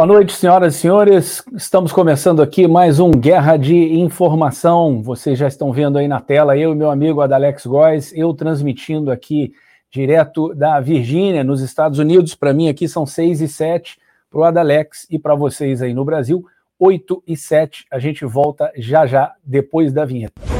Boa noite, senhoras e senhores. Estamos começando aqui mais um Guerra de Informação. Vocês já estão vendo aí na tela eu e meu amigo Adalex Góes, eu transmitindo aqui direto da Virgínia, nos Estados Unidos. Para mim aqui são 6 e 7 para o Adalex e para vocês aí no Brasil, 8 e 7. A gente volta já já depois da vinheta.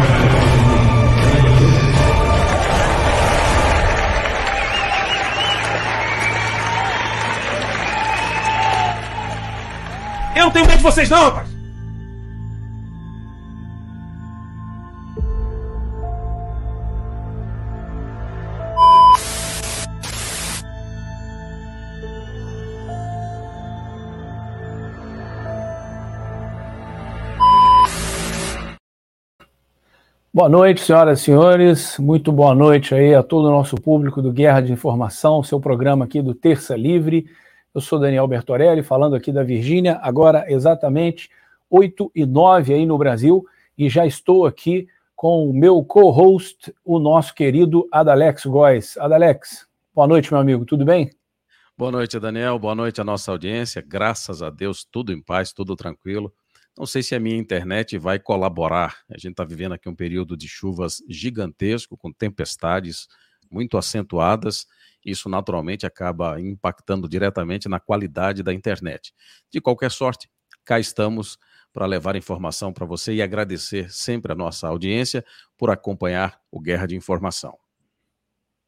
Eu não tenho medo de vocês, não, rapaz! Boa noite, senhoras e senhores. Muito boa noite aí a todo o nosso público do Guerra de Informação, seu programa aqui do Terça Livre. Eu sou Daniel Bertorelli, falando aqui da Virgínia, agora exatamente 8 e 9 aí no Brasil, e já estou aqui com o meu co-host, o nosso querido Adalex Góes. Adalex, boa noite, meu amigo, tudo bem? Boa noite, Daniel, boa noite à nossa audiência, graças a Deus, tudo em paz, tudo tranquilo. Não sei se a minha internet vai colaborar. A gente está vivendo aqui um período de chuvas gigantesco, com tempestades muito acentuadas isso naturalmente acaba impactando diretamente na qualidade da internet. De qualquer sorte, cá estamos para levar informação para você e agradecer sempre a nossa audiência por acompanhar o Guerra de Informação.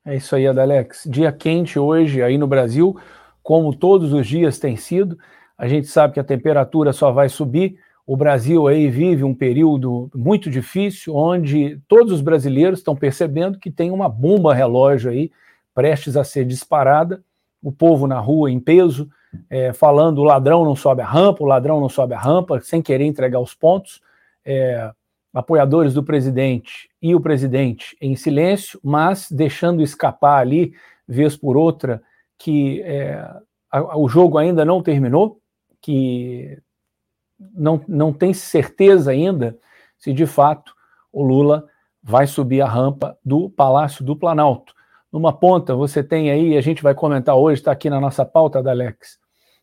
É isso aí, Adalex. Dia quente hoje aí no Brasil, como todos os dias tem sido. A gente sabe que a temperatura só vai subir. O Brasil aí vive um período muito difícil, onde todos os brasileiros estão percebendo que tem uma bomba relógio aí prestes a ser disparada, o povo na rua em peso, é, falando o ladrão não sobe a rampa, o ladrão não sobe a rampa, sem querer entregar os pontos, é, apoiadores do presidente e o presidente em silêncio, mas deixando escapar ali, vez por outra, que é, a, o jogo ainda não terminou, que não, não tem certeza ainda se de fato o Lula vai subir a rampa do Palácio do Planalto. Numa ponta, você tem aí, a gente vai comentar hoje, está aqui na nossa pauta da Alex.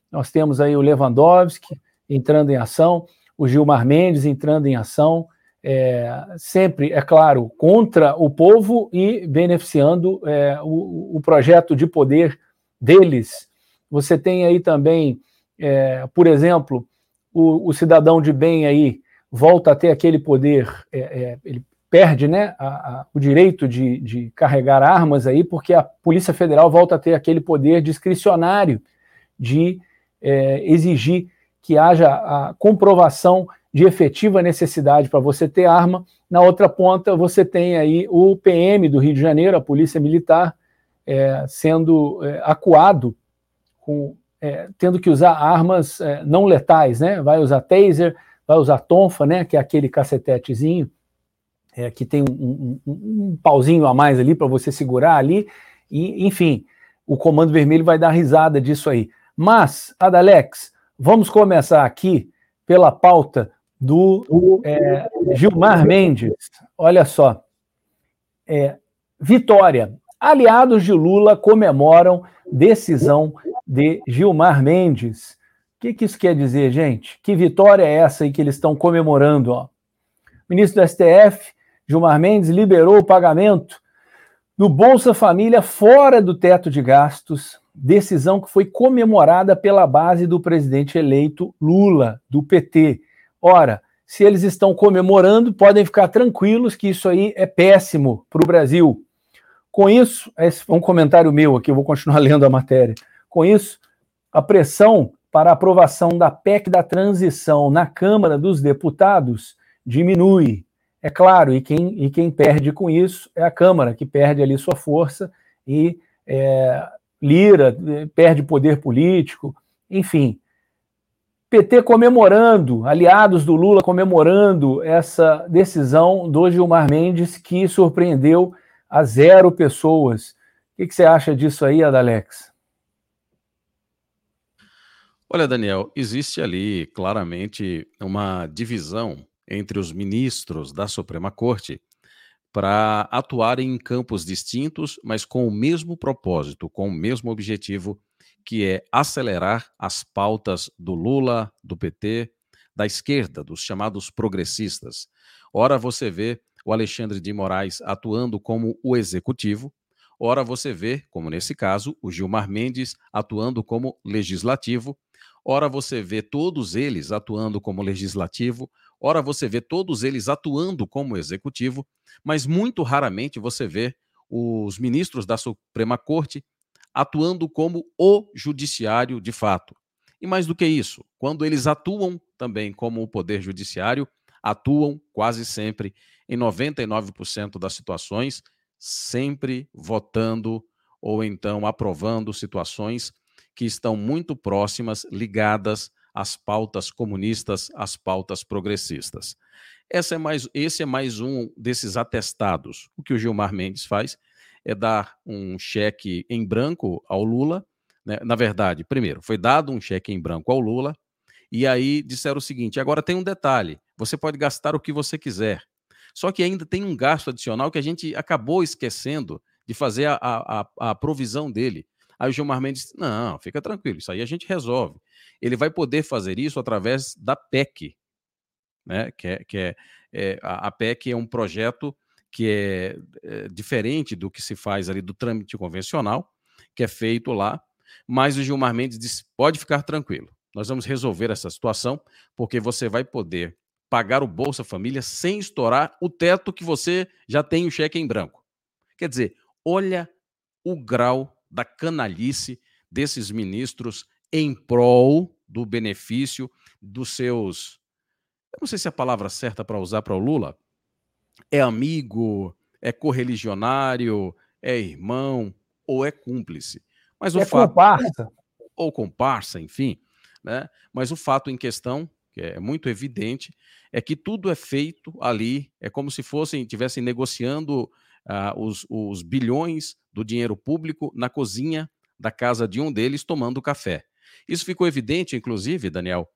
Nós temos aí o Lewandowski entrando em ação, o Gilmar Mendes entrando em ação, é, sempre, é claro, contra o povo e beneficiando é, o, o, projeto de poder deles. Você tem aí também, é, por exemplo, o, o, cidadão de bem aí volta a ter aquele poder, é, é, ele perde né, a, a, o direito de, de, carregar armas aí, porque a Polícia Federal volta a ter aquele poder discricionário de é, exigir que haja a comprovação de efetiva necessidade para você ter arma. Na outra ponta, você tem aí o PM do Rio de Janeiro, a Polícia Militar, é, sendo é, acuado, com, é, tendo que usar armas é, não letais, né? Vai usar taser, vai usar tonfa, né? Que é aquele cacetetezinho é, que tem um, um, um, pauzinho a mais ali para você segurar ali, e enfim, o comando vermelho vai dar risada disso aí. Mas, Adalex, vamos começar aqui pela pauta do é, Gilmar Mendes. Olha só. É, vitória. Aliados de Lula comemoram decisão de Gilmar Mendes. O que, que isso quer dizer, gente? Que vitória é essa aí que eles estão comemorando? Ó? Ministro do STF, Gilmar Mendes, liberou o pagamento do Bolsa Família fora do teto de gastos, decisão que foi comemorada pela base do presidente eleito Lula, do PT. Ora, se eles estão comemorando, podem ficar tranquilos que isso aí é péssimo para o Brasil. Com isso, esse é um comentário meu aqui, eu vou continuar lendo a matéria. Com isso, a pressão para a aprovação da PEC da transição na Câmara dos Deputados diminui. É claro, e quem, e quem perde com isso é a Câmara, que perde ali sua força e é, Lira perde poder político, enfim. PT comemorando, aliados do Lula comemorando essa decisão do Gilmar Mendes que surpreendeu a zero pessoas. O que, você acha disso aí, Adalex? Olha, Daniel, existe ali claramente uma divisão entre os ministros da Suprema Corte para atuarem em campos distintos, mas com o mesmo propósito, com o mesmo objetivo que é acelerar as pautas do Lula, do PT, da esquerda, dos chamados progressistas. Ora você vê o Alexandre de Moraes atuando como o executivo, ora você vê, como nesse caso, o Gilmar Mendes atuando como legislativo, ora você vê todos eles atuando como legislativo, ora você vê todos eles atuando como executivo, mas muito raramente você vê os ministros da Suprema Corte atuando como o judiciário de fato. E mais do que isso, quando eles atuam também como o poder judiciário, atuam quase sempre, em 99% das situações, sempre votando ou então aprovando situações que estão muito próximas, ligadas às pautas comunistas, às pautas progressistas. Essa é mais, esse é mais um desses atestados. O que o Gilmar Mendes faz é dar um cheque em branco ao Lula. Né? Na verdade, primeiro, foi dado um cheque em branco ao Lula, e aí disseram o seguinte: agora tem um detalhe, você pode gastar o que você quiser. Só que ainda tem um gasto adicional que a gente acabou esquecendo de fazer a, a, a provisão dele. Aí o Gilmar Mendes disse: não, fica tranquilo, isso aí a gente resolve. Ele vai poder fazer isso através da PEC, né? que, é, que é, é a PEC é um projeto que é, é, diferente do que se faz ali do trâmite convencional, que é feito lá. Mas o Gilmar Mendes disse: pode ficar tranquilo, nós vamos resolver essa situação, porque você vai poder pagar o Bolsa Família sem estourar o teto que você já tem o cheque em branco. Quer dizer, olha o grau da canalice desses ministros em prol do benefício dos seus. Eu não sei se é a palavra certa para usar para o Lula, é amigo, é correligionário, é irmão ou é cúmplice. Mas o é fato comparsa. ou comparsa, enfim, né? Mas o fato em questão, que é muito evidente, é que tudo é feito ali, é como se fossem tivessem negociando uh, os, os bilhões do dinheiro público na cozinha da casa de um deles tomando café. Isso ficou evidente, inclusive, Daniel,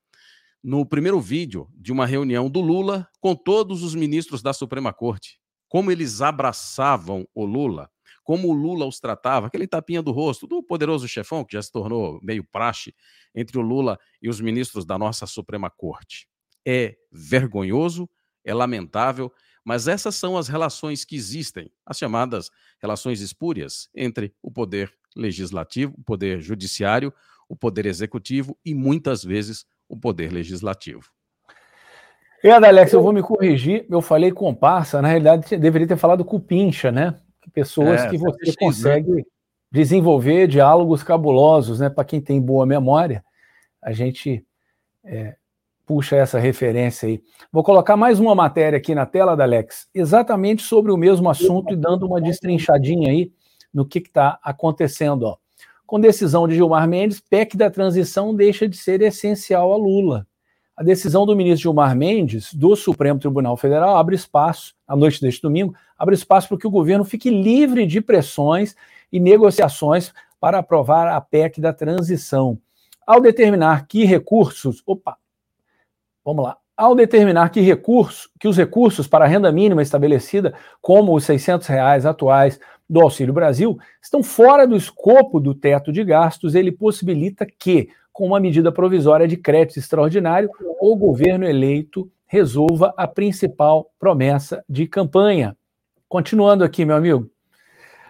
no primeiro vídeo de uma reunião do Lula com todos os ministros da Suprema Corte. Como eles abraçavam o Lula, como o Lula os tratava, aquele tapinha do rosto do poderoso chefão, que já se tornou meio praxe entre o Lula e os ministros da nossa Suprema Corte. É vergonhoso, é lamentável, mas essas são as relações que existem, as chamadas relações espúrias entre o poder legislativo, o poder judiciário, o poder executivo e muitas vezes o poder legislativo. E Alex, eu vou me corrigir. Eu falei comparsa, na realidade deveria ter falado cupincha, né? Pessoas é, que você X, consegue né? desenvolver diálogos cabulosos, né? Para quem tem boa memória, a gente é, puxa essa referência aí. Vou colocar mais uma matéria aqui na tela, Alex, exatamente sobre o mesmo assunto e dando uma destrinchadinha aí no que está acontecendo. Ó. Com decisão de Gilmar Mendes, PEC da transição deixa de ser essencial a Lula. A decisão do ministro Gilmar Mendes, do Supremo Tribunal Federal, abre espaço, à noite deste domingo, abre espaço para que o governo fique livre de pressões e negociações para aprovar a PEC da transição. Ao determinar que recursos. Opa! Vamos lá. ao determinar que, recurso, que os recursos para a renda mínima estabelecida, como os 600 reais atuais do Auxílio Brasil, estão fora do escopo do teto de gastos, ele possibilita que, com uma medida provisória de crédito extraordinário, o governo eleito resolva a principal promessa de campanha. Continuando aqui, meu amigo.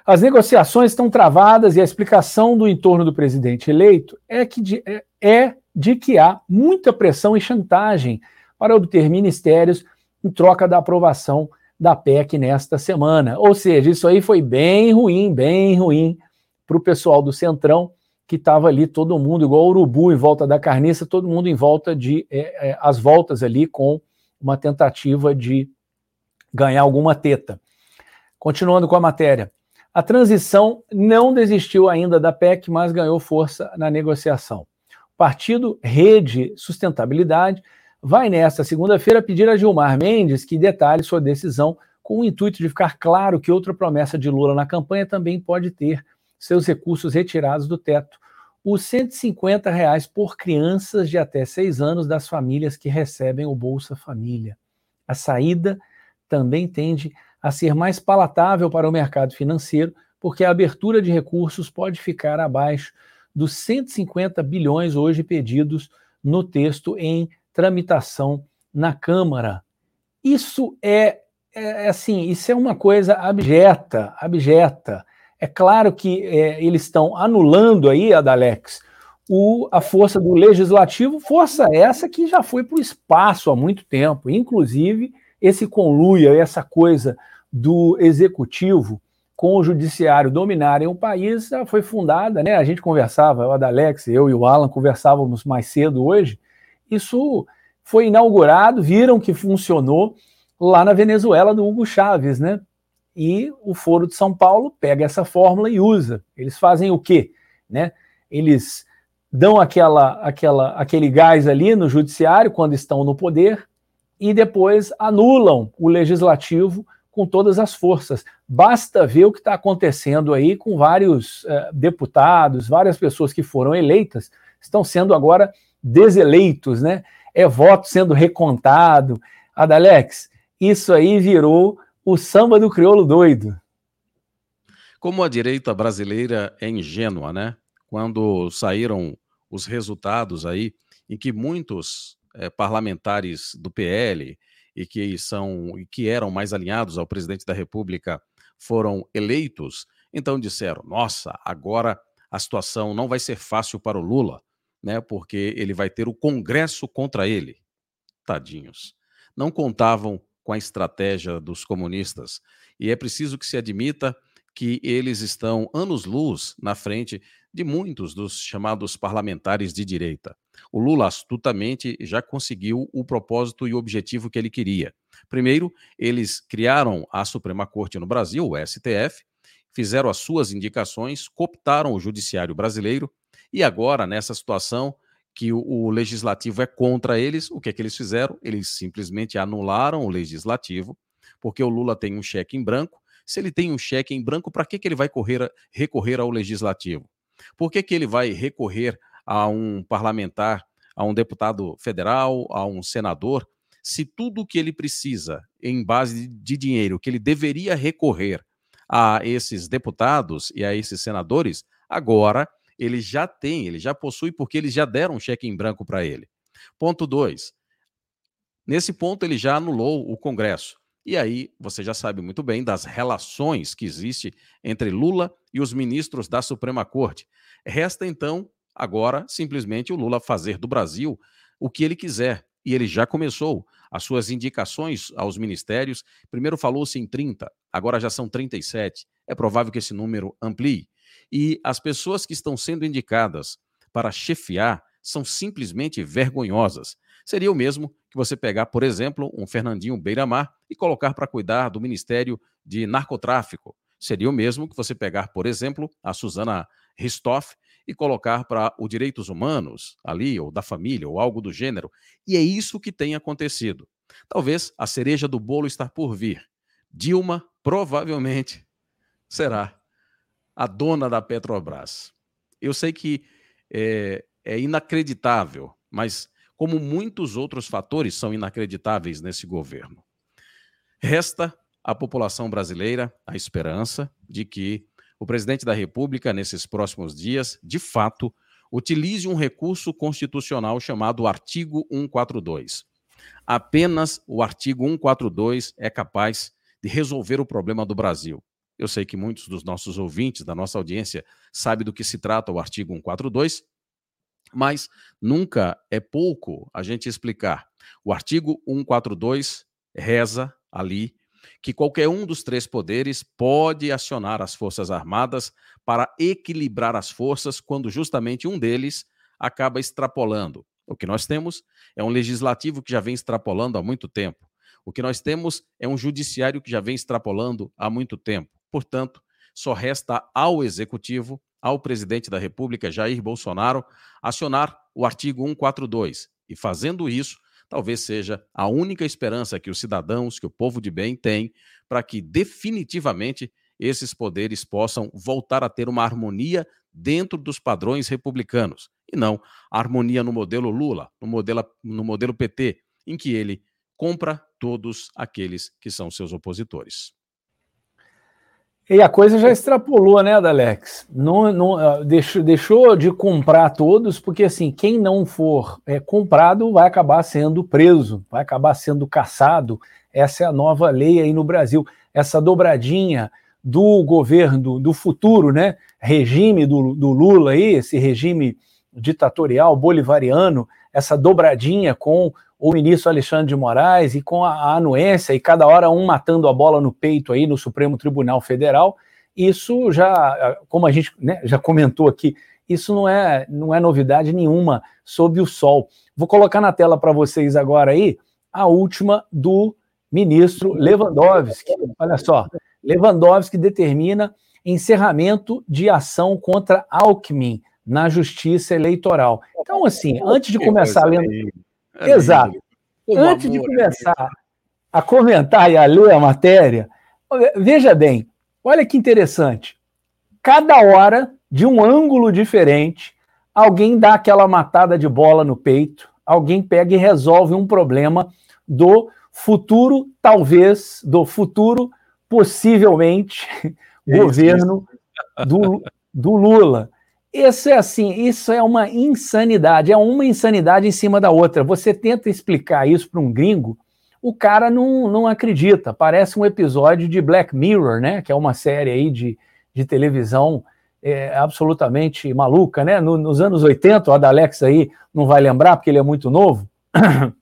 As negociações estão travadas e a explicação do entorno do presidente eleito é, que de, é, é de que há muita pressão e chantagem para obter ministérios em troca da aprovação da PEC nesta semana. Ou seja, isso aí foi bem ruim, bem ruim para o pessoal do Centrão, que estava ali todo mundo igual urubu em volta da carniça, todo mundo em volta de é, é, as voltas ali com uma tentativa de ganhar alguma teta. Continuando com a matéria. A transição não desistiu ainda da PEC, mas ganhou força na negociação. O partido Rede Sustentabilidade vai nesta segunda-feira pedir a Gilmar Mendes que detalhe sua decisão com o intuito de ficar claro que outra promessa de Lula na campanha também pode ter seus recursos retirados do teto. Os 150 reais por crianças de até seis anos das famílias que recebem o Bolsa Família. A saída também tende a ser mais palatável para o mercado financeiro, porque a abertura de recursos pode ficar abaixo dos 150 bilhões hoje pedidos no texto em tramitação na Câmara. Isso é, é, é assim, isso é uma coisa abjeta, abjeta. É claro que é, eles estão anulando aí, Adalex, o, a força do legislativo, força essa que já foi para o espaço há muito tempo. Inclusive, esse conluia, essa coisa do executivo com o judiciário dominarem o país já foi fundada, né? A gente conversava, o Adalex, eu e o Alan conversávamos mais cedo hoje, isso foi inaugurado, viram que funcionou lá na Venezuela do Hugo Chávez, né? E o Foro de São Paulo pega essa fórmula e usa. Eles fazem o quê? Né? Eles dão aquela, aquela, aquele gás ali no judiciário quando estão no poder e depois anulam o legislativo com todas as forças. Basta ver o que está acontecendo aí com vários eh, deputados, várias pessoas que foram eleitas, estão sendo agora deseleitos, né? É voto sendo recontado. Adalex, isso aí virou o samba do crioulo doido. Como a direita brasileira é ingênua, né? Quando saíram os resultados aí, em que muitos é, parlamentares do PL e que são e que eram mais alinhados ao presidente da República foram eleitos, então disseram: nossa, agora a situação não vai ser fácil para o Lula né? Porque ele vai ter o Congresso contra ele. Tadinhos. Não contavam com a estratégia dos comunistas. E é preciso que se admita que eles estão anos-luz na frente de muitos dos chamados parlamentares de direita. O Lula astutamente já conseguiu o propósito e o objetivo que ele queria. Primeiro, eles criaram a Suprema Corte no Brasil, o STF, fizeram as suas indicações, cooptaram o judiciário brasileiro e agora, nessa situação que o, o legislativo é contra eles, o que é que eles fizeram? Eles simplesmente anularam o legislativo, porque o Lula tem um cheque em branco. Se ele tem um cheque em branco, para que, que ele vai correr, recorrer ao legislativo? Por que, que ele vai recorrer a um parlamentar, a um deputado federal, a um senador, se tudo o que ele precisa em base de dinheiro, que ele deveria recorrer a esses deputados e a esses senadores, agora ele já tem, ele já possui, porque eles já deram um cheque em branco para ele. Ponto 2. Nesse ponto, ele já anulou o Congresso. E aí, você já sabe muito bem das relações que existe entre Lula e os ministros da Suprema Corte. Resta, então, agora, simplesmente o Lula fazer do Brasil o que ele quiser. E ele já começou as suas indicações aos ministérios. Primeiro falou-se em 30, agora já são 37. É provável que esse número amplie. E as pessoas que estão sendo indicadas para chefiar são simplesmente vergonhosas. Seria o mesmo que você pegar, por exemplo, um Fernandinho Beiramar e colocar para cuidar do Ministério de Narcotráfico. Seria o mesmo que você pegar, por exemplo, a Suzana Ristoff e colocar para o Direitos Humanos ali, ou da família, ou algo do gênero. E é isso que tem acontecido. Talvez a cereja do bolo está por vir. Dilma provavelmente será a dona da Petrobras. Eu sei que é, é inacreditável, mas como muitos outros fatores são inacreditáveis nesse governo. Resta à população brasileira a esperança de que o presidente da República, nesses próximos dias, de fato, utilize um recurso constitucional chamado artigo 142. Apenas o artigo 142 é capaz de resolver o problema do Brasil. Eu sei que muitos dos nossos ouvintes, da nossa audiência, sabem do que se trata o artigo 142, mas nunca é pouco a gente explicar. O artigo 142 reza ali que qualquer um dos três poderes pode acionar as Forças Armadas para equilibrar as forças quando justamente um deles acaba extrapolando. O que nós temos é um legislativo que já vem extrapolando há muito tempo. O que nós temos é um judiciário que já vem extrapolando há muito tempo. Portanto, só resta ao executivo, ao presidente da República, Jair Bolsonaro, acionar o artigo 142. E fazendo isso, talvez seja a única esperança que os cidadãos, que o povo de bem tem, para que definitivamente esses poderes possam voltar a ter uma harmonia dentro dos padrões republicanos, e não harmonia no modelo Lula, no modelo, no modelo PT, em que ele compra todos aqueles que são seus opositores. E a coisa já extrapolou, né, Alex? Não, não, ah, deixou, deixou de comprar todos, porque assim, quem não for é, comprado vai acabar sendo preso, vai acabar sendo caçado. Essa é a nova lei aí no Brasil. Essa dobradinha do governo do futuro, né? Regime do, do Lula aí, esse regime ditatorial bolivariano, essa dobradinha com o ministro Alexandre de Moraes e com a, anuência, e cada hora um matando a bola no peito aí no Supremo Tribunal Federal, isso já, como a gente né, já comentou aqui, isso não é, não é novidade nenhuma sob o sol. Vou colocar na tela para vocês agora aí a última do ministro Lewandowski. Olha só, Lewandowski determina encerramento de ação contra Alckmin na Justiça Eleitoral. Então, assim, antes de começar lendo. É Exato. Antes de começar a comentar e a ler a matéria, veja bem, olha que interessante. Cada hora, de um ângulo diferente, alguém dá aquela matada de bola no peito, alguém pega e resolve um problema do futuro, talvez, do futuro, possivelmente, governo do, do Lula. Isso é assim, isso é uma insanidade, é uma insanidade em cima da outra. Você tenta explicar isso para um gringo, o cara não, não acredita. Parece um episódio de Black Mirror, né? Que é uma série aí de, de televisão é, absolutamente maluca, né? No, nos anos 80, o Adalex aí não vai lembrar, porque ele é muito novo,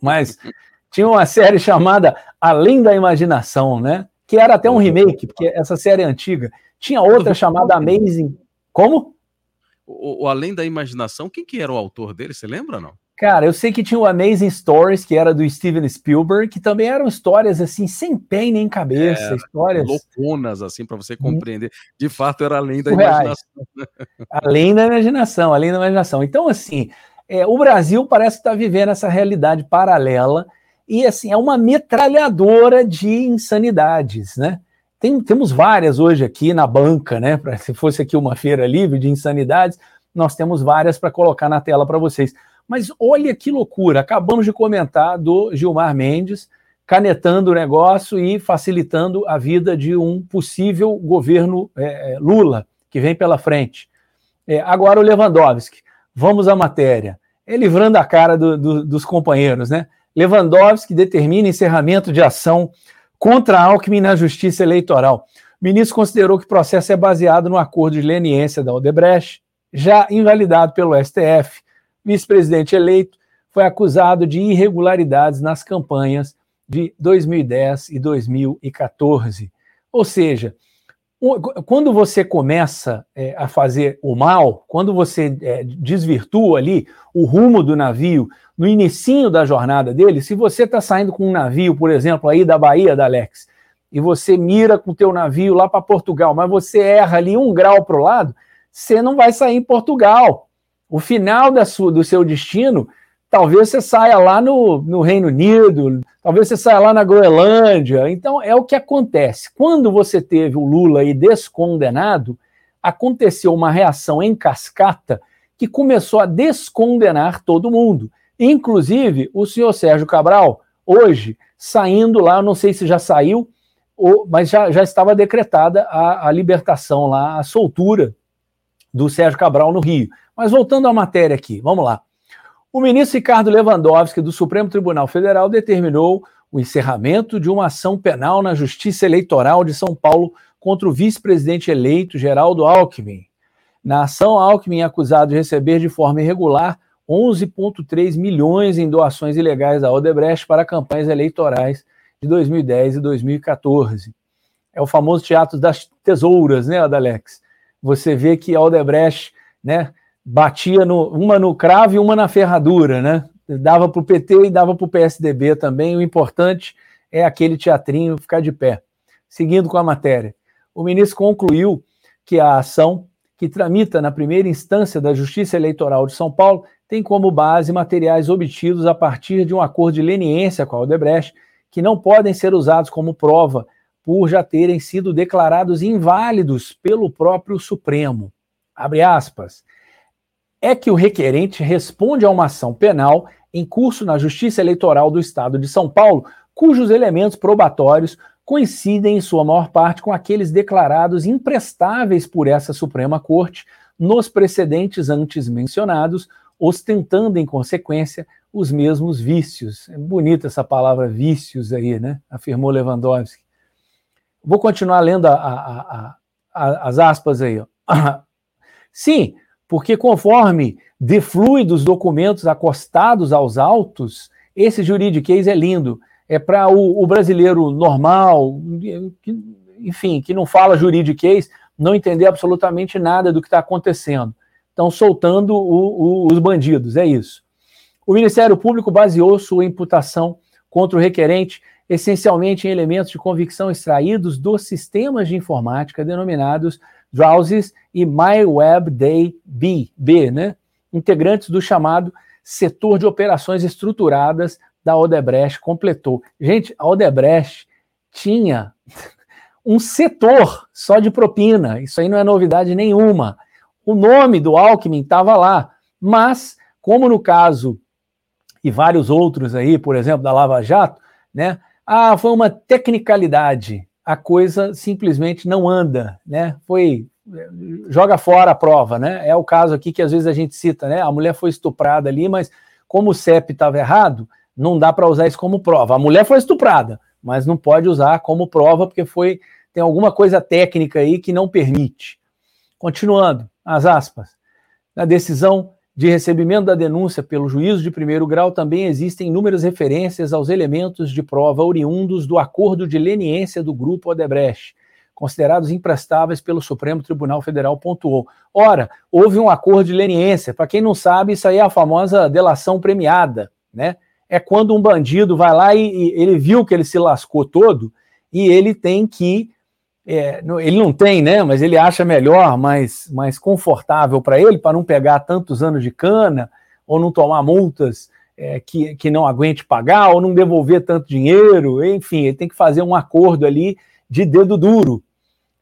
mas tinha uma série chamada Além da Imaginação, né? Que era até um remake, porque essa série é antiga. Tinha outra chamada Amazing. Como? O, o, Além da Imaginação, quem que era o autor dele? Você lembra não? Cara, eu sei que tinha o Amazing Stories, que era do Steven Spielberg, que também eram histórias assim, sem pé nem cabeça, é, histórias. Loucunas, assim, para você compreender. De fato, era além da imaginação. além da imaginação, além da imaginação. Então, assim, é, o Brasil parece estar tá vivendo essa realidade paralela e, assim, é uma metralhadora de insanidades, né? Tem, temos várias hoje aqui na banca, né? Pra, se fosse aqui uma feira livre de insanidades, nós temos várias para colocar na tela para vocês. Mas olha que loucura! Acabamos de comentar do Gilmar Mendes canetando o negócio e facilitando a vida de um possível governo é, é Lula que vem pela frente. É, agora o Lewandowski. Vamos à matéria. É livrando a cara do, do, dos companheiros, né? Lewandowski determina encerramento de ação contra Alckmin na Justiça Eleitoral. O ministro considerou que o processo é baseado no acordo de leniência da Odebrecht, já invalidado pelo STF. Vice-presidente eleito foi acusado de irregularidades nas campanhas de 2010 e 2014. Ou seja, quando você começa é, a fazer o mal, quando você é, desvirtua ali o rumo do navio no inicinho da jornada dele, se você está saindo com um navio, por exemplo, aí da Bahia, da Alex, e você mira com o teu navio lá para Portugal, mas você erra ali um grau para o lado, você não vai sair em Portugal. O final da sua, do seu destino talvez você saia lá no, no Reino Unido, talvez você saia lá na Groenlândia. Então, é o que acontece. Quando você teve o Lula aí descondenado, aconteceu uma reação em cascata que começou a descondenar todo mundo. Inclusive, o senhor Sérgio Cabral, hoje, saindo lá, não sei se já saiu, ou, mas já, já estava decretada a, a libertação lá, a soltura do Sérgio Cabral no Rio. Mas voltando à matéria aqui, vamos lá. O ministro Ricardo Lewandowski, do Supremo Tribunal Federal, determinou o encerramento de uma ação penal na Justiça Eleitoral de São Paulo contra o vice-presidente eleito Geraldo Alckmin. Na ação, Alckmin é acusado de receber de forma irregular 11,3 milhões em doações ilegais à Odebrecht para campanhas eleitorais de 2010 e 2014. É o famoso teatro das tesouras, né, Adalex? Você vê que a Odebrecht, né, batia no, uma no cravo e uma na ferradura, né? Dava para o PT e dava para o PSDB também. O importante é aquele teatrinho ficar de pé. Seguindo com a matéria, o ministro concluiu que a ação que tramita na primeira instância da Justiça Eleitoral de São Paulo tem como base materiais obtidos a partir de um acordo de leniência com a Odebrecht, que não podem ser usados como prova por já terem sido declarados inválidos pelo próprio Supremo. Abre aspas. É que o requerente responde a uma ação penal em curso na Justiça Eleitoral do Estado de São Paulo, cujos elementos probatórios coincidem em sua maior parte com aqueles declarados imprestáveis por essa Suprema Corte nos precedentes antes mencionados, ostentando, em consequência, os mesmos vícios. É bonita essa palavra vícios aí, né? Afirmou Lewandowski. Vou continuar lendo a, a, a, as aspas aí. Sim, porque conforme deflui dos documentos acostados aos autos, esse juridiquês é lindo. É para o, o, brasileiro normal, que, enfim, que não fala juridiquês, não entender absolutamente nada do que está acontecendo estão soltando o, o, os bandidos, é isso. O Ministério Público baseou sua imputação contra o requerente essencialmente em elementos de convicção extraídos dos sistemas de informática denominados Drowses e MyWebDB, B, né? integrantes do chamado setor de operações estruturadas da Odebrecht completou. Gente, a Odebrecht tinha um setor só de propina, isso aí não é novidade nenhuma o nome do Alckmin estava lá, mas, como no caso, e vários outros aí, por exemplo, da Lava Jato, né? Ah, foi uma tecnicalidade, a coisa simplesmente não anda, né? Foi joga fora a prova, né? É o caso aqui que às vezes a gente cita, né? A mulher foi estuprada ali, mas como o CEP estava errado, não dá para usar isso como prova. A mulher foi estuprada, mas não pode usar como prova porque foi tem alguma coisa técnica aí que não permite. Continuando, as aspas. Na decisão de recebimento da denúncia pelo juízo de primeiro grau também existem inúmeras referências aos elementos de prova oriundos do acordo de leniência do grupo Odebrecht, considerados imprestáveis pelo Supremo Tribunal Federal, pontuou. Ora, houve um acordo de leniência. Para quem não sabe, isso aí é a famosa delação premiada, né? É quando um bandido vai lá e, e ele viu que ele se lascou todo e ele tem que é, ele não tem, né? Mas ele acha melhor, mais, mais confortável para ele, para não pegar tantos anos de cana, ou não tomar multas é, que, que não aguente pagar, ou não devolver tanto dinheiro, enfim, ele tem que fazer um acordo ali de dedo duro.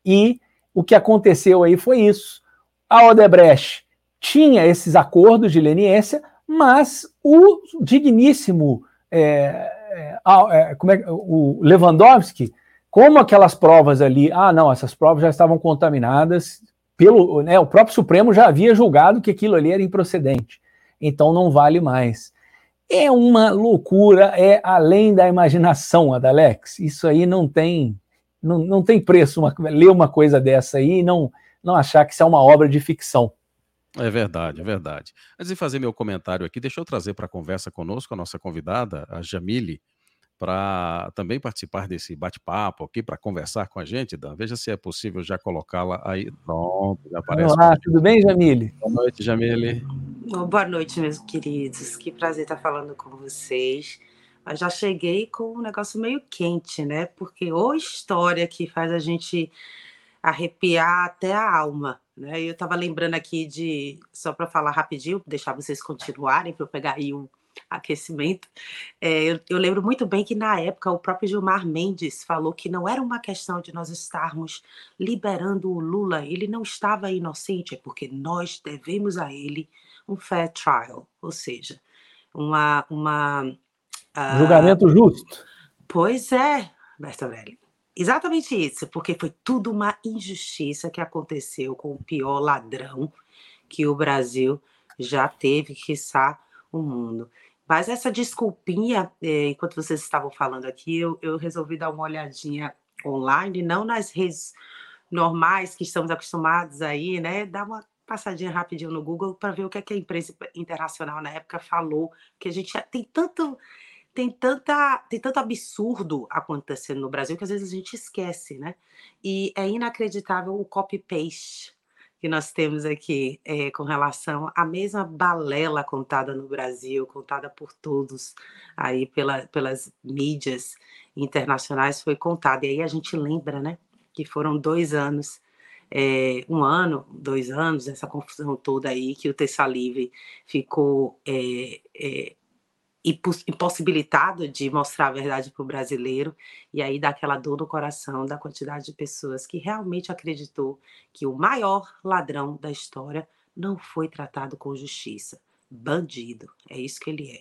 E o que aconteceu aí foi isso. A Odebrecht tinha esses acordos de leniência, mas o digníssimo é, é, é como é, o Lewandowski como aquelas provas ali, ah, não, essas provas já estavam contaminadas, pelo, né, o próprio Supremo já havia julgado que aquilo ali era improcedente, então não vale mais. É uma loucura, é além da imaginação, Adalex. Isso aí não tem, não, não tem preço uma, ler uma coisa dessa aí e não, não achar que isso é uma obra de ficção. É verdade, é verdade. Antes de fazer meu comentário aqui, deixa eu trazer para a conversa conosco a nossa convidada, a Jamile para também participar desse bate-papo aqui, para conversar com a gente, Dan. Veja se é possível já colocá-la aí. Pronto, já aparece. Olá, tudo bem, Jamile? Boa noite, Jamile. Boa noite, meus queridos. Que prazer estar falando com vocês. Eu já cheguei com um negócio meio quente, né? Porque ou história que faz a gente arrepiar até a alma. Né? Eu estava lembrando aqui de, só para falar rapidinho, deixar vocês continuarem, para eu pegar aí um, aquecimento. É, eu, eu, lembro muito bem que na época o próprio Gilmar Mendes falou que não era uma questão de nós estarmos liberando o Lula, ele não estava inocente, é porque nós devemos a ele um fair trial, ou seja, uma. uma uh... Julgamento justo. Pois é, Bertorelli. Exatamente isso, porque foi tudo uma injustiça que aconteceu com o pior ladrão que o Brasil já teve, que está o mundo. Mas essa desculpinha, eh, enquanto vocês estavam falando aqui, eu, eu resolvi dar uma olhadinha online, não nas redes normais que estamos acostumados aí, né? Dar uma passadinha rapidinho no Google para ver o que, é que a imprensa internacional na época falou, que a gente tem tanto tem tanta tem tanto absurdo acontecendo no Brasil que às vezes a gente esquece, né? E é inacreditável o copy paste que nós temos aqui é, com relação à mesma balela contada no Brasil, contada por todos aí pela, pelas mídias internacionais, foi contada. E aí a gente lembra, né, que foram dois anos, é, um ano, dois anos, essa confusão toda aí, que o Tessalive ficou é, impossibilitado de mostrar a verdade para o brasileiro, e aí dá aquela dor no coração da quantidade de pessoas que realmente acreditou que o maior ladrão da história não foi tratado com justiça. Bandido, é isso que ele é.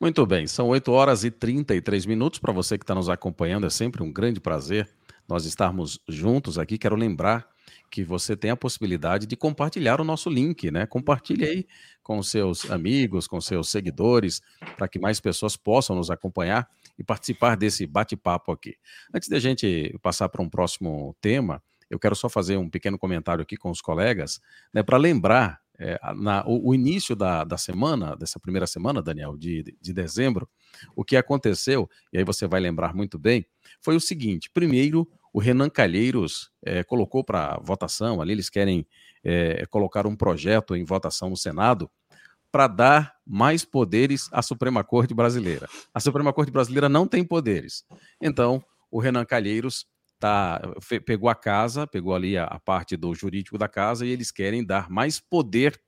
Muito bem, são 8 horas e 33 minutos. Para você que está nos acompanhando, é sempre um grande prazer nós estarmos juntos aqui. Quero lembrar que você tem a possibilidade de compartilhar o nosso link, né? Compartilhe aí com seus amigos, com seus seguidores, para que mais pessoas possam nos acompanhar e participar desse bate-papo aqui. Antes de a gente passar para um próximo tema, eu quero só fazer um pequeno comentário aqui com os colegas, né, para lembrar é, na, o, o, início da, da semana, dessa primeira semana, Daniel, de, de dezembro, o que aconteceu, e aí você vai lembrar muito bem, foi o seguinte: primeiro, o Renan Calheiros é, colocou para votação, ali eles querem é, colocar um projeto em votação no Senado para dar mais poderes à Suprema Corte Brasileira. A Suprema Corte Brasileira não tem poderes. Então, o Renan Calheiros tá, pegou a casa, pegou ali a, a parte do jurídico da casa e eles querem dar mais poder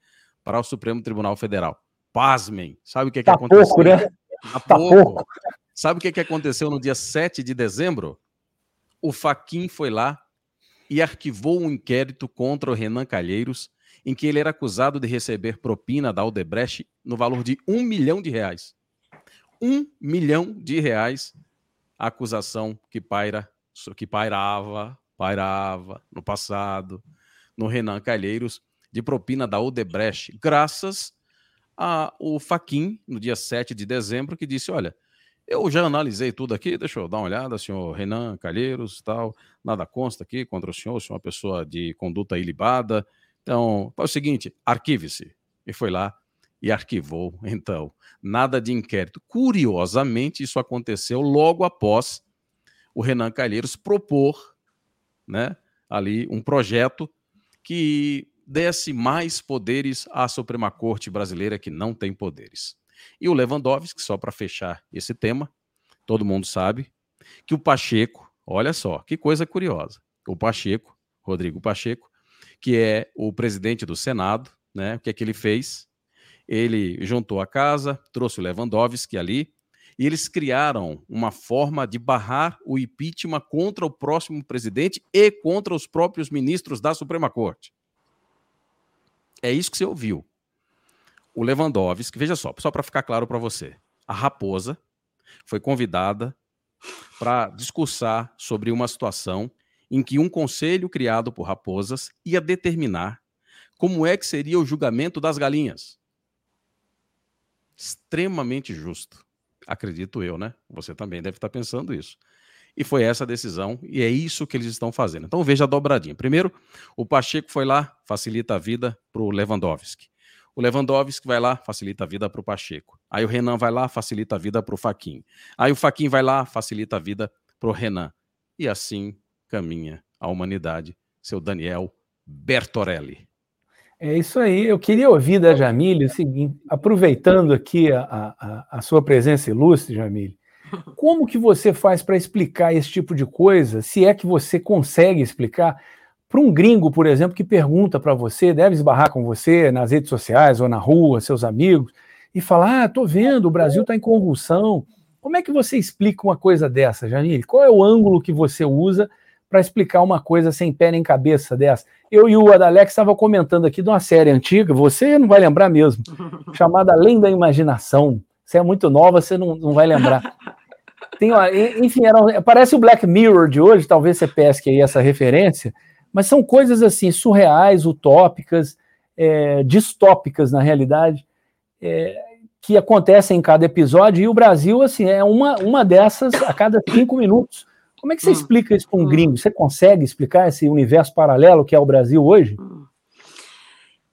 para o Supremo Tribunal Federal. Pasmem, sabe o que, é que tá aconteceu? Pouco, né? Tá, tá pouco. pouco. Sabe o que, é que aconteceu no dia 7 de dezembro? O Faquin foi lá e arquivou um inquérito contra o Renan Calheiros, em que ele era acusado de receber propina da Aldebrecht no valor de um milhão de reais. Um milhão de reais, a acusação que paira, que pairava, pairava no passado, no Renan Calheiros, de propina da Odebrecht, graças ao Faquin, no dia 7 de dezembro, que disse: olha, eu já analisei tudo aqui, deixa eu dar uma olhada, senhor Renan Calheiros, tal, nada consta aqui contra o senhor, o senhor é uma pessoa de conduta ilibada. Então, é o seguinte, arquive-se. E foi lá e arquivou, então, nada de inquérito. Curiosamente, isso aconteceu logo após o Renan Calheiros propor, né, ali um projeto que desse mais poderes à Suprema Corte brasileira que não tem poderes. E o Lewandowski, só para fechar esse tema, todo mundo sabe que o Pacheco, olha só, que coisa curiosa. O Pacheco, Rodrigo Pacheco, que é o presidente do Senado, né? O que é que ele fez? Ele juntou a casa, trouxe o Lewandowski ali, e eles criaram uma forma de barrar o impeachment contra o próximo presidente e contra os próprios ministros da Suprema Corte. É isso que você ouviu o Lewandowski, veja só, só para ficar claro para você, a Raposa foi convidada para discursar sobre uma situação em que um conselho criado por raposas ia determinar como é que seria o julgamento das galinhas. Extremamente justo. Acredito eu, né? Você também deve estar pensando isso. E foi essa a decisão, e é isso que eles estão fazendo. Então veja a dobradinha. Primeiro, o Pacheco foi lá, facilita a vida para o Lewandowski. O Lewandowski vai lá, facilita a vida para o Pacheco. Aí o Renan vai lá, facilita a vida para o Faquin. Aí o Faquin vai lá, facilita a vida para o Renan. E assim caminha a humanidade. Seu Daniel Bertorelli. É isso aí. Eu queria ouvir da Jamile o seguinte, aproveitando aqui a, a, a sua presença ilustre, Jamile, como que você faz para explicar esse tipo de coisa, se é que você consegue explicar? Para um gringo, por exemplo, que pergunta para você, deve esbarrar com você nas redes sociais ou na rua, seus amigos, e falar: Ah, tô vendo, o Brasil está em convulsão. Como é que você explica uma coisa dessa, Janine? Qual é o ângulo que você usa para explicar uma coisa sem pé nem cabeça dessa. Eu e o Adalex estava comentando aqui de uma série antiga, você não vai lembrar mesmo, chamada Além da Imaginação. Você é muito nova, você não, não vai lembrar. Tem uma, enfim, era, parece o Black Mirror de hoje, talvez você pesque aí essa referência, mas são coisas assim, surreais, utópicas, é, distópicas na realidade, é, que acontecem em cada episódio, e o Brasil, assim, é uma, uma dessas a cada cinco minutos. Como é que você hum. explica isso para um hum. gringo? Você consegue explicar esse universo paralelo que é o Brasil hoje? Hum.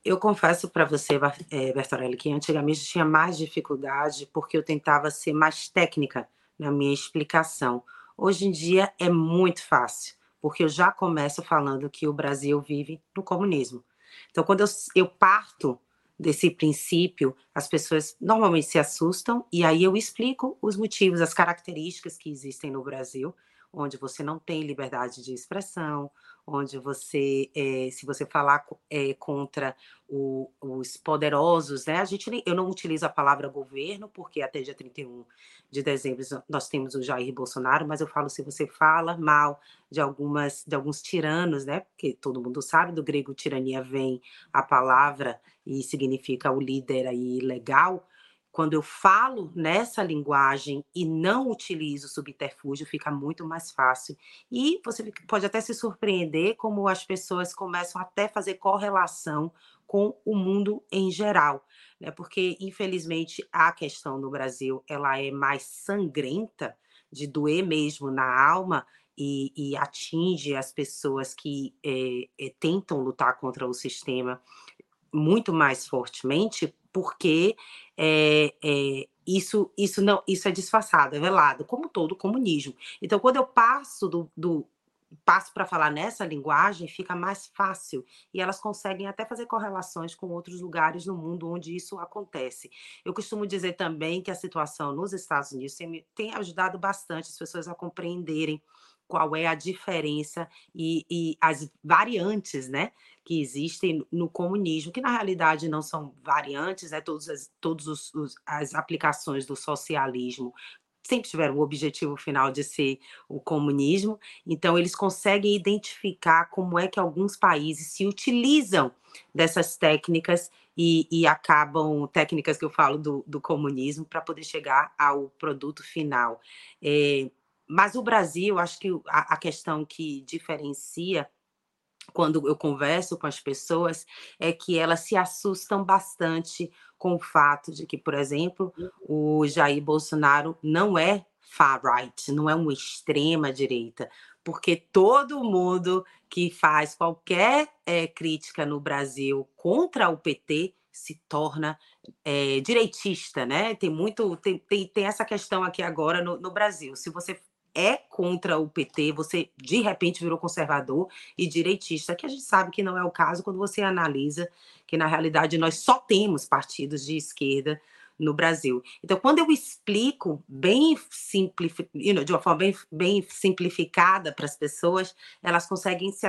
Eu confesso para você, é, Bertorelli, que antigamente tinha mais dificuldade porque eu tentava ser mais técnica na minha explicação. Hoje em dia é muito fácil, porque eu já começo falando que o Brasil vive no comunismo. Então, quando eu, eu parto desse princípio, as pessoas normalmente se assustam e aí eu explico os motivos, as características que existem no Brasil onde você não tem liberdade de expressão, onde você, é, se você falar é, contra o, os poderosos, né? A gente eu não utilizo a palavra governo, porque até dia 31 de dezembro nós temos o Jair Bolsonaro, mas eu falo se você fala mal de algumas de alguns tiranos, né? Porque todo mundo sabe do grego tirania vem a palavra e significa o líder aí legal. Quando eu falo nessa linguagem e não utilizo subterfúgio, fica muito mais fácil. E você pode até se surpreender como as pessoas começam até a fazer correlação com o mundo em geral, né? Porque infelizmente a questão no Brasil ela é mais sangrenta, de doer mesmo na alma, e, e, atinge as pessoas que é, é, tentam lutar contra o sistema muito mais fortemente, porque é, é, isso, isso não, isso é disfarçado, é velado, como todo comunismo. Então, quando eu passo do, do passo para falar nessa linguagem, fica mais fácil e elas conseguem até fazer correlações com outros lugares no mundo onde isso acontece. Eu costumo dizer também que a situação nos Estados Unidos tem, tem ajudado bastante as pessoas a compreenderem qual é a diferença e, e, as variantes né, que existem no comunismo, que na realidade não são variantes, né, todas as, todos os, os, as aplicações do socialismo sempre tiveram o objetivo final de ser o comunismo, então eles conseguem identificar como é que alguns países se utilizam dessas técnicas e, e acabam, técnicas que eu falo do, do comunismo, para poder chegar ao produto final. É, mas o Brasil, acho que a, a questão que diferencia quando eu converso com as pessoas é que elas se assustam bastante com o fato de que, por exemplo, o Jair Bolsonaro não é far right, não é uma extrema direita, porque todo mundo que faz qualquer é, crítica no Brasil contra o PT se torna é, direitista, né? Tem muito, tem, tem, tem essa questão aqui agora no, no Brasil. Se você é contra o PT, você de repente virou conservador e direitista, que a gente sabe que não é o caso quando você analisa que na realidade nós só temos partidos de esquerda no Brasil. Então, quando eu explico bem know, de uma forma bem, bem simplificada para as pessoas, elas conseguem se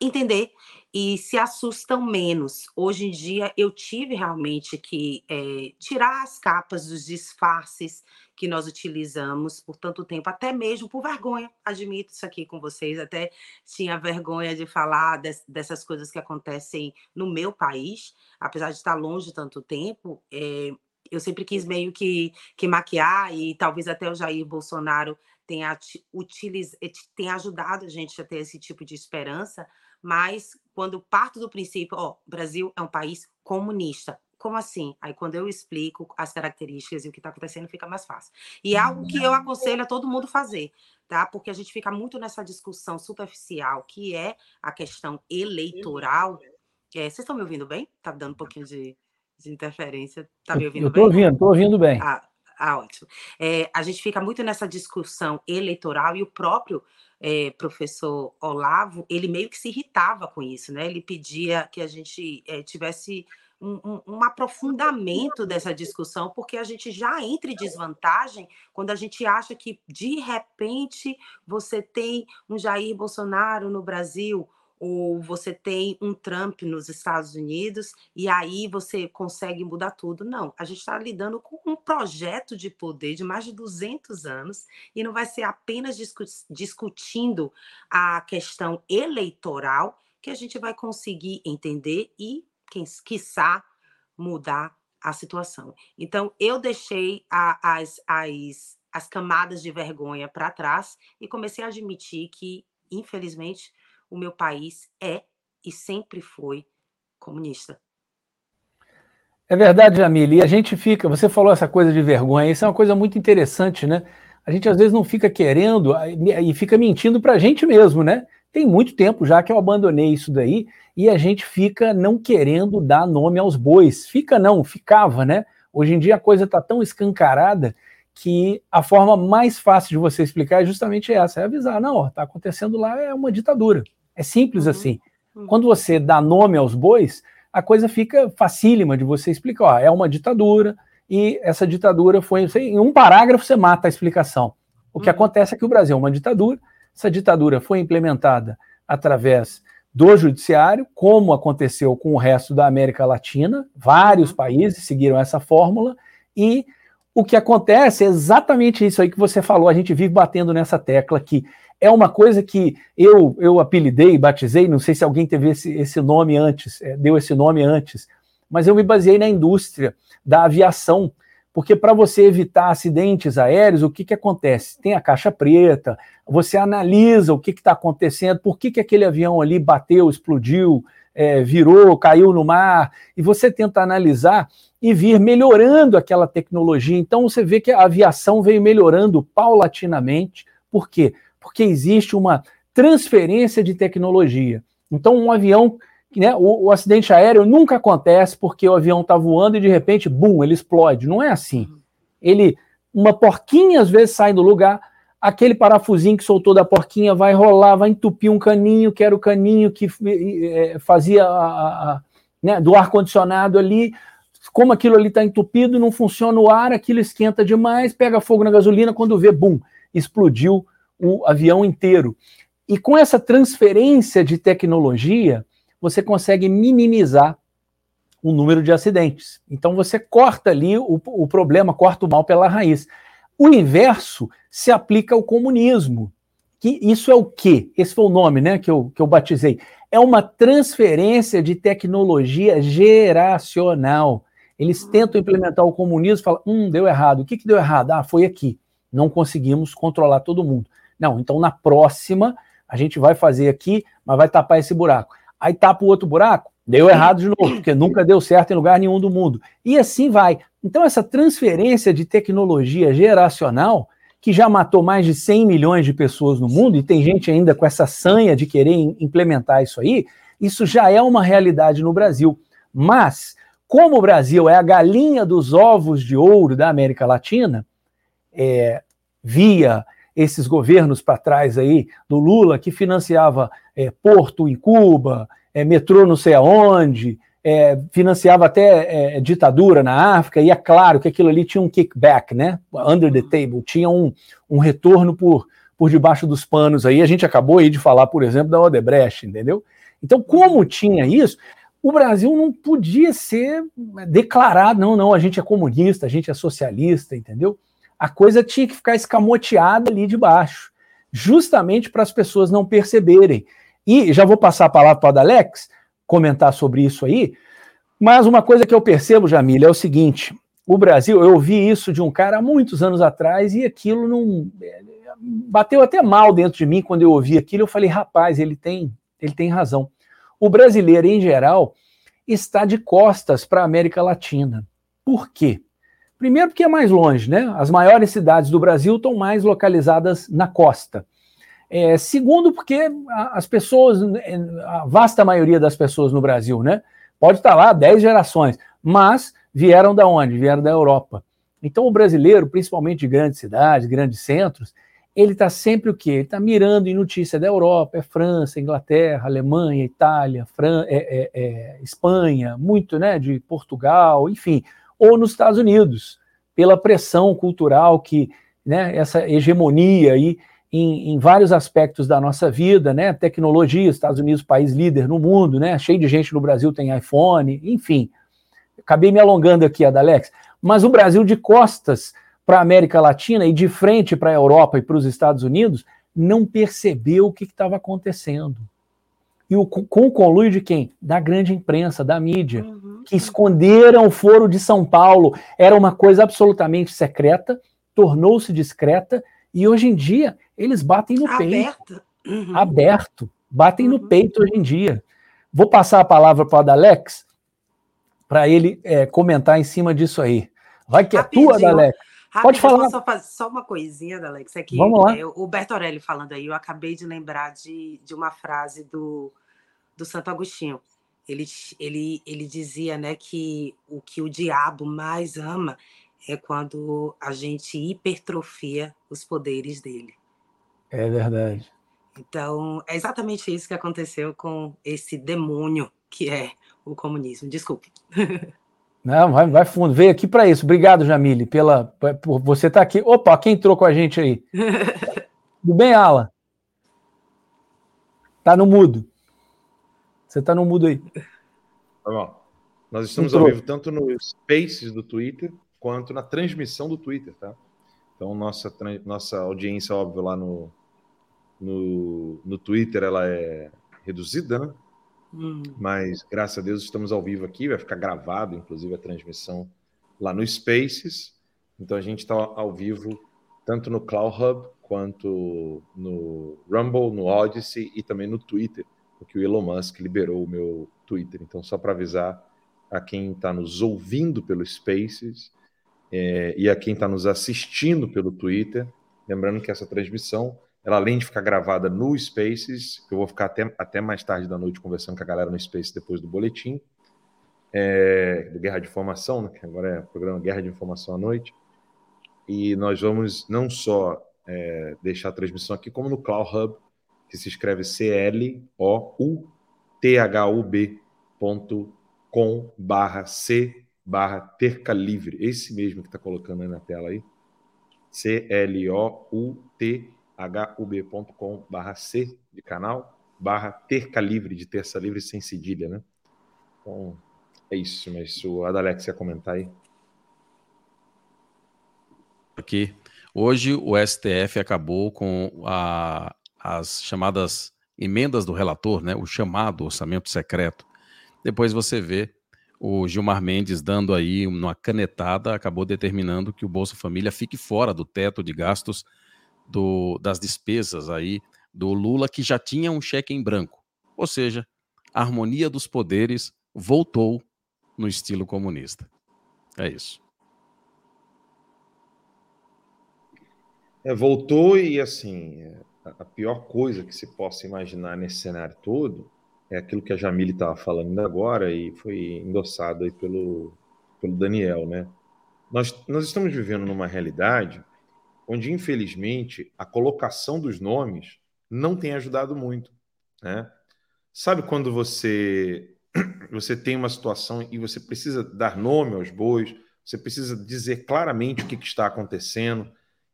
entender e se assustam menos. Hoje em dia, eu tive realmente que é, tirar as capas dos disfarces que nós utilizamos por tanto tempo, até mesmo por vergonha. Admito isso aqui com vocês, até tinha vergonha de falar des, dessas coisas que acontecem no meu país, apesar de estar longe tanto tempo. É, eu sempre quis meio que, que maquiar e talvez até o Jair Bolsonaro tenha, utiliz, tenha ajudado a gente a ter esse tipo de esperança, mas quando parto do princípio, ó, o Brasil é um país comunista, como assim? Aí, quando eu explico as características e o que está acontecendo, fica mais fácil. E é algo que eu aconselho a todo mundo fazer, tá? Porque a gente fica muito nessa discussão superficial, que é a questão eleitoral. É, vocês estão me ouvindo bem? Tá dando um pouquinho de, de interferência. Tá me ouvindo eu bem? ouvindo, tô ouvindo bem. Ah, ah ótimo. É, a gente fica muito nessa discussão eleitoral e o próprio é, professor Olavo, ele meio que se irritava com isso, né? Ele pedia que a gente é, tivesse um, um, um, aprofundamento dessa discussão, porque a gente já entra em desvantagem quando a gente acha que, de repente, você tem um Jair Bolsonaro no Brasil, ou você tem um Trump nos Estados Unidos e aí você consegue mudar tudo. Não, a gente está lidando com um projeto de poder de mais de 200 anos e não vai ser apenas discu discutindo a questão eleitoral que a gente vai conseguir entender e, quem, quiçá, mudar a situação. Então, eu deixei a, as, as, as camadas de vergonha para trás e comecei a admitir que, infelizmente, o meu país é e sempre foi comunista. É verdade, Jamile. E a gente fica, você falou essa coisa de vergonha, isso é uma coisa muito interessante, né? A gente às vezes não fica querendo e fica mentindo para a gente mesmo, né? Tem muito tempo já que eu abandonei isso daí e a gente fica não querendo dar nome aos bois. Fica não, ficava, né? Hoje em dia a coisa está tão escancarada que a forma mais fácil de você explicar é justamente essa, é avisar, não, está acontecendo lá é uma ditadura. É simples uhum. assim. Uhum. Quando você dá nome aos bois, a coisa fica facílima de você explicar. Ó, é uma ditadura e essa ditadura foi. Em um parágrafo você mata a explicação. O que uhum. acontece é que o Brasil é uma ditadura, essa ditadura foi implementada através do judiciário, como aconteceu com o resto da América Latina, vários uhum. países seguiram essa fórmula, e o que acontece é exatamente isso aí que você falou, a gente vive batendo nessa tecla que é uma coisa que eu, eu apelidei, batizei, não sei se alguém teve esse, esse nome antes, é, deu esse nome antes, mas eu me baseei na indústria da aviação, porque para você evitar acidentes aéreos, o que, que acontece? Tem a caixa preta, você analisa o que está acontecendo, por que, que aquele avião ali bateu, explodiu, é, virou, caiu no mar, e você tenta analisar e vir melhorando aquela tecnologia. Então você vê que a aviação veio melhorando paulatinamente. Por quê? Existe uma transferência de tecnologia. Então, um avião, né, o, o acidente aéreo nunca acontece porque o avião está voando e de repente, bum, ele explode. Não é assim. Ele, uma porquinha às vezes sai do lugar, aquele parafusinho que soltou da porquinha vai rolar, vai entupir um caninho, que era o caninho que é, fazia a, a, né, do ar-condicionado ali. Como aquilo ali está entupido, não funciona o ar, aquilo esquenta demais, pega fogo na gasolina, quando vê, bum, explodiu o avião inteiro. E com essa transferência de tecnologia, você consegue minimizar o número de acidentes. Então você corta ali o, o problema, corta o mal pela raiz. O inverso se aplica ao comunismo. Que isso é o quê? Esse foi o nome né, que, eu, que eu batizei. É uma transferência de tecnologia geracional. Eles tentam implementar o comunismo e falam: hum, deu errado. O que, que deu errado? Ah, foi aqui. Não conseguimos controlar todo mundo. Não, então na próxima a gente vai fazer aqui, mas vai tapar esse buraco. Aí tapa o outro buraco, deu errado de novo, porque nunca deu certo em lugar nenhum do mundo. E assim vai. Então essa transferência de tecnologia geracional, que já matou mais de 100 milhões de pessoas no mundo, e tem gente ainda com essa sanha de querer implementar isso aí, isso já é uma realidade no Brasil. Mas, como o Brasil é a galinha dos ovos de ouro da América Latina, é, via esses governos para trás aí do Lula, que financiava é, porto em Cuba, é, metrô não sei aonde, é, financiava até é, ditadura na África, e é claro que aquilo ali tinha um kickback, né? Under the table, tinha um, um retorno por, por debaixo dos panos aí. A gente acabou aí de falar, por exemplo, da Odebrecht, entendeu? Então, como tinha isso, o Brasil não podia ser declarado, não, não, a gente é comunista, a gente é socialista, entendeu? A coisa tinha que ficar escamoteada ali de baixo, justamente para as pessoas não perceberem. E já vou passar a palavra para o Alex comentar sobre isso aí, mas uma coisa que eu percebo, Jamila, é o seguinte: o Brasil, eu ouvi isso de um cara há muitos anos atrás e aquilo não. bateu até mal dentro de mim quando eu ouvi aquilo. Eu falei, rapaz, ele tem, ele tem razão. O brasileiro, em geral, está de costas para a América Latina. Por quê? Primeiro, porque é mais longe, né? As maiores cidades do Brasil estão mais localizadas na costa. É, segundo, porque as pessoas, é, a vasta maioria das pessoas no Brasil, né? Pode estar lá 10 gerações, mas vieram da onde? Vieram da Europa. Então, o brasileiro, principalmente de grandes cidades, grandes centros, ele está sempre o quê? Ele está mirando em notícia da Europa, é França, Inglaterra, Alemanha, Itália, Fran é, é, é, Espanha, muito, né? De Portugal, enfim ou nos Estados Unidos, pela pressão cultural que, né, essa hegemonia aí em, em, vários aspectos da nossa vida, né? Tecnologia, Estados Unidos, país líder no mundo, né? Cheio de gente no Brasil tem iPhone, enfim. Acabei me alongando aqui, Adalex. Mas o Brasil de costas para a América Latina e de frente para a Europa e para os Estados Unidos não percebeu o que estava acontecendo. E o, com o conluio de quem? Da grande imprensa, da mídia, uhum. Que esconderam o foro de São Paulo. Era uma coisa absolutamente secreta, tornou-se discreta, e hoje em dia eles batem no peito. Uhum. Aberto. Batem uhum. no peito hoje em dia. Vou passar a palavra para o Adalex para ele é, comentar em cima disso aí. Vai que é tua, Adalex. Pode falar. Só, fazer, só uma coisinha, Alex. É que Vamos lá. É, o Bertorelli falando aí, eu acabei de lembrar de, de uma frase do, do Santo Agostinho. Ele, ele, ele dizia né, que o que o diabo mais ama é quando a gente hipertrofia os poderes dele. É verdade. Então, é exatamente isso que aconteceu com esse demônio que é o comunismo. Desculpe. Não, vai, vai fundo. Veio aqui para isso. Obrigado, Jamile, pela, por você estar tá aqui. Opa, quem entrou com a gente aí? Tudo bem, Ala? Tá no mudo. Você tá no mudo aí. Tá bom. Nós estamos entrou. ao vivo tanto no Spaces do Twitter quanto na transmissão do Twitter, tá? Então, nossa, nossa audiência, óbvio, lá no, no, no Twitter, ela é reduzida, né? Hum. Mas, graças a Deus, estamos ao vivo aqui, vai ficar gravado, inclusive, a transmissão lá no Spaces. Então, a gente está ao vivo tanto no Cloud Hub quanto no Rumble, no Odyssey e também no Twitter, porque o Elon Musk liberou o meu Twitter. Então, só para avisar a quem está nos ouvindo pelo Spaces é, e a quem está nos assistindo pelo Twitter, lembrando que essa transmissão ela, além de ficar gravada no Spaces, que eu vou ficar até, até mais tarde da noite conversando com a galera no Space depois do boletim, é, do Guerra de Informação, né, que agora é o programa Guerra de Informação à Noite. E nós vamos não só é, deixar a transmissão aqui, como no Cloud Hub, que se escreve C-L-O-U-T-H-U-B.com barra C barra terca livre. Esse mesmo que está colocando aí na tela aí. C-L-O-U-T hub.com barra C de canal, barra terca livre, de terça livre sem cedilha, né? Então, é isso, mas o Adalex ia comentar aí. Aqui. Hoje o STF acabou com a, as chamadas emendas do relator, né? O chamado orçamento secreto. Depois você vê o Gilmar Mendes dando aí uma canetada, acabou determinando que o Bolsa Família fique fora do teto de gastos do, das despesas aí do Lula, que já tinha um cheque em branco. Ou seja, a harmonia dos poderes voltou no estilo comunista. É isso. É, voltou e assim, é, a pior coisa que se possa imaginar nesse cenário todo é aquilo que a Jamile estava falando agora e foi endossado aí pelo, pelo Daniel, né? Nós, nós estamos vivendo numa realidade onde, infelizmente, a colocação dos nomes não tem ajudado muito. Né? Sabe quando você, você tem uma situação e você precisa dar nome aos bois, você precisa dizer claramente o que, que está acontecendo,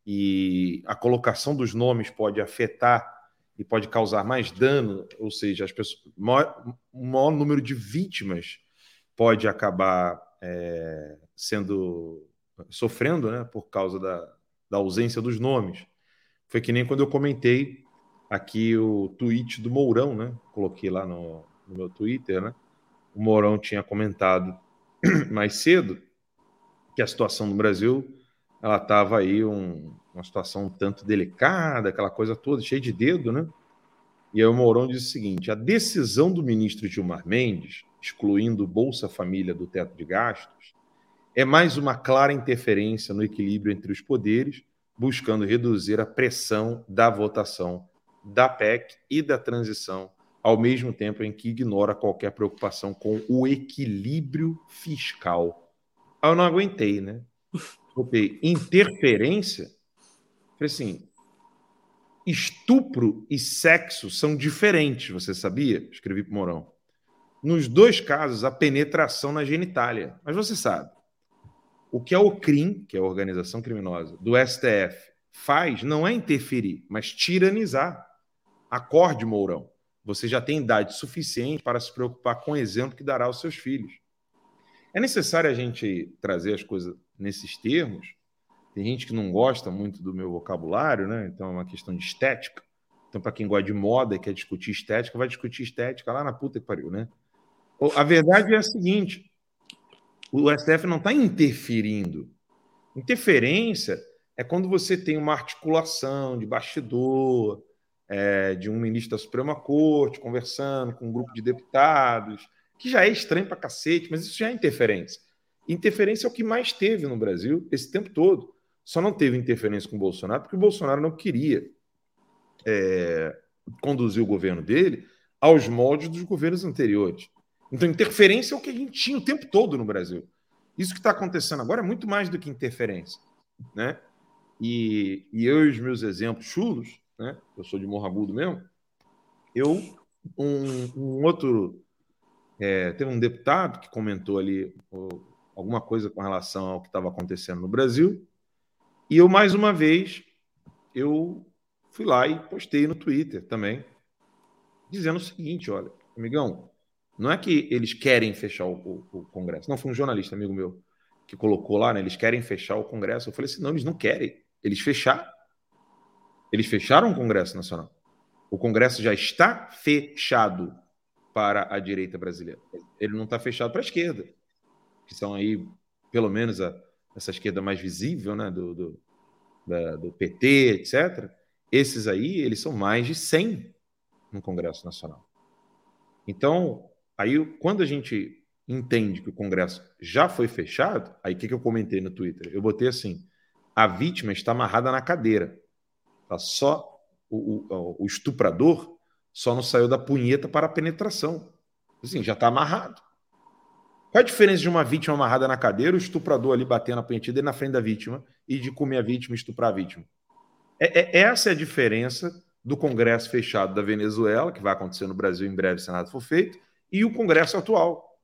e a colocação dos nomes pode afetar e pode causar mais dano, ou seja, as pessoas, maior, o maior número de vítimas pode acabar é, sendo sofrendo, né, por causa da, da ausência dos nomes. Foi que nem quando eu comentei aqui o tweet do Mourão, né? Coloquei lá no, no meu Twitter, né? O Mourão tinha comentado mais cedo que a situação no Brasil ela estava aí um, uma situação um tanto delicada, aquela coisa toda, cheia de dedo, né? E aí o Mourão diz o seguinte: a decisão do ministro Gilmar Mendes, excluindo Bolsa Família do teto de gastos, é mais uma clara interferência no equilíbrio entre os poderes, buscando reduzir a pressão da votação da PEC e da transição, ao mesmo tempo em que ignora qualquer preocupação com o equilíbrio fiscal. Eu não aguentei, né? Botei interferência. Falei assim: estupro e sexo são diferentes, você sabia? Escrevi para Morão. Nos dois casos, a penetração na genitália. Mas você sabe, o que é o CRIM, que é a organização criminosa, do STF, faz não é interferir, mas tiranizar. Acorde, Mourão. Você já tem idade suficiente para se preocupar com o exemplo que dará aos seus filhos. É necessário a gente trazer as coisas nesses termos. Tem gente que não gosta muito do meu vocabulário, né? Então é uma questão de estética. Então, para quem gosta de moda e quer discutir estética, vai discutir estética lá na puta que pariu, né? A verdade é a seguinte: o STF não está interferindo. Interferência é quando você tem uma articulação de bastidor, é, de um ministro da Suprema Corte conversando com um grupo de deputados, que já é estranho para cacete, mas isso já é interferência. Interferência é o que mais teve no Brasil esse tempo todo. Só não teve interferência com o Bolsonaro porque o Bolsonaro não queria é, conduzir o governo dele aos moldes dos governos anteriores. Então, interferência é o que a gente tinha o tempo todo no Brasil. Isso que está acontecendo agora é muito mais do que interferência. Né? E, e eu e os meus exemplos chulos, né? eu sou de Morro Agudo mesmo, eu, um, um outro. É, teve um deputado que comentou ali alguma coisa com relação ao que estava acontecendo no Brasil, e eu, mais uma vez, eu fui lá e postei no Twitter também, dizendo o seguinte: olha, amigão, não é que eles querem fechar o, o, o, Congresso. Não, foi um jornalista, amigo meu, que colocou lá, né? Eles querem fechar o Congresso. Eu falei assim: não, eles não querem. Eles fecharam. Eles fecharam o Congresso Nacional. O Congresso já está fechado para a direita brasileira. Ele não está fechado para a esquerda, que são aí, pelo menos, a, essa esquerda mais visível, né? Do, do, da, do PT, etc. Esses aí, eles são mais de 100 no Congresso Nacional. Então, aí quando a gente entende que o Congresso já foi fechado, aí o que, que eu comentei no Twitter? Eu botei assim: a vítima está amarrada na cadeira. Tá só o, o, o estuprador só não saiu da punheta para a penetração. Assim, já está amarrado. Qual a diferença de uma vítima amarrada na cadeira, o estuprador ali batendo a punheta dele na frente da vítima e de comer a vítima e estuprar a vítima? É, é, essa é a diferença do Congresso fechado da Venezuela, que vai acontecer no Brasil em breve, se nada for feito, e o Congresso atual.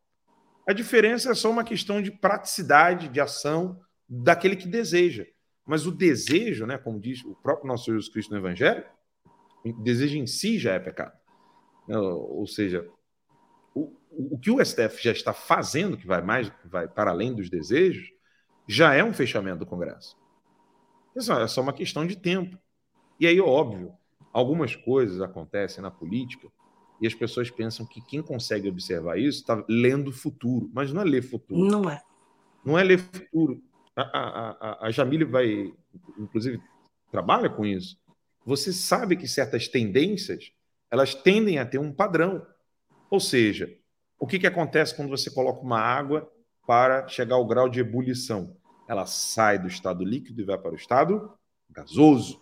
A diferença é só uma questão de praticidade, de ação daquele que deseja. Mas o desejo, né, como diz o próprio nosso Jesus Cristo no Evangelho, o desejo em si já é pecado. Né, ou seja, o, o que o STF já está fazendo, que vai mais, vai para além dos desejos, já é um fechamento do Congresso. É só uma questão de tempo. E aí, óbvio, algumas coisas acontecem na política e as pessoas pensam que quem consegue observar isso está lendo o futuro, mas não é ler futuro. Não é. Não é ler futuro. A, a, a, a Jamile vai, inclusive, trabalha com isso. Você sabe que certas tendências elas tendem a ter um padrão. Ou seja, o que, que acontece quando você coloca uma água para chegar ao grau de ebulição? Ela sai do estado líquido e vai para o estado gasoso.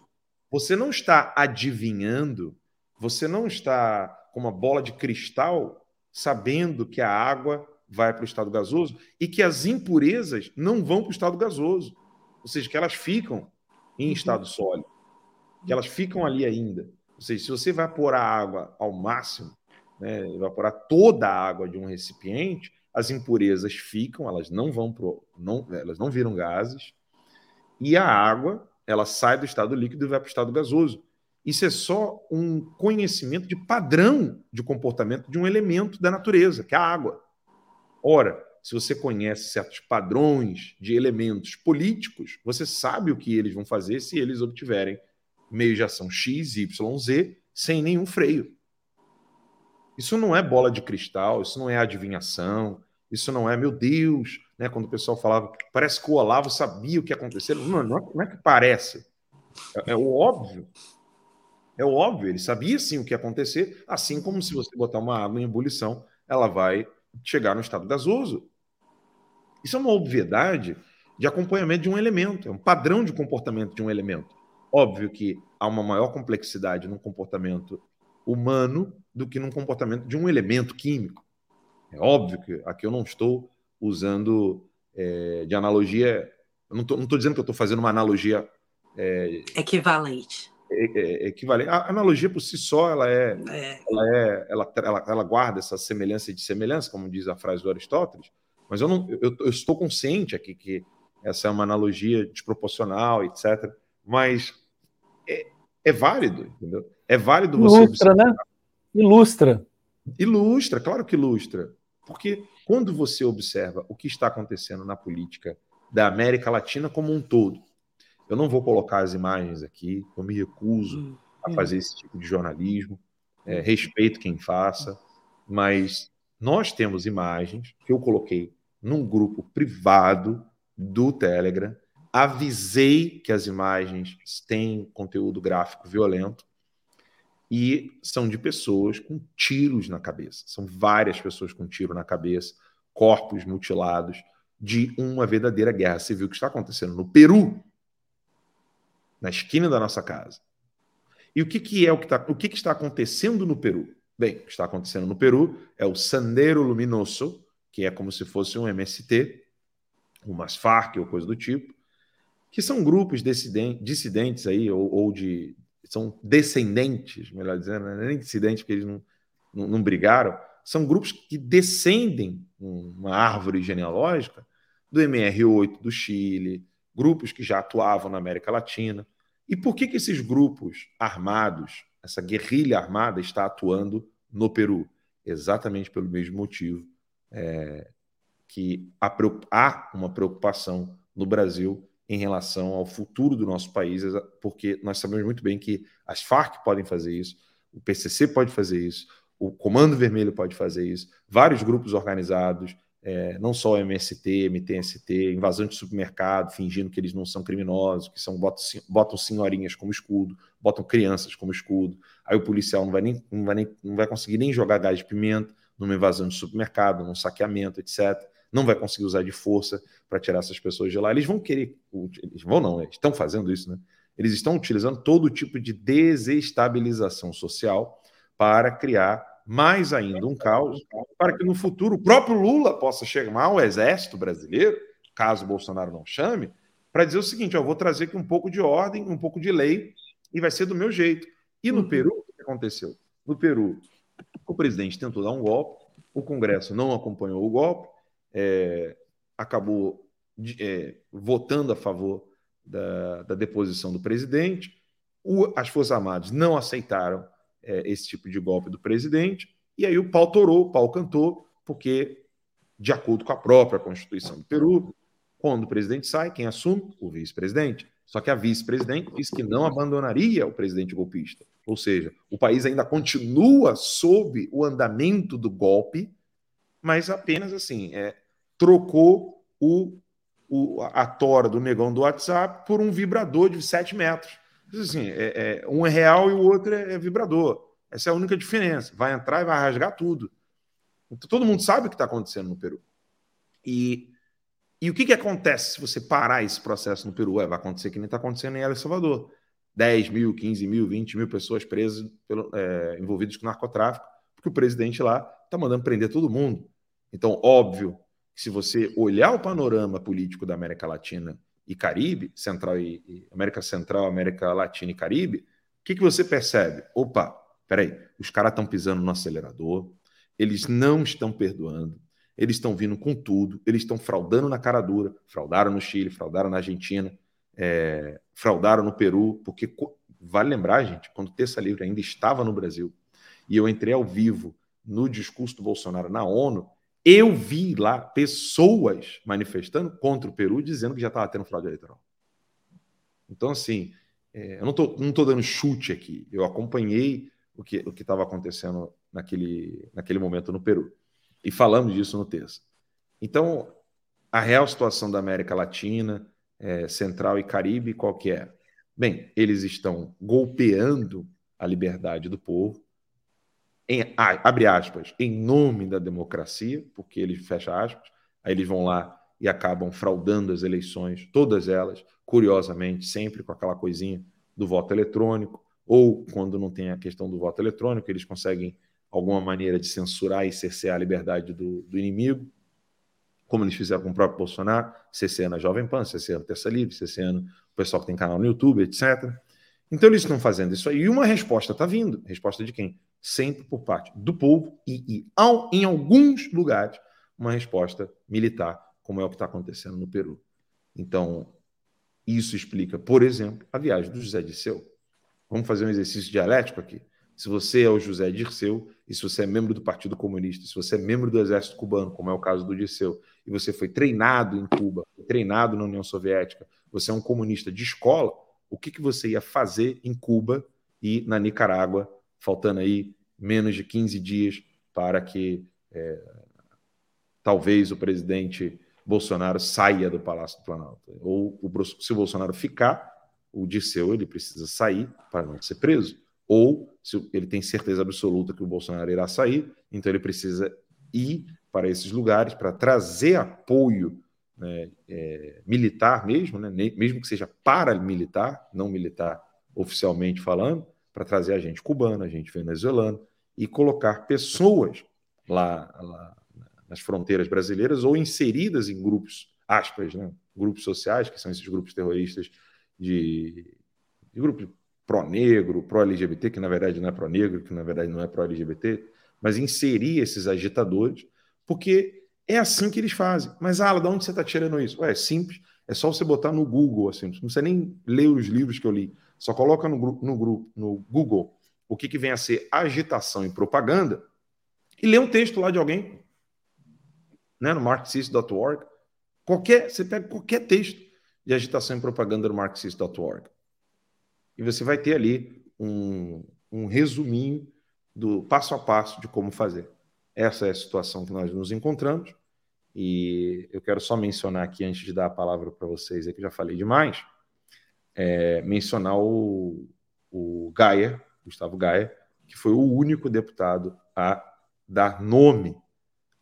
Você não está adivinhando, você não está com uma bola de cristal sabendo que a água vai para o estado gasoso e que as impurezas não vão para o estado gasoso. Ou seja, que elas ficam em uhum. estado sólido, que elas ficam ali ainda. Ou seja, se você evaporar a água ao máximo, né, evaporar toda a água de um recipiente, as impurezas ficam, elas não vão pro, não, elas não viram gases, e a água ela sai do estado líquido e vai para o estado gasoso. Isso é só um conhecimento de padrão de comportamento de um elemento da natureza, que é a água. Ora, se você conhece certos padrões de elementos políticos, você sabe o que eles vão fazer se eles obtiverem meios de ação X, Y, Z sem nenhum freio. Isso não é bola de cristal, isso não é adivinhação, isso não é, meu Deus, né? Quando o pessoal falava, parece que o Olavo sabia o que ia acontecer. Não, não, é, que parece. É, é, o óbvio. É o óbvio, ele sabia sim o que ia acontecer, assim como se você botar uma água em ebulição, ela vai chegar no estado gasoso. Isso é uma obviedade de acompanhamento de um elemento, é um padrão de comportamento de um elemento. Óbvio que há uma maior complexidade no comportamento humano do que no comportamento de um elemento químico. É óbvio que aqui eu não estou usando é, de analogia. Eu não estou dizendo que eu estou fazendo uma analogia. É, equivalente. É, é, equivalente. A analogia por si só ela é, é. Ela, é ela, ela, ela, guarda essa semelhança de semelhança, como diz a frase do Aristóteles, mas eu, não, eu, eu estou consciente aqui que essa é uma analogia desproporcional, etc. mas é, é válido, entendeu? É válido você. Ilustra, né? Ilustra. Ilustra, claro que ilustra. Porque quando você observa o que está acontecendo na política da América Latina como um todo, eu não vou colocar as imagens aqui, eu me recuso a hum. fazer esse tipo de jornalismo, é, respeito quem faça, mas nós temos imagens que eu coloquei num grupo privado do Telegram, avisei que as imagens têm conteúdo gráfico violento e são de pessoas com tiros na cabeça. São várias pessoas com tiro na cabeça, corpos mutilados de uma verdadeira guerra civil que está acontecendo no Peru, na esquina da nossa casa. E o que, que é o que, tá, o que, que está acontecendo no Peru? Bem, o que está acontecendo no Peru é o Sandero Luminoso, que é como se fosse um MST, umas Farc ou coisa do tipo, que são grupos dissidentes, aí, ou, ou, de. São descendentes, melhor dizendo, não é nem dissidentes, porque eles não, não, não brigaram, são grupos que descendem uma árvore genealógica do MR8 do Chile, grupos que já atuavam na América Latina. E por que, que esses grupos armados, essa guerrilha armada, está atuando no Peru? Exatamente pelo mesmo motivo é, que há uma preocupação no Brasil em relação ao futuro do nosso país, porque nós sabemos muito bem que as Farc podem fazer isso, o PCC pode fazer isso, o Comando Vermelho pode fazer isso, vários grupos organizados, é, não só MST, MTST, invasão de supermercado, fingindo que eles não são criminosos, que são botam, botam senhorinhas como escudo, botam crianças como escudo. Aí o policial não vai, nem, não vai, nem, não vai conseguir nem jogar gás de pimenta numa invasão de supermercado, num saqueamento, etc. Não vai conseguir usar de força para tirar essas pessoas de lá. Eles vão querer, eles vão não, eles estão fazendo isso, né? Eles estão utilizando todo tipo de desestabilização social para criar mais ainda um caos, para que no futuro o próprio Lula possa chamar o exército brasileiro, caso Bolsonaro não chame, para dizer o seguinte: eu vou trazer aqui um pouco de ordem, um pouco de lei, e vai ser do meu jeito. E no uhum. Peru, o que aconteceu? No Peru, o presidente tentou dar um golpe, o Congresso não acompanhou o golpe, é, acabou é, votando a favor da, da, deposição do presidente, o, as Forças Armadas não aceitaram é, esse tipo de golpe do presidente, e aí o pau torou, o pau cantou, porque, de acordo com a própria Constituição do Peru, quando o presidente sai, quem assume? O vice-presidente. Só que a vice-presidente disse que não abandonaria o presidente golpista. Ou seja, o país ainda continua sob o andamento do golpe, mas apenas assim, é, trocou o, o, a tora do negão do WhatsApp por um vibrador de 7 metros. Assim, é, é, um é real e o outro é, é, vibrador. Essa é a única diferença. Vai entrar e vai rasgar tudo. Então, todo mundo sabe o que está acontecendo no Peru. E, e o que, que acontece se você parar esse processo no Peru? É, vai acontecer que nem está acontecendo em El Salvador. 10 mil, 15 mil, 20 mil pessoas presas, pelo, é, envolvidas com narcotráfico, porque o presidente lá está mandando prender todo mundo. Então, óbvio se você olhar o panorama político da América Latina e Caribe, Central e, e América Central, América Latina e Caribe, o que, que você percebe? Opa, peraí, os caras estão pisando no acelerador, eles não estão perdoando, eles estão vindo com tudo, eles estão fraudando na cara dura, fraudaram no Chile, fraudaram na Argentina, é, fraudaram no Peru, porque vale lembrar, gente, quando Terça Livre ainda estava no Brasil e eu entrei ao vivo no discurso do Bolsonaro na ONU, eu vi lá pessoas manifestando contra o Peru dizendo que já estava tendo fraude eleitoral. Então, assim, é, eu não estou não tô dando chute aqui. Eu acompanhei o que o estava acontecendo naquele, naquele momento no Peru. E falamos disso no texto. Então, a real situação da América Latina, é, Central e Caribe, qual que é? Bem, eles estão golpeando a liberdade do povo, em, abre aspas, em nome da democracia, porque eles fecha aspas, aí eles vão lá e acabam fraudando as eleições, todas elas, curiosamente, sempre com aquela coisinha do voto eletrônico, ou quando não tem a questão do voto eletrônico, eles conseguem alguma maneira de censurar e cercear a liberdade do, do inimigo, como eles fizeram com o próprio Bolsonaro, CCN na Jovem Pan, no Terça Livre, CCN o pessoal que tem canal no YouTube, etc. Então eles estão fazendo isso aí. E uma resposta está vindo. Resposta de quem? Sempre por parte do povo e, e ao, em alguns lugares, uma resposta militar, como é o que está acontecendo no Peru. Então, Isso explica, por exemplo, a viagem do José Dirceu. Vamos fazer um exercício dialético aqui. Se você é o José Dirceu, e se você é membro do Partido Comunista, se você é membro do Exército Cubano, como é o caso do Dirceu, e você foi treinado em Cuba, treinado na União Soviética, você é um comunista de escola, o que, que você ia fazer em Cuba e na Nicarágua, faltando aí menos de 15 dias para que é, talvez o presidente Bolsonaro saia do Palácio do Planalto. Ou o, se o Bolsonaro ficar, o Dirceu ele precisa sair para não ser preso. Ou se ele tem certeza absoluta que o Bolsonaro irá sair, então ele precisa ir para esses lugares para trazer apoio né, é, militar mesmo, né, mesmo que seja paramilitar, não militar oficialmente falando, para trazer a gente cubana, a gente venezuelana e colocar pessoas lá, lá nas fronteiras brasileiras ou inseridas em grupos, aspas, né, grupos sociais, que são esses grupos terroristas de, de grupos pró-negro, pró-LGBT, que na verdade não é pró-negro, que na verdade não é pró-LGBT, mas inserir esses agitadores, porque é assim que eles fazem. Mas, Ala, de onde você está tirando isso? Ué, é simples, é só você botar no Google, assim, não precisa nem ler os livros que eu li, só coloca no, no, no Google o que, que vem a ser agitação e propaganda e lê um texto lá de alguém, né, no marxist.org. Qualquer, você pega qualquer texto de agitação e propaganda no marxist.org e você vai ter ali um, um resuminho do passo a passo de como fazer. Essa é a situação que nós nos encontramos. E eu quero só mencionar aqui, antes de dar a palavra para vocês, é que já falei demais, é, mencionar o, o Gaia, Gustavo Gaia, que foi o único deputado a dar nome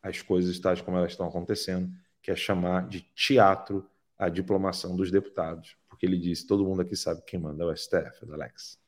às coisas tais como elas estão acontecendo, que é chamar de teatro a diplomação dos deputados, porque ele disse: todo mundo aqui sabe quem manda é o STF, é Alex.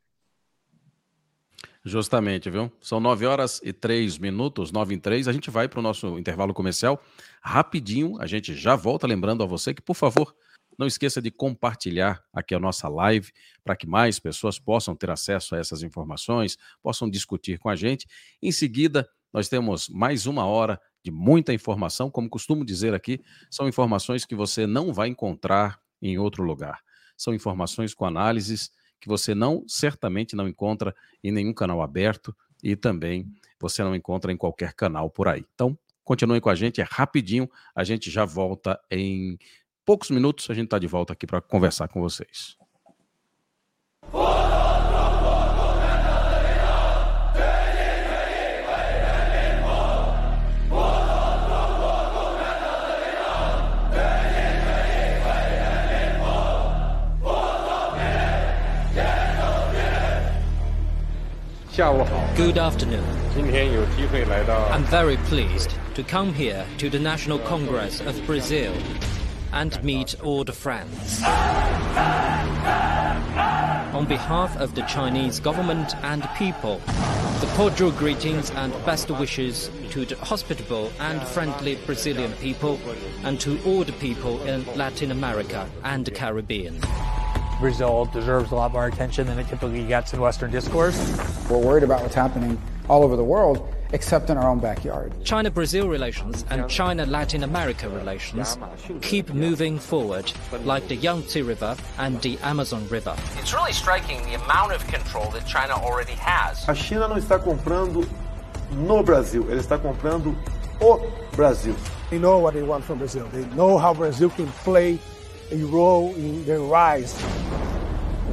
Justamente, viu? São 9 horas e 3 minutos, 9 em 3. A gente vai para o nosso intervalo comercial rapidinho. A gente já volta lembrando a você que, por favor, não esqueça de compartilhar aqui a nossa live para que mais pessoas possam ter acesso a essas informações, possam discutir com a gente. Em seguida, nós temos mais uma hora de muita informação. Como costumo dizer aqui, são informações que você não vai encontrar em outro lugar. São informações com análises que você não certamente não encontra em nenhum canal aberto e também você não encontra em qualquer canal por aí. Então, continue com a gente, é rapidinho, a gente já volta em poucos minutos, a gente está de volta aqui para conversar com vocês. Good afternoon. I'm very pleased to come here to the National Congress of Brazil and meet all the friends. On behalf of the Chinese government and people, the cordial greetings and best wishes to the hospitable and friendly Brazilian people and to all the people in Latin America and the Caribbean. Brazil deserves a lot more attention than it typically gets in Western discourse. We're worried about what's happening all over the world, except in our own backyard. China Brazil relations and China Latin America relations keep moving forward, like the Yangtze River and the Amazon River. It's really striking the amount of control that China already has. A China não está comprando no Brasil, ela está comprando o Brasil. They know what they want from Brazil. They know how Brazil can play a role in their rise.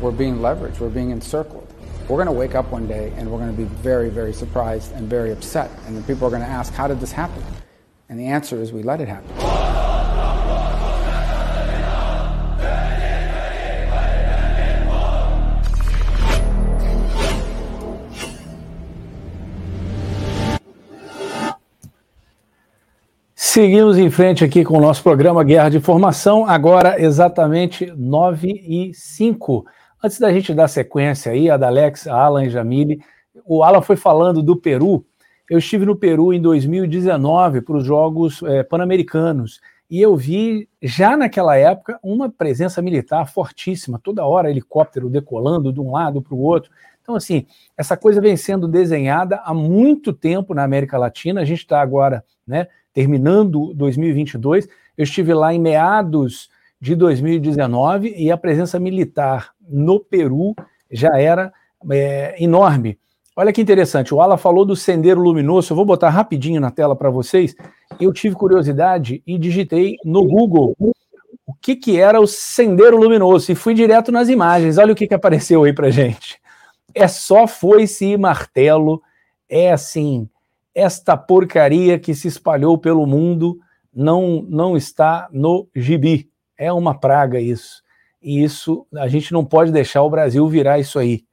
We're being leveraged, we're being encircled. We're going to wake up one day and we're going to be very, very surprised and very upset. And then people are going to ask, How did this happen? And the answer is, We let it happen. Seguimos em frente aqui com o nosso programa Guerra de Informação, agora exatamente 9 e 5. Antes da gente dar sequência aí, a da Alex, a Alan e Jamile, o Alan foi falando do Peru. Eu estive no Peru em 2019 para os Jogos é, Pan-Americanos e eu vi já naquela época uma presença militar fortíssima, toda hora helicóptero decolando de um lado para o outro. Então, assim, essa coisa vem sendo desenhada há muito tempo na América Latina. A gente está agora, né, terminando 2022. Eu estive lá em meados de 2019 e a presença militar no Peru já era é, enorme. Olha que interessante, o Ala falou do Sendeiro Luminoso, eu vou botar rapidinho na tela para vocês. Eu tive curiosidade e digitei no Google o que, que era o Sendeiro Luminoso e fui direto nas imagens. Olha o que, que apareceu aí para gente. É só foice e martelo, é assim, esta porcaria que se espalhou pelo mundo não, não está no gibi. É uma praga isso. E isso, a gente não pode deixar o Brasil virar isso aí.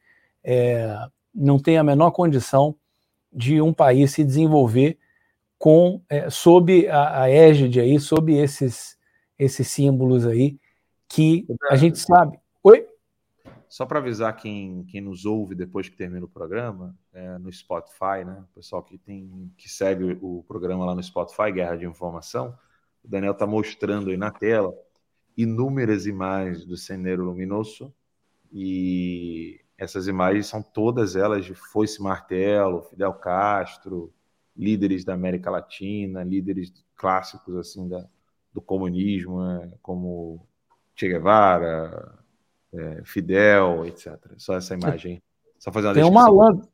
É, não tem a menor condição de um país se desenvolver com é, sob a, a égide aí, sob esses, esses símbolos aí, que a gente sabe. Oi? Só para avisar quem, quem nos ouve depois que termina o programa, é, no Spotify, né? O pessoal que, tem, que segue o programa lá no Spotify, Guerra de Informação, o Daniel está mostrando aí na tela inúmeras imagens do Ceneiro Luminoso e essas imagens são todas elas de Foice Martelo, Fidel Castro, líderes da América Latina, líderes clássicos assim da, do comunismo, né? como Che Guevara, é, Fidel, etc. Só essa imagem. Só fazer uma Tem um malandro,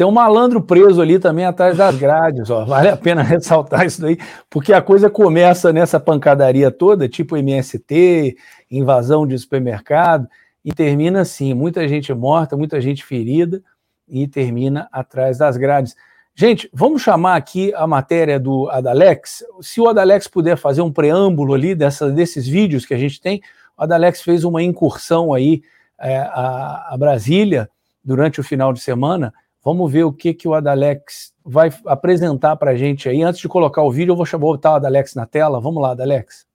tem um malandro preso ali também atrás das grades, ó. Vale a pena ressaltar isso daí, porque a coisa começa nessa pancadaria toda, tipo MST, invasão de supermercado, e termina assim, muita gente morta, muita gente ferida, e termina atrás das grades. Gente, vamos chamar aqui a matéria do Adalex. Se o Adalex puder fazer um preâmbulo ali dessa, desses vídeos que a gente tem, o Adalex fez uma incursão aí é, a, a Brasília durante o final de semana Vamos ver o que, que o Adalex vai apresentar para a gente aí. Antes de colocar o vídeo, eu vou botar o Adalex na tela. Vamos lá, Adalex.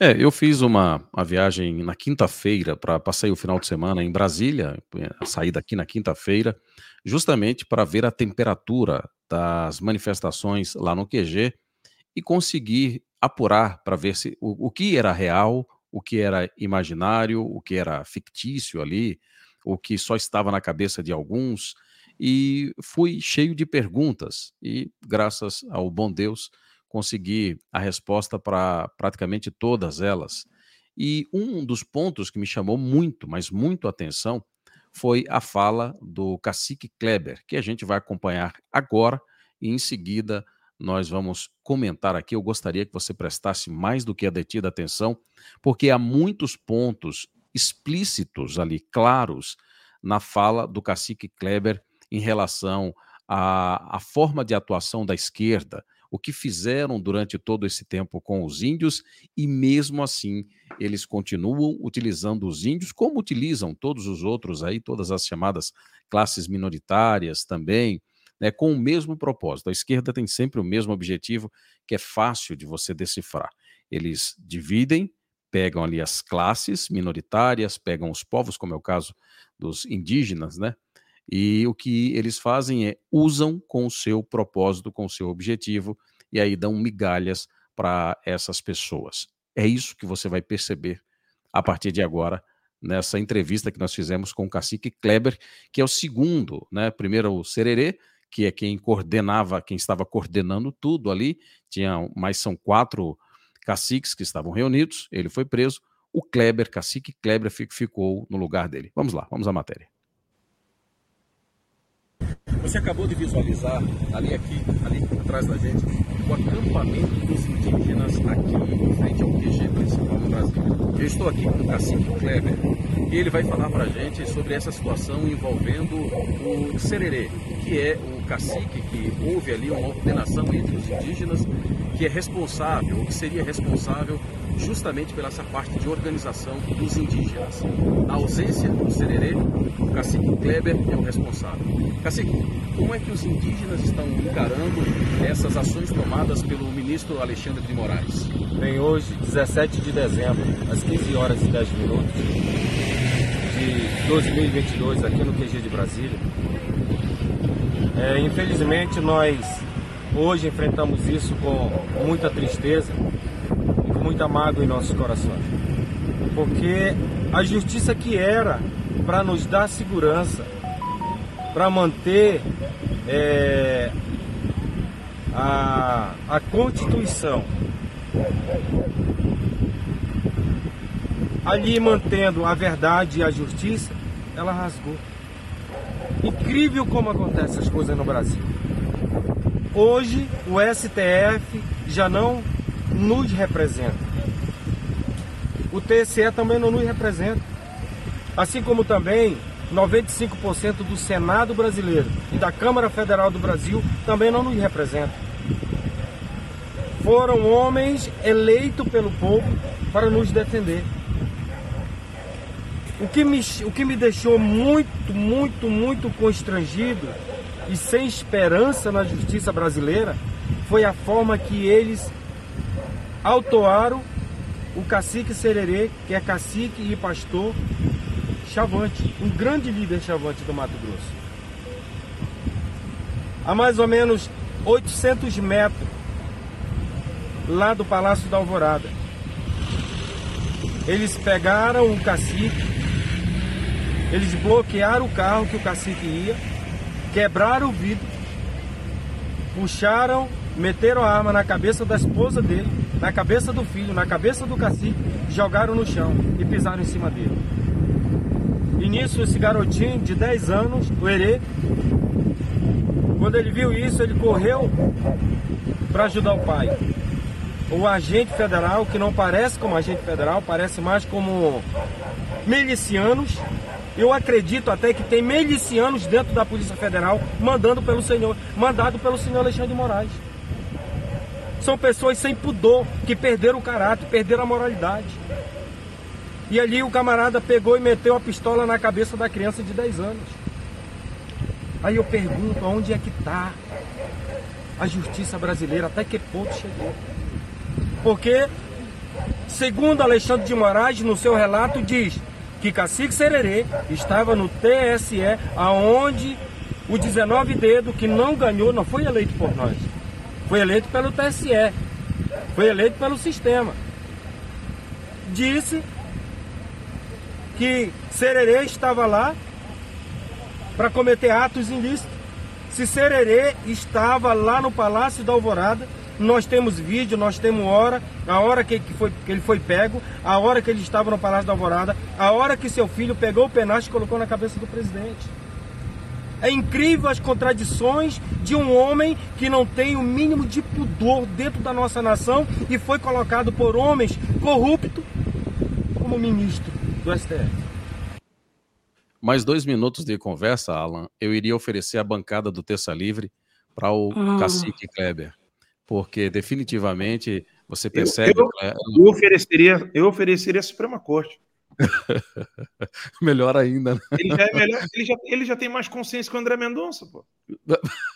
É, eu fiz uma, uma viagem na quinta-feira para passei o final de semana em Brasília, saí daqui na quinta-feira, justamente para ver a temperatura das manifestações lá no QG e conseguir apurar para ver se o, o que era real, o que era imaginário, o que era fictício ali, o que só estava na cabeça de alguns, e fui cheio de perguntas, e graças ao bom Deus consegui a resposta para praticamente todas elas. E um dos pontos que me chamou muito, mas muito atenção, foi a fala do cacique Kleber, que a gente vai acompanhar agora e em seguida nós vamos comentar aqui. Eu gostaria que você prestasse mais do que a detida atenção, porque há muitos pontos explícitos ali, claros, na fala do cacique Kleber em relação à, à forma de atuação da esquerda, o que fizeram durante todo esse tempo com os índios, e mesmo assim eles continuam utilizando os índios, como utilizam todos os outros aí, todas as chamadas classes minoritárias também, né, com o mesmo propósito. A esquerda tem sempre o mesmo objetivo, que é fácil de você decifrar. Eles dividem, pegam ali as classes minoritárias, pegam os povos, como é o caso dos indígenas, né? E o que eles fazem é usam com o seu propósito, com o seu objetivo, e aí dão migalhas para essas pessoas. É isso que você vai perceber a partir de agora nessa entrevista que nós fizemos com o cacique Kleber, que é o segundo, né? Primeiro o Sererê, que é quem coordenava, quem estava coordenando tudo ali, tinha, mas são quatro caciques que estavam reunidos, ele foi preso, o Kleber, cacique Kleber, ficou no lugar dele. Vamos lá, vamos à matéria. Você acabou de visualizar ali aqui, ali atrás da gente, o acampamento dos indígenas aqui em frente ao QG principal no Brasil. Eu estou aqui com o cacique Kleber e ele vai falar para a gente sobre essa situação envolvendo o Sererê, que é o cacique que houve ali uma ordenação entre os indígenas que é responsável, ou que seria responsável justamente pela essa parte de organização dos indígenas. Na ausência do Sererê, o cacique Kleber é o responsável. Cacique, como é que os indígenas estão encarando essas ações tomadas pelo ministro Alexandre de Moraes? Bem, hoje, 17 de dezembro, às 15 horas e 10 minutos de 2022, aqui no QG de Brasília, é, infelizmente nós hoje enfrentamos isso com muita tristeza e com muita mágoa em nossos corações. Porque a justiça que era para nos dar segurança, para manter é, a, a Constituição ali mantendo a verdade e a justiça, ela rasgou. Incrível como acontecem essas coisas no Brasil. Hoje o STF já não nos representa. O TSE também não nos representa. Assim como também 95% do Senado brasileiro e da Câmara Federal do Brasil também não nos representa. Foram homens eleitos pelo povo para nos defender. O que, me, o que me deixou muito, muito, muito constrangido e sem esperança na justiça brasileira foi a forma que eles autuaram o cacique Sererê, que é cacique e pastor Chavante, um grande líder Chavante do Mato Grosso. A mais ou menos 800 metros lá do Palácio da Alvorada. Eles pegaram o cacique eles bloquearam o carro que o cacique ia, quebraram o vidro, puxaram, meteram a arma na cabeça da esposa dele, na cabeça do filho, na cabeça do cacique, jogaram no chão e pisaram em cima dele. E nisso, esse garotinho de 10 anos, o Herê, quando ele viu isso, ele correu para ajudar o pai. O agente federal, que não parece como agente federal, parece mais como milicianos, eu acredito até que tem milicianos dentro da Polícia Federal mandando pelo senhor, mandado pelo senhor Alexandre de Moraes. São pessoas sem pudor, que perderam o caráter, perderam a moralidade. E ali o camarada pegou e meteu a pistola na cabeça da criança de 10 anos. Aí eu pergunto, onde é que está a justiça brasileira? Até que ponto chegou? Porque, segundo Alexandre de Moraes, no seu relato, diz que Cacique Sererê estava no TSE, aonde o 19 dedo que não ganhou, não foi eleito por nós. Foi eleito pelo TSE. Foi eleito pelo sistema. Disse que Sererê estava lá para cometer atos ilícitos. Se Sererê estava lá no Palácio da Alvorada, nós temos vídeo, nós temos hora, a hora que, que, foi, que ele foi pego, a hora que ele estava no Palácio da Alvorada, a hora que seu filho pegou o penacho e colocou na cabeça do presidente. É incrível as contradições de um homem que não tem o mínimo de pudor dentro da nossa nação e foi colocado por homens corruptos como ministro do STF. Mais dois minutos de conversa, Alan. Eu iria oferecer a bancada do Terça Livre para o Hum. cacique Kleber porque definitivamente você percebe. Eu, eu, eu, ofereceria, eu ofereceria a Suprema Corte. melhor ainda. Né? Ele, já é melhor, ele, já, ele já tem mais consciência que o André Mendonça, pô.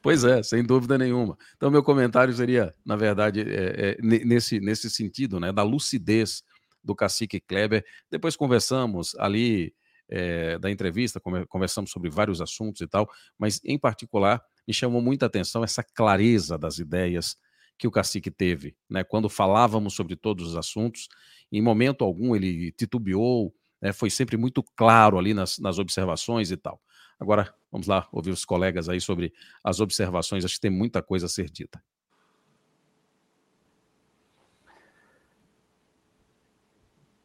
Pois é, sem dúvida nenhuma. Então, meu comentário seria, na verdade, é, é, nesse, nesse sentido, né, da lucidez do cacique Kleber. Depois conversamos ali é, da entrevista, conversamos sobre vários assuntos e tal, mas em particular me chamou muita atenção essa clareza das ideias que o cacique teve, né? Quando falávamos sobre todos os assuntos, em momento algum ele titubeou, né? foi sempre muito claro ali nas, nas observações e tal. Agora, vamos lá ouvir os colegas aí sobre as observações, acho que tem muita coisa a ser dita.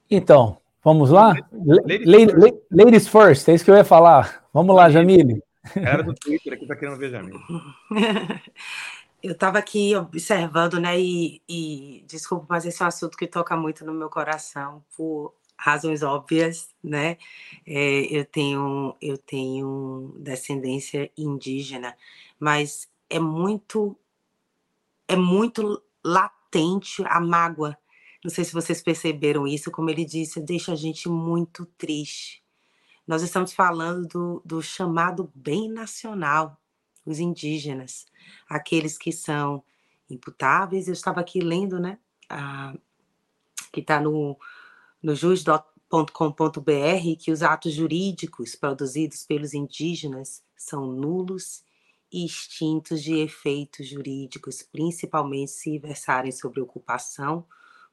Então, vamos lá? Ladies, ladies first, é isso que eu ia falar. Vamos lá, Jamile. Era do Twitter aqui tá querendo ver Jamil. Eu estava aqui observando, né? E, e desculpa, mas esse é um assunto que toca muito no meu coração, por razões óbvias, né? É, eu tenho eu tenho descendência indígena, mas é muito é muito latente a mágoa. Não sei se vocês perceberam isso, como ele disse, deixa a gente muito triste nós estamos falando do, do chamado bem nacional, os indígenas, aqueles que são imputáveis. Eu estava aqui lendo, né? Ah, que está no, no jus.com.br, que os atos jurídicos produzidos pelos indígenas são nulos e extintos de efeitos jurídicos, principalmente se versarem sobre ocupação,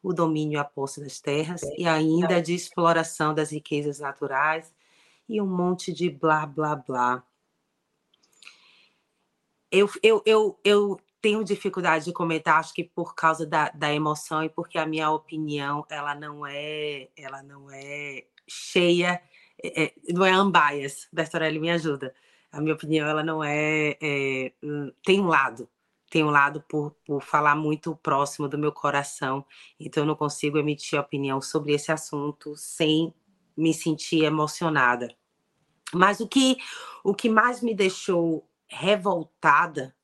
o domínio e a posse das terras e ainda de exploração das riquezas naturais e um monte de blá, blá, blá. Eu, eu, eu, eu tenho dificuldade de comentar, acho que por causa da, da emoção e porque a minha opinião ela não é ela não é cheia, é, é não é unbiased. Bertorelli me ajuda. A minha opinião ela não é, é hum, tem um lado, tem um lado por, por falar muito próximo do meu coração, então eu não consigo emitir opinião sobre esse assunto sem me sentir emocionada. Mas o que o que mais me deixou revoltada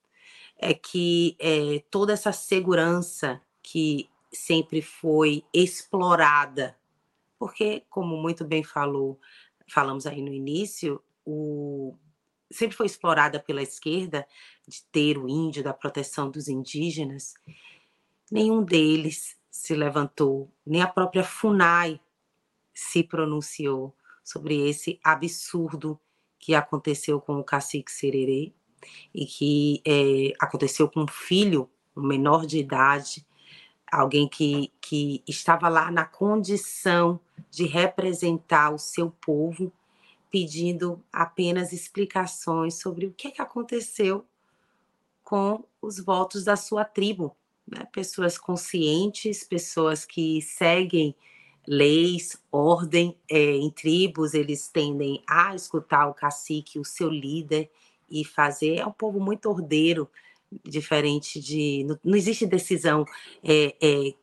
é que é, toda essa segurança que sempre foi explorada, porque, como muito bem falou, falamos aí no início, o, sempre foi explorada pela esquerda de ter o índio, da proteção dos indígenas, nenhum deles se levantou, nem a própria FUNAI se pronunciou sobre esse absurdo que aconteceu com o cacique Sererê e que é, aconteceu com um filho, um menor de idade, alguém que, que estava lá na condição de representar o seu povo, pedindo apenas explicações sobre o que, é que aconteceu com os votos da sua tribo. Né? Pessoas conscientes, pessoas que seguem leis, ordem é, em tribos, eles tendem a escutar o cacique, o seu líder, e fazer. É um povo muito ordeiro, diferente de. Não, não existe decisão. É, é,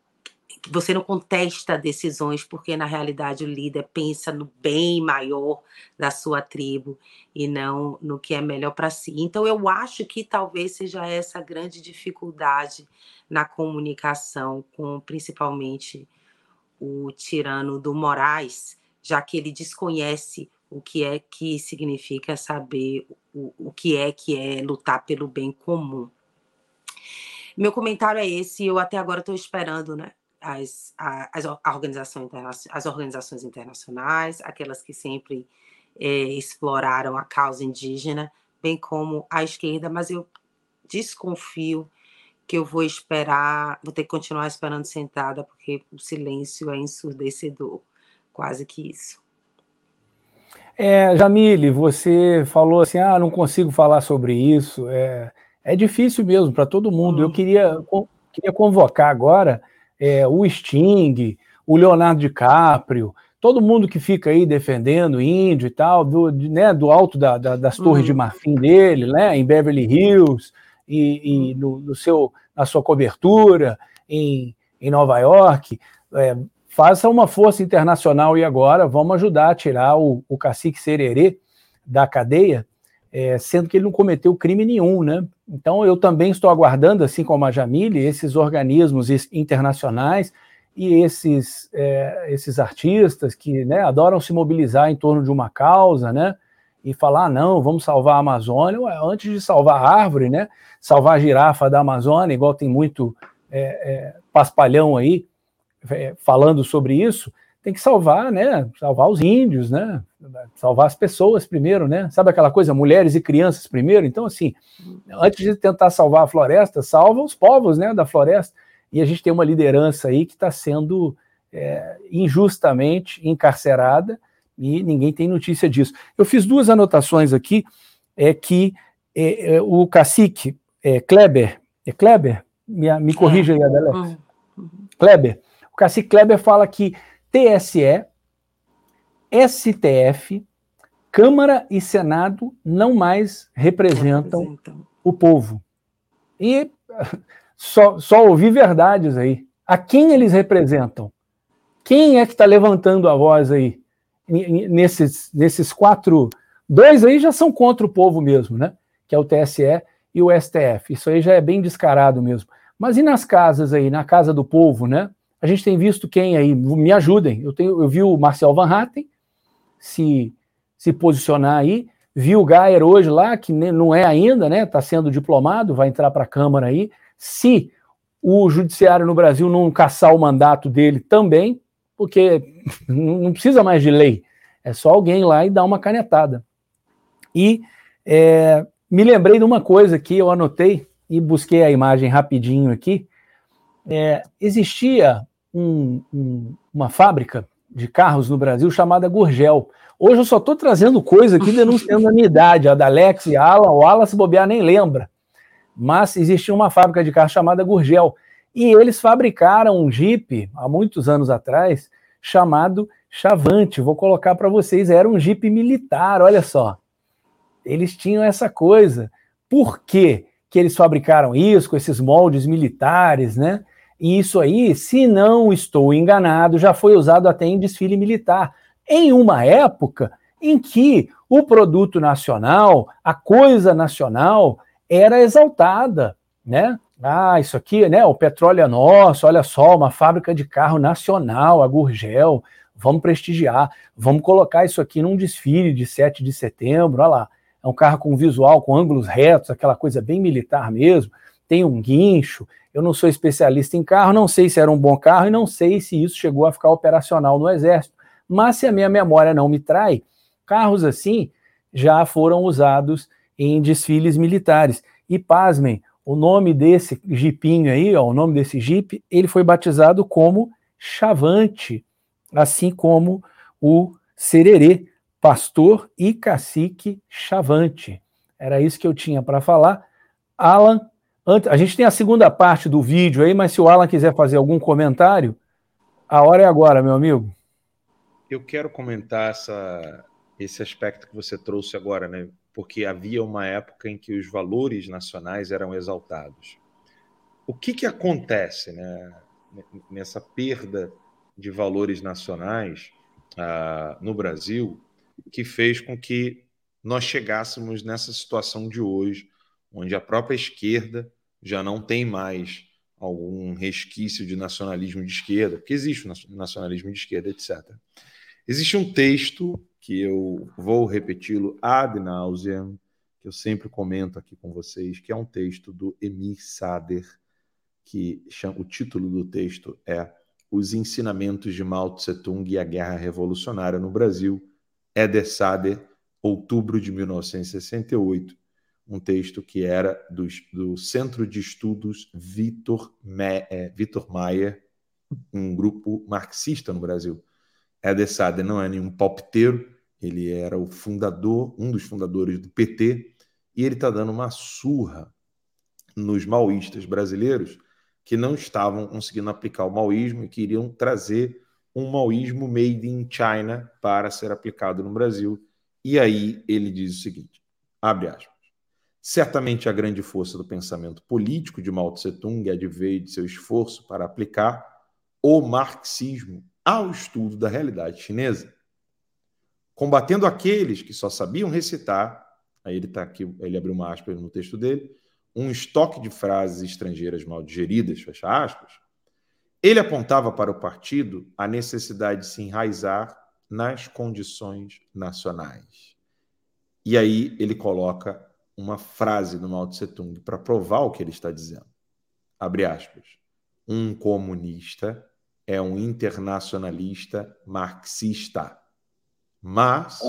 você não contesta decisões, porque na realidade o líder pensa no bem maior da sua tribo e não no que é melhor para si. Então, eu acho que talvez seja essa grande dificuldade na comunicação com principalmente o tirano do Moraes, já que ele desconhece o que é que significa saber o, o que é que é lutar pelo bem comum. Meu comentário é esse, eu até agora estou esperando, né? As, as, a organização as organizações internacionais, aquelas que sempre é, exploraram a causa indígena, bem como a esquerda, mas eu desconfio que eu vou esperar, vou ter que continuar esperando sentada, porque o silêncio é ensurdecedor, quase que isso. É, Jamile, você falou assim, ah, não consigo falar sobre isso. É, é difícil mesmo para todo mundo. Eu hum. queria, queria convocar agora é, o Sting, o Leonardo DiCaprio, todo mundo que fica aí defendendo índio e tal, do, né, do alto da, da, das torres de hum. marfim dele, né, em Beverly Hills, e, e no, no, seu, na sua cobertura em, em Nova York. É, faça uma força internacional e agora vamos ajudar a tirar o, o cacique Sererê da cadeia, é, sendo que ele não cometeu crime nenhum, né? Então eu também estou aguardando, assim como a Jamile, esses organismos internacionais e esses, é, esses artistas que né, adoram se mobilizar em torno de uma causa, né? E falar, ah, não, vamos salvar a Amazônia, antes de salvar a árvore, né? Salvar a girafa da Amazônia, igual tem muito é, é paspalhão aí, é, falando sobre isso, tem que salvar, né? Salvar os índios, né? Salvar as pessoas primeiro, né? Sabe aquela coisa, mulheres e crianças primeiro? Então, assim, antes de tentar salvar a floresta, salva os povos, né, da floresta. E a gente tem uma liderança aí que está sendo é, injustamente encarcerada e ninguém tem notícia disso. Eu fiz duas anotações aqui, é que é, é, o cacique é, Kleber, é Kleber? Me, me corrija aí, Adelaide. Uhum. Uhum. Kleber, Cacique Kleber fala que TSE, STF, Câmara e Senado não mais representam, representam. o povo. E só, só ouvi verdades aí. A quem eles representam? Quem é que está levantando a voz aí? Nesses, nesses quatro. Dois aí já são contra o povo mesmo, né? Que é o TSE e o STF. Isso aí já é bem descarado mesmo. Mas e nas casas aí, na casa do povo, né? A gente tem visto quem aí, me ajudem. Eu, tenho, eu vi o Marcel Van Hatten se, se posicionar aí, vi o Gayer hoje lá, que não é ainda, né? Está sendo diplomado, vai entrar para a Câmara aí. Se o Judiciário no Brasil não caçar o mandato dele também, porque não precisa mais de lei, é só alguém lá e dar uma canetada. E é, me lembrei de uma coisa que eu anotei e busquei a imagem rapidinho aqui. É, existia um, um, uma fábrica de carros no Brasil chamada Gurgel. Hoje eu só estou trazendo coisa aqui denunciando a minha idade, a da Alex e a Alan, o Alan se bobear nem lembra. mas existia uma fábrica de carro chamada Gurgel. E eles fabricaram um Jeep há muitos anos atrás chamado Chavante. Vou colocar para vocês, era um Jeep militar, olha só. Eles tinham essa coisa. Por quê que eles fabricaram isso com esses moldes militares, né? E isso aí, se não estou enganado, já foi usado até em desfile militar. Em uma época em que o produto nacional, a coisa nacional, era exaltada, né? Ah, isso aqui, né? O petróleo é nosso, olha só, uma fábrica de carro nacional, a Gurgel, vamos prestigiar, vamos colocar isso aqui num desfile de 7 de setembro, olha lá. É um carro com visual, com ângulos retos, aquela coisa bem militar mesmo, tem um guincho. Eu não sou especialista em carro, não sei se era um bom carro e não sei se isso chegou a ficar operacional no Exército. Mas se a minha memória não me trai, carros assim já foram usados em desfiles militares. E pasmem, o nome desse jipinho aí, ó, o nome desse jipe, ele foi batizado como Chavante, assim como o Sererê, pastor e cacique Chavante. Era isso que eu tinha para falar. Alan, a gente tem a segunda parte do vídeo aí, mas se o Alan quiser fazer algum comentário, a hora é agora, meu amigo. Eu quero comentar essa, esse aspecto que você trouxe agora, né? Porque havia uma época em que os valores nacionais eram exaltados. O que, que acontece né, nessa perda de valores nacionais ah, no Brasil que fez com que nós chegássemos nessa situação de hoje, onde a própria esquerda já não tem mais algum resquício de nacionalismo de esquerda, porque existe o nacionalismo de esquerda, etc. Existe um texto que eu vou repeti-lo ad nauseam, que eu sempre comento aqui com vocês, que é um texto do Emir Sader, que chama, o título do texto é Os Ensinamentos de Mao Tse-tung e a Guerra Revolucionária no Brasil, Eder Sader, outubro de 1968, um texto que era do, do Centro de Estudos Vitor, Me, é, Vitor Mayer, um grupo marxista no Brasil. Eder Sader não é nenhum palpiteiro, ele era o fundador, um dos fundadores do PT, e ele está dando uma surra nos maoístas brasileiros que não estavam conseguindo aplicar o maoísmo e queriam trazer um maoísmo made in China para ser aplicado no Brasil. E aí ele diz o seguinte: abre aspas. Certamente a grande força do pensamento político de Mao Tse Tung adveio de seu esforço para aplicar o marxismo ao estudo da realidade chinesa, combatendo aqueles que só sabiam recitar, aí ele está aqui, ele abriu uma aspas no texto dele, um estoque de frases estrangeiras mal digeridas, fecha aspas, ele apontava para o partido a necessidade de se enraizar nas condições nacionais. E aí ele coloca uma frase do Mao Tse Tung para provar o que ele está dizendo. Abre aspas. Um comunista é um internacionalista marxista. Mas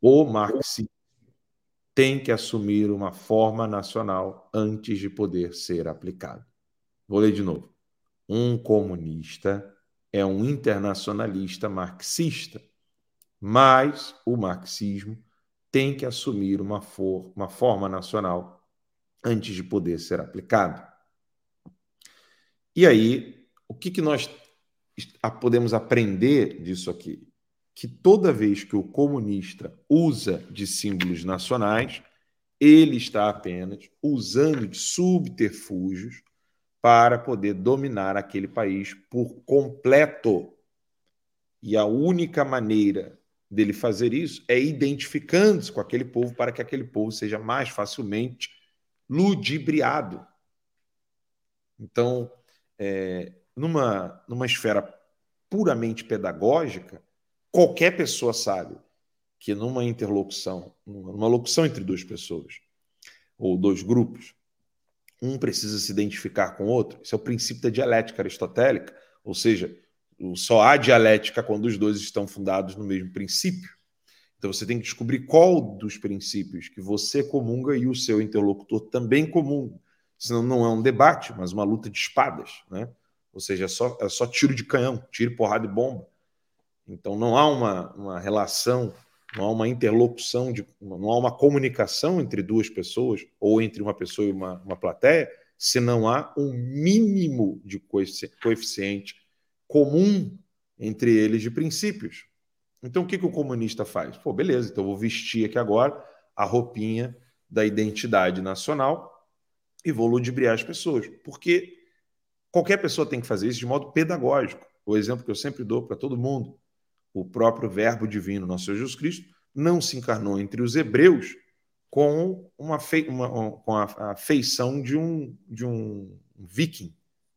o marxismo tem que assumir uma forma nacional antes de poder ser aplicado. Vou ler de novo. Um comunista é um internacionalista marxista, mas o marxismo tem que assumir uma, for, uma forma nacional antes de poder ser aplicado. E aí, o que, que nós podemos aprender disso aqui? Que toda vez que o comunista usa de símbolos nacionais, ele está apenas usando de subterfúgios para poder dominar aquele país por completo. E a única maneira dele fazer isso é identificando-se com aquele povo para que aquele povo seja mais facilmente ludibriado. Então, é, numa, numa esfera puramente pedagógica, qualquer pessoa sabe que numa interlocução, numa locução entre duas pessoas ou dois grupos, um precisa se identificar com o outro. Esse é o princípio da dialética aristotélica, ou seja, só há dialética quando os dois estão fundados no mesmo princípio. Então você tem que descobrir qual dos princípios que você comunga e o seu interlocutor também comunga. Senão não é um debate, mas uma luta de espadas, né? Ou seja, é só, é só tiro de canhão, tiro, porrada e bomba. Então não há uma, uma relação não há uma interlocução, de, não há uma comunicação entre duas pessoas ou entre uma pessoa e uma, uma plateia, se não há um mínimo de coeficiente comum entre eles de princípios. Então, o que, que o comunista faz? Pô, beleza, então eu vou vestir aqui agora a roupinha da identidade nacional e vou ludibriar as pessoas. Porque qualquer pessoa tem que fazer isso de modo pedagógico. O exemplo que eu sempre dou para todo mundo: o próprio Verbo divino, nosso Senhor Jesus Cristo, não se encarnou entre os hebreus com, uma, uma com a, a, feição de um, de um viking,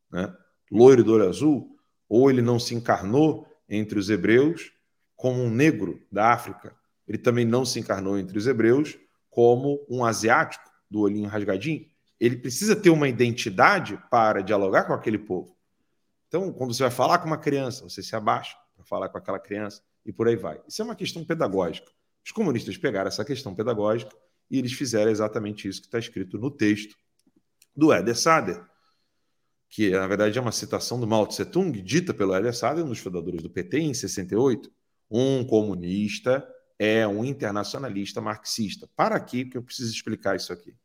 né? loiro do olho azul, ou ele não se encarnou entre os hebreus como um negro da África. Ele também não se encarnou entre os hebreus como um asiático do olhinho rasgadinho. Ele precisa ter uma identidade para dialogar com aquele povo. Então, quando você vai falar com uma criança, você se abaixa para falar com aquela criança e por aí vai. Isso é uma questão pedagógica. Os comunistas pegaram essa questão pedagógica e eles fizeram exatamente isso que está escrito no texto do Eder Sader, que na verdade é uma citação do Mao Tse Tung, dita pelo Eder Sader, um dos fundadores do PT, em 68. Um comunista é um internacionalista marxista. Para aqui, que eu preciso explicar isso aqui.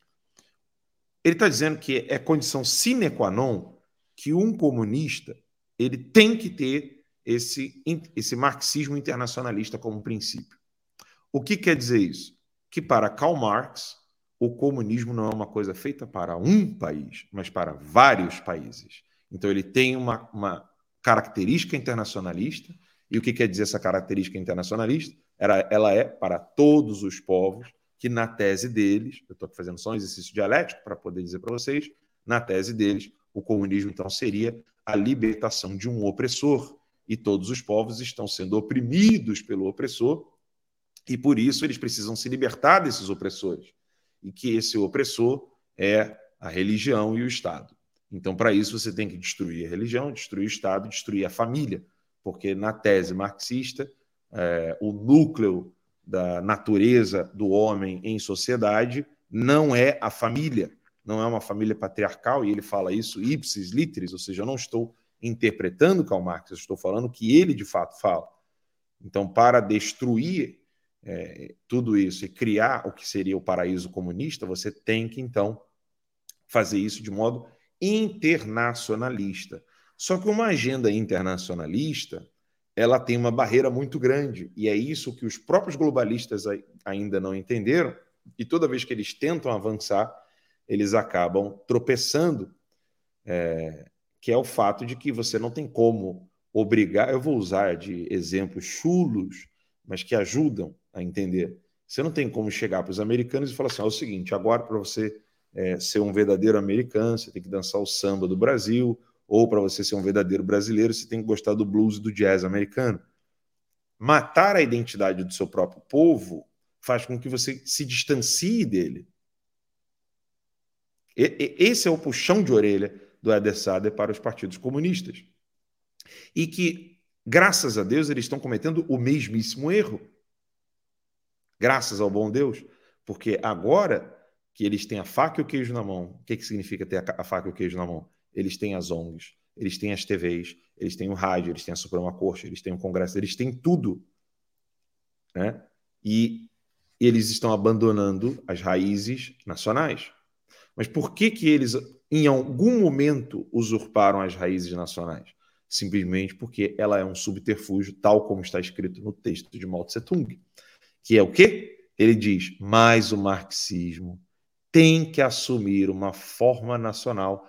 Ele está dizendo que é condição sine qua non que um comunista ele tem que ter esse, esse marxismo internacionalista como princípio. O que quer dizer isso? Que para Karl Marx, o comunismo não é uma coisa feita para um país, mas para vários países. Então ele tem uma, uma característica internacionalista e o que quer dizer essa característica internacionalista? Ela, ela é para todos os povos, que na tese deles, eu estou fazendo só um exercício dialético para poder dizer para vocês, na tese deles, o comunismo então seria a libertação de um opressor, e todos os povos estão sendo oprimidos pelo opressor, e por isso eles precisam se libertar desses opressores, e que esse opressor é a religião e o Estado. Então, para isso, você tem que destruir a religião, destruir o Estado, destruir a família porque na tese marxista, é, o núcleo da natureza do homem em sociedade não é a família, não é uma família patriarcal, e ele fala isso ipsis literis, ou seja, eu não estou interpretando Karl Marx, eu estou falando que ele de fato fala. Então, para destruir é, tudo isso e criar o que seria o paraíso comunista, você tem que, então, fazer isso de modo internacionalista. Só que uma agenda internacionalista, ela tem uma barreira muito grande, e é isso que os próprios globalistas ainda não entenderam, e toda vez que eles tentam avançar, eles acabam tropeçando, é, que é o fato de que você não tem como obrigar, eu vou usar de exemplos chulos, mas que ajudam a entender. Você não tem como chegar para os americanos e falar assim: é o seguinte, agora para você é, ser um verdadeiro americano, você tem que dançar o samba do Brasil, ou para você ser um verdadeiro brasileiro, você tem que gostar do blues e do jazz americano. Matar a identidade do seu próprio povo faz com que você se distancie dele. E, esse é o puxão de orelha do Eder Sader para os partidos comunistas. E que, graças a Deus, eles estão cometendo o mesmíssimo erro. Graças ao bom Deus. Porque agora que eles têm a faca e o queijo na mão, o que, que significa ter a faca e o queijo na mão? eles têm as ONGs, eles têm as TVs, eles têm o rádio, eles têm a Suprema Corte, eles têm o Congresso, eles têm tudo. Né? E eles estão abandonando as raízes nacionais. Mas por que, que eles, em algum momento, usurparam as raízes nacionais? Simplesmente porque ela é um subterfúgio, tal como está escrito no texto de Mao Tse Tung. Que é o quê? Ele diz: mais o marxismo tem que assumir uma forma nacional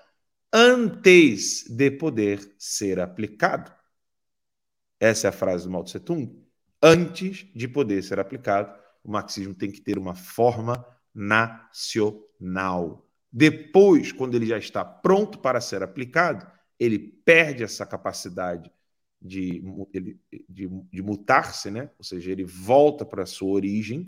antes de poder ser aplicado. Essa é a frase do Mao Tse Tung. Antes de poder ser aplicado, o marxismo tem que ter uma forma nacional. Depois, quando ele já está pronto para ser aplicado, ele perde essa capacidade de, de, de mutar-se, né? ou seja, ele volta para a sua origem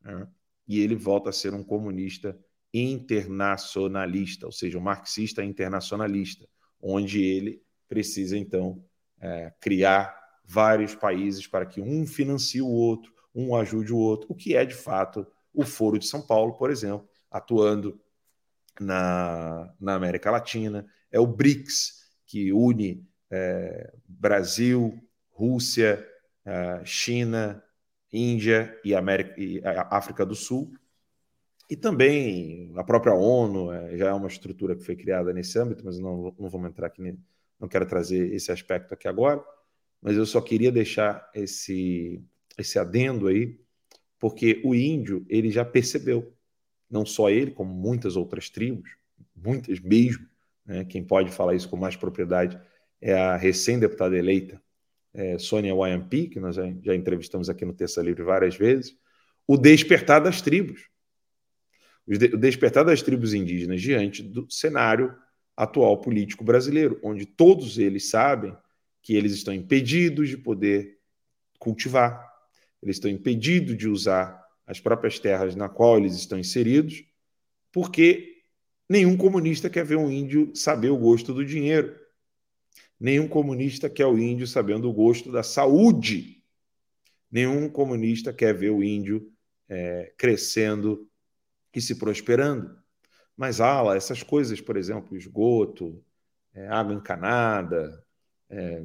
né? e ele volta a ser um comunista internacionalista, ou seja, um marxista internacionalista, onde ele precisa, então, é, criar vários países para que um financie o outro, um ajude o outro, o que é, de fato, o Foro de São Paulo, por exemplo, atuando na, na América Latina, é o BRICS, que une é, Brasil, Rússia, é, China, Índia e, América, e África do Sul. E também a própria ONU é, já é uma estrutura que foi criada nesse âmbito, mas não, não vamos entrar aqui, não quero trazer esse aspecto aqui agora. Mas eu só queria deixar esse, esse adendo aí, porque o índio ele já percebeu, não só ele, como muitas outras tribos, muitas mesmo, né? quem pode falar isso com mais propriedade é a recém-deputada eleita é, Sônia Wayampi, que nós já, já entrevistamos aqui no Terça Livre várias vezes, o despertar das tribos. O despertar das tribos indígenas diante do cenário atual político brasileiro, onde todos eles sabem que eles estão impedidos de poder cultivar, eles estão impedidos de usar as próprias terras na qual eles estão inseridos, porque nenhum comunista quer ver um índio saber o gosto do dinheiro. Nenhum comunista quer o índio sabendo o gosto da saúde. Nenhum comunista quer ver o índio é, crescendo e se prosperando. Mas lá essas coisas, por exemplo, esgoto, é, água encanada, é,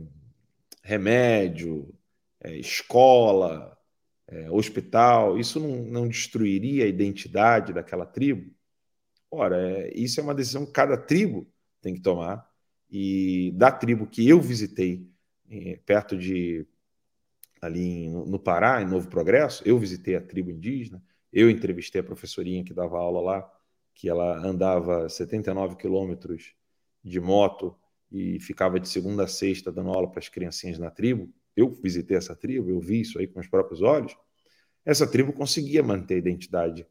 remédio, é, escola, é, hospital, isso não, não, destruiria a identidade daquela tribo? Ora, é, isso é uma decisão que cada tribo tem que tomar e da tribo que eu visitei, eh, perto de ali no Pará, em Novo Progresso, eu visitei a tribo indígena, eu entrevistei a professorinha que dava aula lá, que ela andava 79 quilômetros de moto e ficava de segunda a sexta dando aula para as criancinhas na tribo. Eu visitei essa tribo, eu vi isso aí com os próprios olhos. Essa tribo conseguia manter a identidade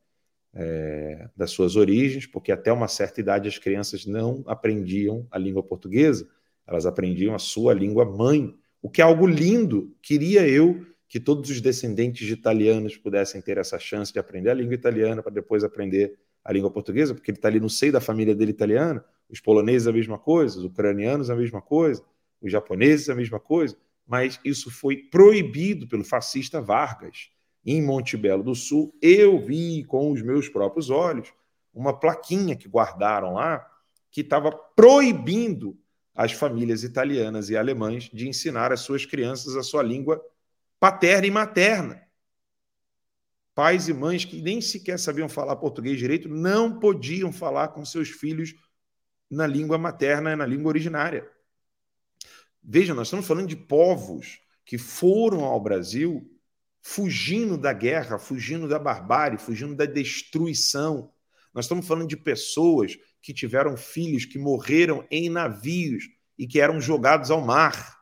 é, das suas origens, porque até uma certa idade as crianças não aprendiam a língua portuguesa, elas aprendiam a sua língua mãe, o que é algo lindo. Queria eu que todos os descendentes de italianos pudessem ter essa chance de aprender a língua italiana para depois aprender a língua portuguesa, porque ele está ali no seio da família dele italiana. Os poloneses a mesma coisa, os ucranianos a mesma coisa, os japoneses a mesma coisa, mas isso foi proibido pelo fascista Vargas em Montebello do Sul, eu vi com os meus próprios olhos uma plaquinha que guardaram lá que estava proibindo as famílias italianas e alemães de ensinar às suas crianças a sua língua paterna e materna. Pais e mães que nem sequer sabiam falar português direito não podiam falar com seus filhos na língua materna e na língua originária. Vejam, nós estamos falando de povos que foram ao Brasil fugindo da guerra, fugindo da barbárie, fugindo da destruição. Nós estamos falando de pessoas que tiveram filhos que morreram em navios e que eram jogados ao mar.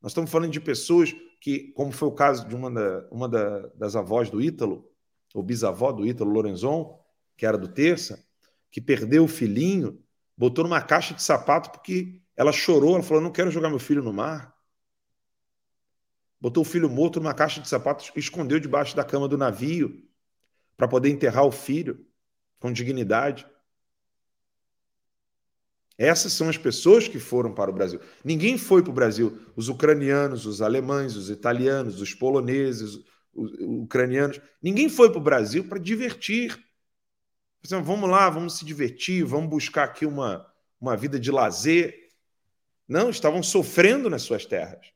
Nós estamos falando de pessoas que, como foi o caso de uma, da, uma da, das avós do Ítalo, ou bisavó do Ítalo Lorenzon, que era do Terça, que perdeu o filhinho, botou numa caixa de sapato porque ela chorou, ela falou: não quero jogar meu filho no mar botou o filho morto numa caixa de sapatos escondeu debaixo da cama do navio para poder enterrar o filho com dignidade. Essas são as pessoas que foram para o Brasil. Ninguém foi para o Brasil. Os ucranianos, os alemães, os italianos, os poloneses, os ucranianos. Ninguém foi para o Brasil para divertir. Vamos lá, vamos se divertir, vamos buscar aqui uma, uma vida de lazer. Não, estavam sofrendo nas suas terras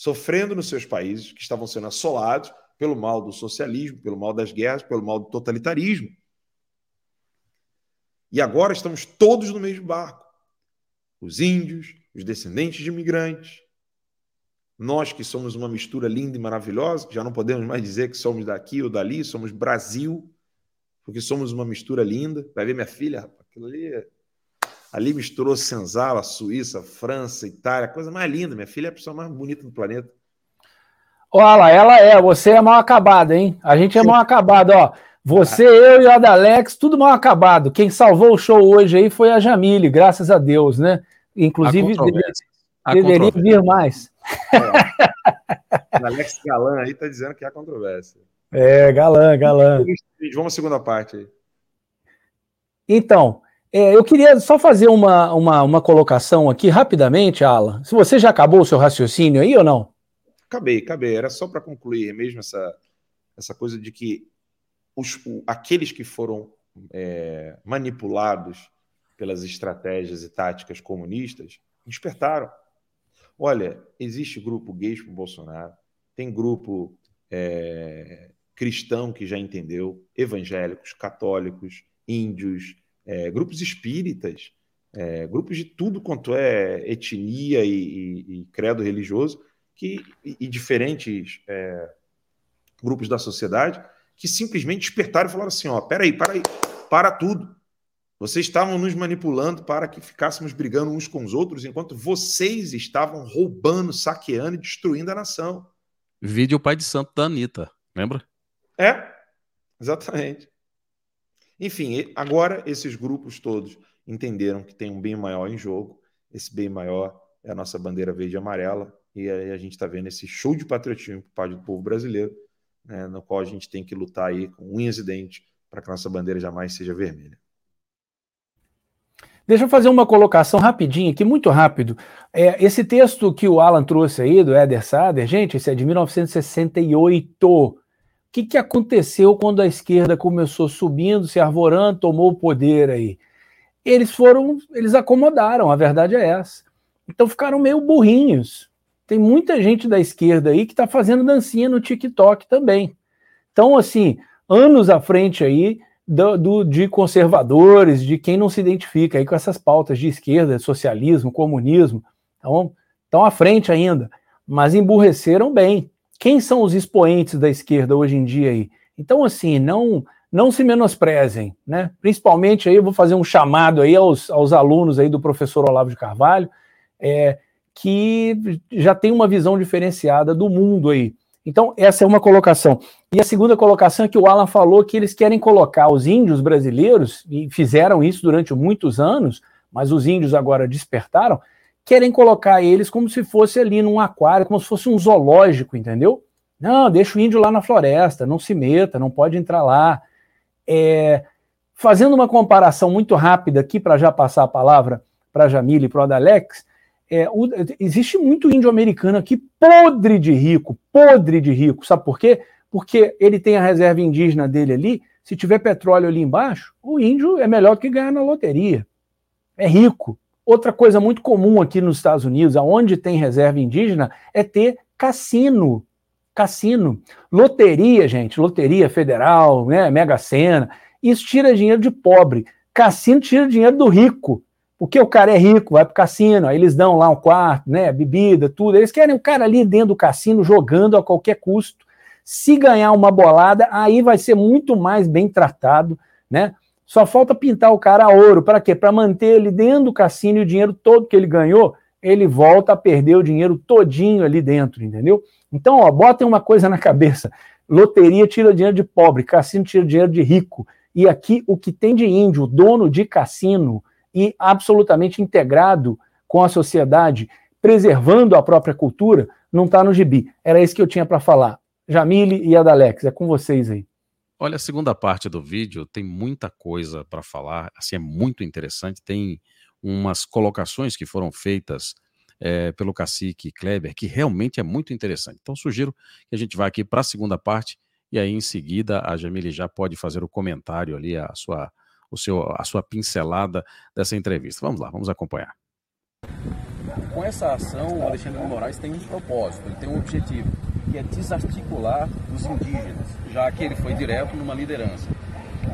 sofrendo nos seus países que estavam sendo assolados pelo mal do socialismo, pelo mal das guerras, pelo mal do totalitarismo. E agora estamos todos no mesmo barco. Os índios, os descendentes de imigrantes, nós que somos uma mistura linda e maravilhosa, já não podemos mais dizer que somos daqui ou dali, somos Brasil, porque somos uma mistura linda. Vai ver minha filha, aquilo ali é Ali misturou senzala, Suíça, França, Itália, coisa mais linda. Minha filha é a pessoa mais bonita do planeta. Olha, ela é, você é mal acabado, hein? A gente é mal acabado, ó. Você, eu e o Adalex, tudo mal acabado. Quem salvou o show hoje aí foi a Jamile, graças a Deus, né? Inclusive, deveria vir mais. É. Alex Galan aí tá dizendo que há controvérsia. É, galã, galã. Vamos à segunda parte aí. Então, é, eu queria só fazer uma, uma, uma colocação aqui rapidamente, Alan. Se você já acabou o seu raciocínio aí ou não? Acabei, acabei. Era só para concluir mesmo essa, essa coisa de que os, aqueles que foram é, manipulados pelas estratégias e táticas comunistas despertaram. Olha, existe grupo gays para Bolsonaro, tem grupo é, cristão que já entendeu, evangélicos, católicos, índios, é, grupos espíritas, é, grupos de tudo quanto é etnia e, e, e credo religioso, que, e, e diferentes é, grupos da sociedade, que simplesmente despertaram e falaram assim: ó, peraí, para aí, para tudo. Vocês estavam nos manipulando para que ficássemos brigando uns com os outros, enquanto vocês estavam roubando, saqueando e destruindo a nação. Vídeo pai de santo da Anitta, lembra? É, exatamente. Enfim, agora esses grupos todos entenderam que tem um bem maior em jogo. Esse bem maior é a nossa bandeira verde e amarela. E aí a gente está vendo esse show de patriotismo por parte do povo brasileiro, né, no qual a gente tem que lutar aí com unhas e dentes para que a nossa bandeira jamais seja vermelha. Deixa eu fazer uma colocação rapidinho aqui, muito rápido. É, esse texto que o Alan trouxe aí, do Eder Sader, gente, esse é de 1968 que, que aconteceu quando a esquerda começou subindo, se arvorando, tomou o poder aí? Eles foram, eles acomodaram, a verdade é essa. Então ficaram meio burrinhos. Tem muita gente da esquerda aí que está fazendo dancinha no TikTok também. Então, assim, anos à frente aí do, do, de conservadores, de quem não se identifica aí com essas pautas de esquerda, socialismo, comunismo. Então, estão à frente ainda, mas emburreceram bem quem são os expoentes da esquerda hoje em dia aí? Então, assim, não não se menosprezem, né? Principalmente aí, eu vou fazer um chamado aí aos, aos alunos aí do professor Olavo de Carvalho, é, que já tem uma visão diferenciada do mundo aí. Então, essa é uma colocação. E a segunda colocação é que o Alan falou que eles querem colocar os índios brasileiros, e fizeram isso durante muitos anos, mas os índios agora despertaram, querem colocar eles como se fosse ali num aquário, como se fosse um zoológico, entendeu? Não, deixa o índio lá na floresta, não se meta, não pode entrar lá. É, fazendo uma comparação muito rápida aqui, para já passar a palavra para Jamile e para o Adalex, é, o, existe muito índio americano aqui podre de rico, podre de rico. Sabe por quê? Porque ele tem a reserva indígena dele ali. Se tiver petróleo ali embaixo, o índio é melhor do que ganhar na loteria. É rico. Outra coisa muito comum aqui nos Estados Unidos, aonde tem reserva indígena, é ter cassino. Cassino. Loteria, gente, loteria federal, né, Mega Sena. Isso tira dinheiro de pobre. Cassino tira dinheiro do rico. Porque o cara é rico, vai pro cassino, aí eles dão lá um quarto, né, bebida, tudo. Eles querem o cara ali dentro do cassino jogando a qualquer custo. Se ganhar uma bolada, aí vai ser muito mais bem tratado, né? Só falta pintar o cara a ouro. Para quê? Para manter ele dentro do cassino e o dinheiro todo que ele ganhou, ele volta a perder o dinheiro todinho ali dentro, entendeu? Então, ó, botem uma coisa na cabeça. Loteria tira dinheiro de pobre, cassino tira dinheiro de rico. E aqui o que tem de índio, dono de cassino e absolutamente integrado com a sociedade, preservando a própria cultura, não está no gibi. Era isso que eu tinha para falar. Jamile e Adalex, é com vocês aí. Olha, a segunda parte do vídeo tem muita coisa para falar, assim, é muito interessante. Tem umas colocações que foram feitas é, pelo cacique Kleber, que realmente é muito interessante. Então, sugiro que a gente vá aqui para a segunda parte e aí, em seguida, a Jamile já pode fazer o comentário ali, a sua, o seu, a sua pincelada dessa entrevista. Vamos lá, vamos acompanhar. Com essa ação, o Alexandre Moraes tem um propósito, ele tem um objetivo que é desarticular os indígenas, já que ele foi direto numa liderança.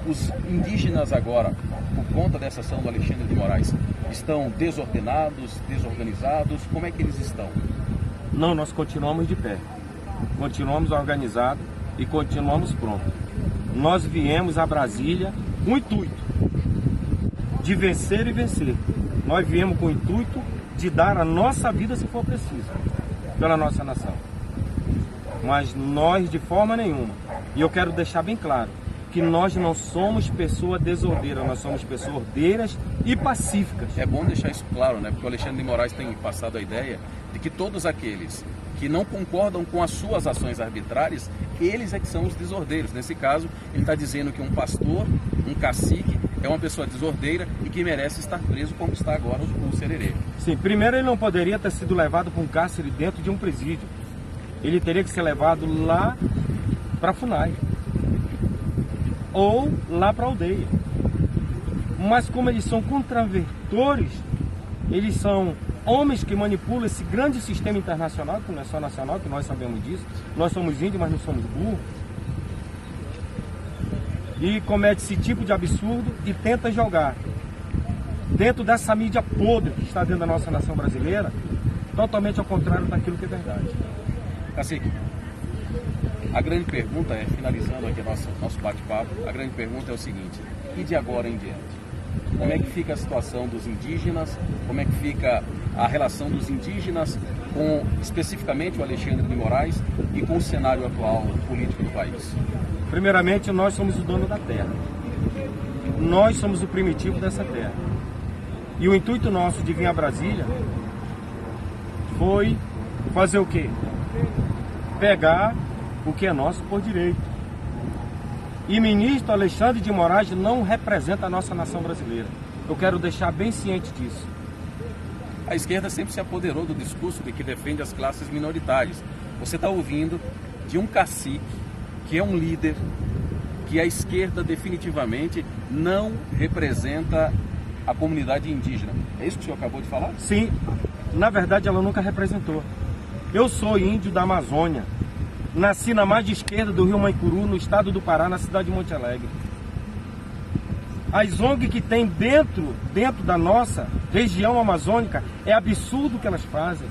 Os indígenas agora, por conta dessa ação do Alexandre de Moraes, estão desordenados, desorganizados? Como é que eles estão? Não, nós continuamos de pé. Continuamos organizados e continuamos prontos. Nós viemos a Brasília com o intuito de vencer e vencer. Nós viemos com o intuito de dar a nossa vida se for preciso, pela nossa nação mas nós de forma nenhuma. E eu quero deixar bem claro que nós não somos pessoas desordeiras, nós somos pessoas ordeiras e pacíficas. É bom deixar isso claro, né? Porque o Alexandre de Moraes tem passado a ideia de que todos aqueles que não concordam com as suas ações arbitrárias, eles é que são os desordeiros. Nesse caso, ele está dizendo que um pastor, um cacique, é uma pessoa desordeira e que merece estar preso como está agora o, o Sererê. Sim, primeiro ele não poderia ter sido levado para um cárcere dentro de um presídio ele teria que ser levado lá para FUNAI ou lá para a aldeia. Mas como eles são contraventores, eles são homens que manipulam esse grande sistema internacional, que não é só nacional, que nós sabemos disso. Nós somos índios, mas não somos burros. E comete esse tipo de absurdo e tenta jogar dentro dessa mídia podre que está dentro da nossa nação brasileira, totalmente ao contrário daquilo que é verdade. Cacique, a grande pergunta é, finalizando aqui nosso, nosso bate-papo, a grande pergunta é o seguinte, e de agora em diante? Como é que fica a situação dos indígenas? Como é que fica a relação dos indígenas com especificamente o Alexandre de Moraes e com o cenário atual político do país? Primeiramente, nós somos o dono da terra. Nós somos o primitivo dessa terra. E o intuito nosso de vir a Brasília foi fazer o quê? Pegar o que é nosso por direito. E ministro Alexandre de Moraes não representa a nossa nação brasileira. Eu quero deixar bem ciente disso. A esquerda sempre se apoderou do discurso de que defende as classes minoritárias. Você está ouvindo de um cacique que é um líder que a esquerda definitivamente não representa a comunidade indígena. É isso que o senhor acabou de falar? Sim. Na verdade, ela nunca representou. Eu sou índio da Amazônia. Nasci na margem esquerda do rio Maicuru, no estado do Pará, na cidade de Monte Alegre. As ONG que tem dentro, dentro da nossa região amazônica, é absurdo o que elas fazem.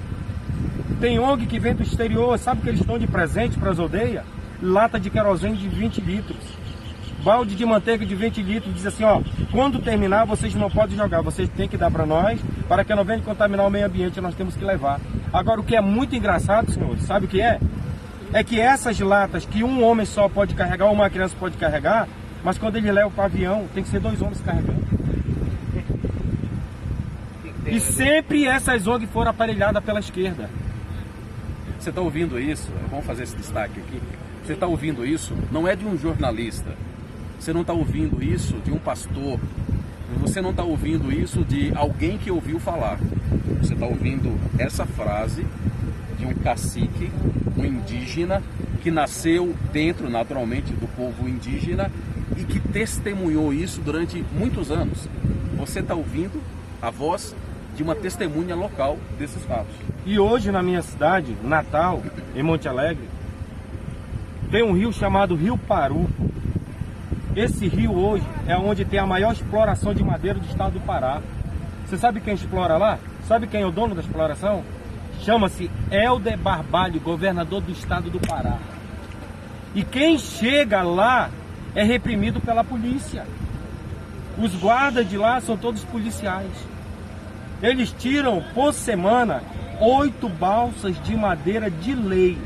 Tem ONG que vem do exterior, sabe que eles dão de presente para as aldeias? Lata de querosene de 20 litros balde de manteiga de 20 litros, diz assim, ó, quando terminar vocês não podem jogar, vocês têm que dar para nós, para que não venha contaminar o meio ambiente, nós temos que levar. Agora, o que é muito engraçado, senhores, sabe o que é? É que essas latas que um homem só pode carregar, ou uma criança pode carregar, mas quando ele leva para o avião, tem que ser dois homens carregando. E sempre essas ONG foram aparelhadas pela esquerda. Você está ouvindo isso? Vamos fazer esse destaque aqui. Você está ouvindo isso? Não é de um jornalista, você não está ouvindo isso de um pastor. Você não está ouvindo isso de alguém que ouviu falar. Você está ouvindo essa frase de um cacique, um indígena, que nasceu dentro, naturalmente, do povo indígena e que testemunhou isso durante muitos anos. Você está ouvindo a voz de uma testemunha local desses fatos. E hoje, na minha cidade, Natal, em Monte Alegre, tem um rio chamado Rio Paru. Esse rio hoje é onde tem a maior exploração de madeira do estado do Pará. Você sabe quem explora lá? Sabe quem é o dono da exploração? Chama-se Helder Barbalho, governador do estado do Pará. E quem chega lá é reprimido pela polícia. Os guardas de lá são todos policiais. Eles tiram por semana oito balsas de madeira de lei.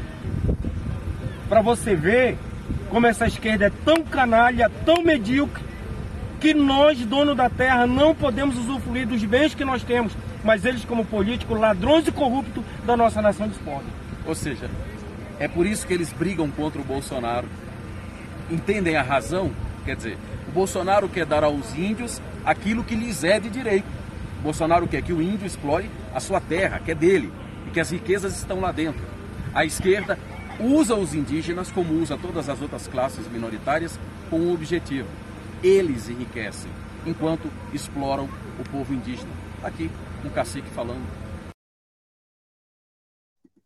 Para você ver como essa esquerda é tão canalha, tão medíocre, que nós, dono da terra, não podemos usufruir dos bens que nós temos, mas eles, como políticos, ladrões e corruptos da nossa nação, dispõem. Ou seja, é por isso que eles brigam contra o Bolsonaro. Entendem a razão? Quer dizer, o Bolsonaro quer dar aos índios aquilo que lhes é de direito. O Bolsonaro quer que o índio explore a sua terra, que é dele, e que as riquezas estão lá dentro. A esquerda usa os indígenas como usa todas as outras classes minoritárias com um objetivo. Eles enriquecem, enquanto exploram o povo indígena. Aqui, um cacique falando.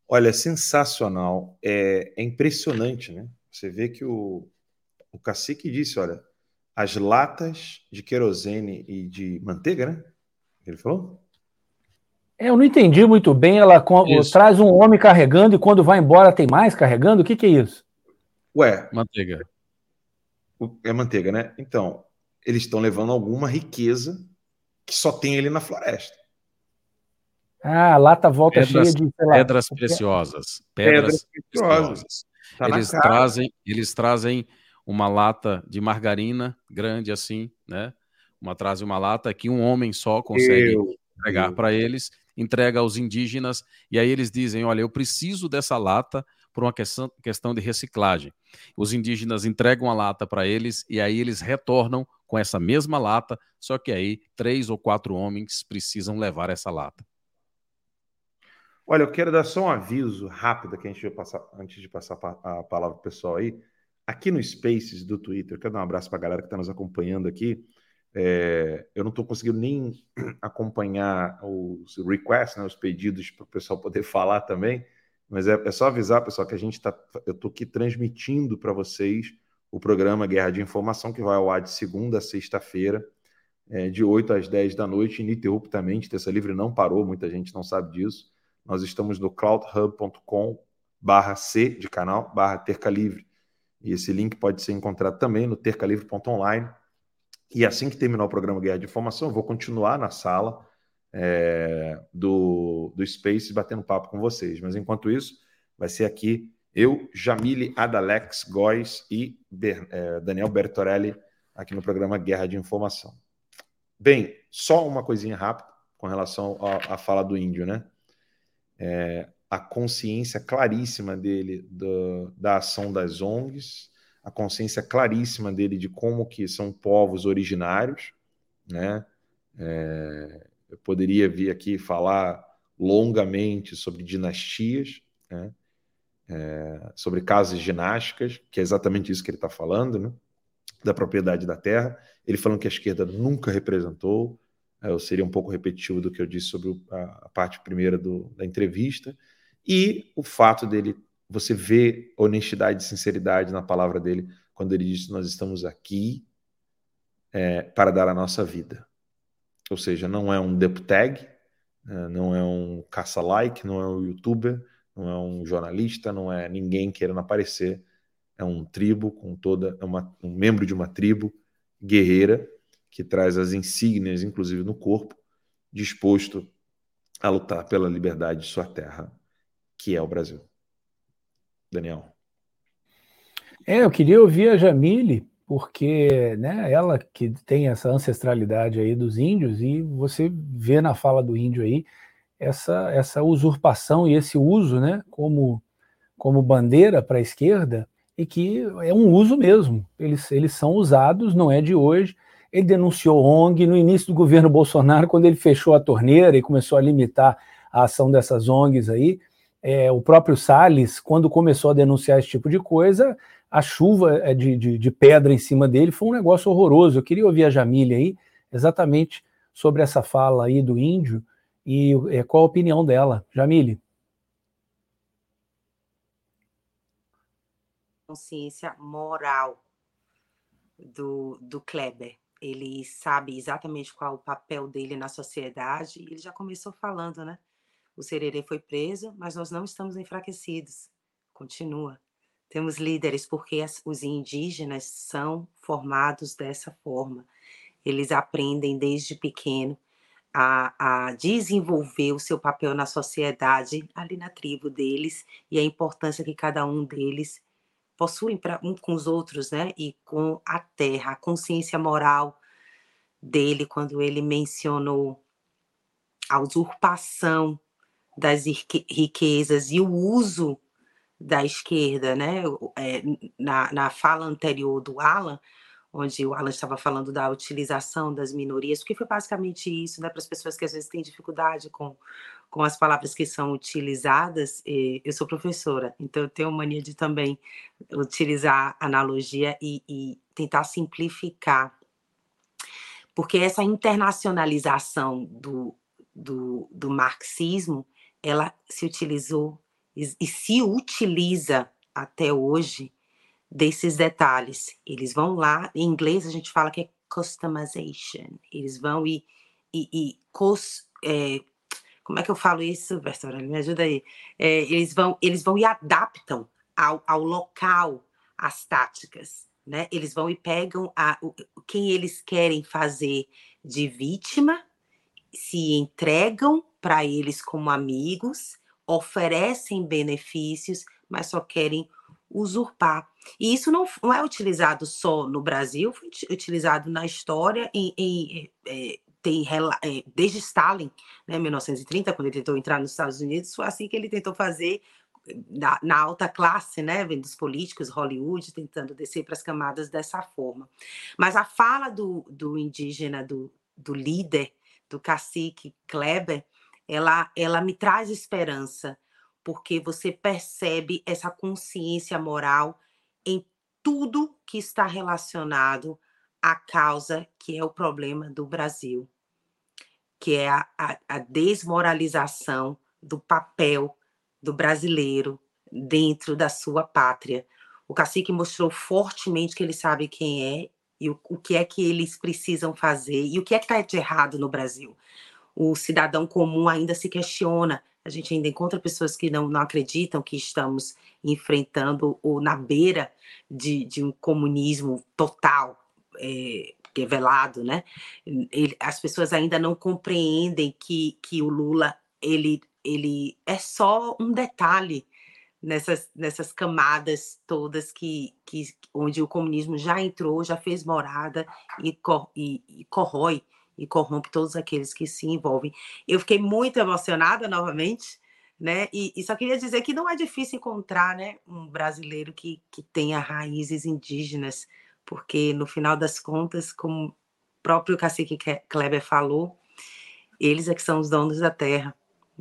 Olha, sensacional. É, é impressionante, né? Você vê que o, o cacique disse, olha, as latas de querosene e de manteiga, né? Ele falou? É, eu não entendi muito bem. Ela com, traz um homem carregando e quando vai embora tem mais carregando? O que, que é isso? Ué. Manteiga. É manteiga, né? Então, eles estão levando alguma riqueza que só tem ali na floresta. Ah, a lata volta pedras, cheia de. Lá, pedras preciosas. Pedras, pedras preciosas. Tá eles, trazem, eles trazem uma lata de margarina grande assim, né? Uma trazem uma lata que um homem só consegue eu, entregar para eles entrega aos indígenas, e aí eles dizem: olha, eu preciso dessa lata por uma questão, questão de reciclagem. Os indígenas entregam a lata para eles e aí eles retornam com essa mesma lata, só que aí três ou quatro homens precisam levar essa lata. Olha, eu quero dar só um aviso rápido que a gente passar antes de passar a palavra pro pessoal aí. Aqui no Spaces do Twitter, quero dar um abraço para a galera que está nos acompanhando aqui. É, eu não estou conseguindo nem acompanhar os requests, né, os pedidos para o pessoal poder falar também, mas é, é, só avisar, pessoal, que a gente está. Eu estou aqui transmitindo para vocês o programa Guerra de Informação, que vai ao ar de segunda a sexta-feira, é, de 8 às 10 da noite, ininterruptamente. Terça Livre não parou, muita gente não sabe disso. Nós estamos no cloudhub.com barra C de canal, barra Terca Livre. E esse link pode ser encontrado também no tercalivre.online. E assim que terminar o programa Guerra de Informação, eu vou continuar na sala é, do, do Space batendo papo com vocês. Mas enquanto isso, vai ser aqui eu, Jamile Adalex Góes e Ber, é, Daniel Bertorelli aqui no programa Guerra de Informação. Bem, só uma coisinha rápida com relação à, fala do índio, né? É, a consciência claríssima dele do, da ação das ONGs, a consciência claríssima dele de como que são povos originários, né? É, eu poderia vir aqui falar longamente sobre dinastias, né? é, sobre casas ginásticas, que é exatamente isso que ele está falando, né? da propriedade da terra. Ele falando que a esquerda nunca representou, é, eu seria um pouco repetitivo do que eu disse sobre a, a parte primeira do, da entrevista, e o fato dele, você vê honestidade e sinceridade na palavra dele, quando ele diz: Nós estamos aqui é, para dar a nossa vida. Ou seja, não é um deputag, é, não é um caça-like, não é um youtuber, não é um jornalista, não é ninguém querendo aparecer. É um tribo com toda, é uma, um membro de uma tribo guerreira que traz as insígnias, inclusive no corpo, disposto a lutar pela liberdade de sua terra, que é o Brasil. Daniel. É, eu queria ouvir a Jamile, porque né, ela que tem essa ancestralidade aí dos índios, e você vê na fala do índio aí essa, essa usurpação e esse uso né, como, como bandeira para a esquerda, e que é um uso mesmo. Eles, eles são usados, não é de hoje. Ele denunciou ONG no início do governo Bolsonaro, quando ele fechou a torneira e começou a limitar a ação dessas ONGs aí. É, o próprio Salles, quando começou a denunciar esse tipo de coisa, a chuva é, de, de, de, pedra em cima dele foi um negócio horroroso. Eu queria ouvir a Jamília aí exatamente sobre essa fala aí do índio e é, qual a opinião dela. Jamile. Consciência moral do, do Kleber. Ele sabe exatamente qual o papel dele na sociedade. Ele já começou falando, né? O Sererê foi preso, mas nós não estamos enfraquecidos. Continua. Temos líderes porque as, os indígenas são formados dessa forma. Eles aprendem desde pequeno a, a, desenvolver o seu papel na sociedade, ali na tribo deles, e a importância que cada um deles possuem para um com os outros, né? E com a terra, a consciência moral dele, quando ele mencionou a usurpação das riquezas e o uso da esquerda, né? É, na, na fala anterior do Alan, onde o Alan estava falando da utilização das minorias, porque foi basicamente isso, né, para as pessoas que às vezes têm dificuldade com, com as palavras que são utilizadas. eu sou professora, então eu tenho mania de também utilizar analogia e, e tentar simplificar, porque essa internacionalização do, do, do marxismo, ela se utilizou e, e se utiliza até hoje desses detalhes. Eles vão lá, em inglês a gente fala que é customization. Eles vão e, e, e cos, é, como é que eu falo isso, Bertora? Me ajuda aí. É, eles, vão, eles vão e adaptam ao, ao local as táticas. Né? Eles vão e pegam a, o, quem eles querem fazer de vítima, se entregam para eles como amigos, oferecem benefícios, mas só querem usurpar. E isso não, não é utilizado só no Brasil, foi utilizado na história em, em, é, tem é, desde Stalin, né, 1930, quando ele tentou entrar nos Estados Unidos, foi assim que ele tentou fazer na, na alta classe, né, os políticos, Hollywood, tentando descer para as camadas dessa forma. Mas a fala do, do indígena, do, do líder, do cacique Kleber, ela, ela me traz esperança, porque você percebe essa consciência moral em tudo que está relacionado a causa que é o problema do Brasil, que é a, a, a desmoralização do papel do brasileiro dentro da sua pátria. O cacique mostrou fortemente que ele sabe quem é e o, o que é que eles precisam fazer e o que é que está de errado no Brasil. O cidadão comum ainda se questiona. A gente ainda encontra pessoas que não, não acreditam que estamos enfrentando ou na beira de, de um comunismo total, é, revelado, né? Ele, as pessoas ainda não compreendem que, que o Lula ele, ele é só um detalhe nessas, nessas camadas todas que, que onde o comunismo já entrou, já fez morada e, cor, e, e corrói e corrompe todos aqueles que se envolvem. Eu fiquei muito emocionada novamente, né? E, e, só queria dizer que não é difícil encontrar, né, um brasileiro que, que tenha raízes indígenas, porque no final das contas, como o próprio cacique Kleber falou, eles é que são os donos da terra.